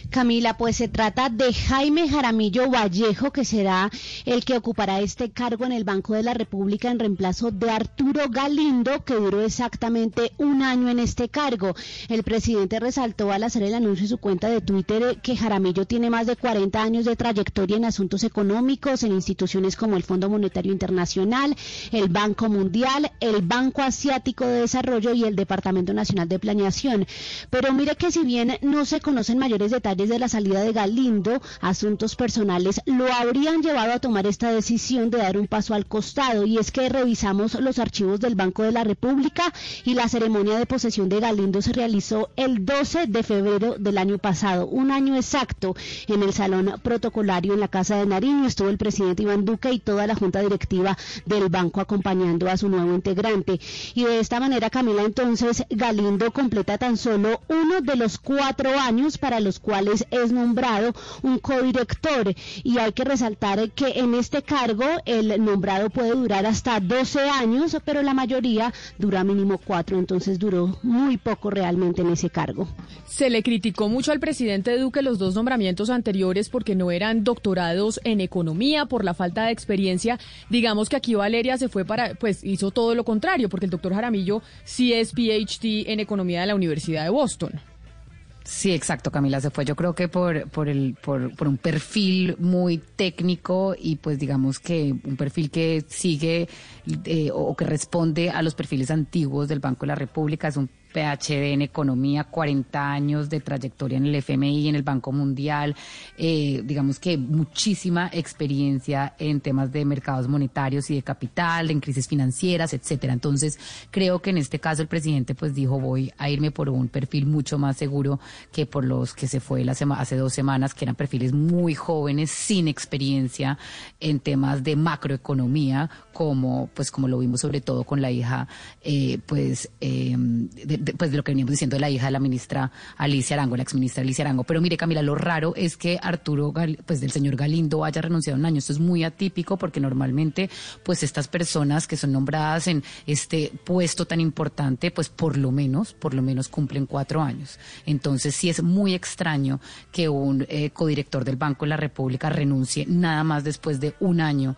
Camila, pues se trata de Jaime Jaramillo Vallejo, que será el que ocupará este cargo en el Banco de la República en reemplazo de Arturo Galindo, que duró exactamente un año en este cargo. El presidente resaltó al hacer el anuncio en su cuenta de Twitter que Jaramillo tiene más de 40 años de trayectoria en asuntos económicos, en instituciones como el Fondo Monetario Internacional, el Banco Mundial, el Banco Asiático de Desarrollo y el Departamento Nacional de Planeación. Pero mire que si bien no se conocen mayores detalles de la salida de Galindo, asuntos personales lo habrían llevado a tomar esta decisión de dar un paso al costado. Y es que revisamos los archivos del Banco de la República y la ceremonia de posesión de Galindo se realizó el 12 de febrero del año pasado, un año exacto, en el salón protocolario en la Casa de Nariño. Estuvo el presidente Iván Duque y toda la junta directiva del banco acompañando a su nuevo integrante. Y de esta manera, Camila, entonces Galindo completa tan solo uno de los cuatro años para los cuales es nombrado un codirector. Y hay que resaltar que en este cargo el nombrado puede durar hasta 12 años, pero la mayoría dura mínimo cuatro, entonces duró muy poco realmente en ese cargo. Se le criticó mucho al presidente Duque los dos nombramientos anteriores porque no eran doctorados en economía por la falta de experiencia. Digamos que aquí Valeria se fue para, pues hizo todo lo contrario, porque el doctor Jaramillo sí es PhD en economía de la Universidad de Boston. Sí, exacto, Camila, se fue. Yo creo que por, por, el, por, por un perfil muy técnico y pues digamos que un perfil que sigue eh, o que responde a los perfiles antiguos del Banco de la República, es un PhD en economía, 40 años de trayectoria en el FMI, en el Banco Mundial, eh, digamos que muchísima experiencia en temas de mercados monetarios y de capital, en crisis financieras, etcétera. Entonces, creo que en este caso el presidente pues dijo voy a irme por un perfil mucho más seguro que por los que se fue la sema- hace dos semanas, que eran perfiles muy jóvenes, sin experiencia en temas de macroeconomía, como pues como lo vimos sobre todo con la hija, eh, pues, eh, de, de- pues de lo que veníamos diciendo de la hija de la ministra Alicia Arango, la exministra Alicia Arango. Pero mire, Camila, lo raro es que Arturo, Gal- pues del señor Galindo haya renunciado un año. Esto es muy atípico porque normalmente, pues estas personas que son nombradas en este puesto tan importante, pues por lo menos, por lo menos cumplen cuatro años. Entonces sí es muy extraño que un eh, codirector del Banco de la República renuncie nada más después de un año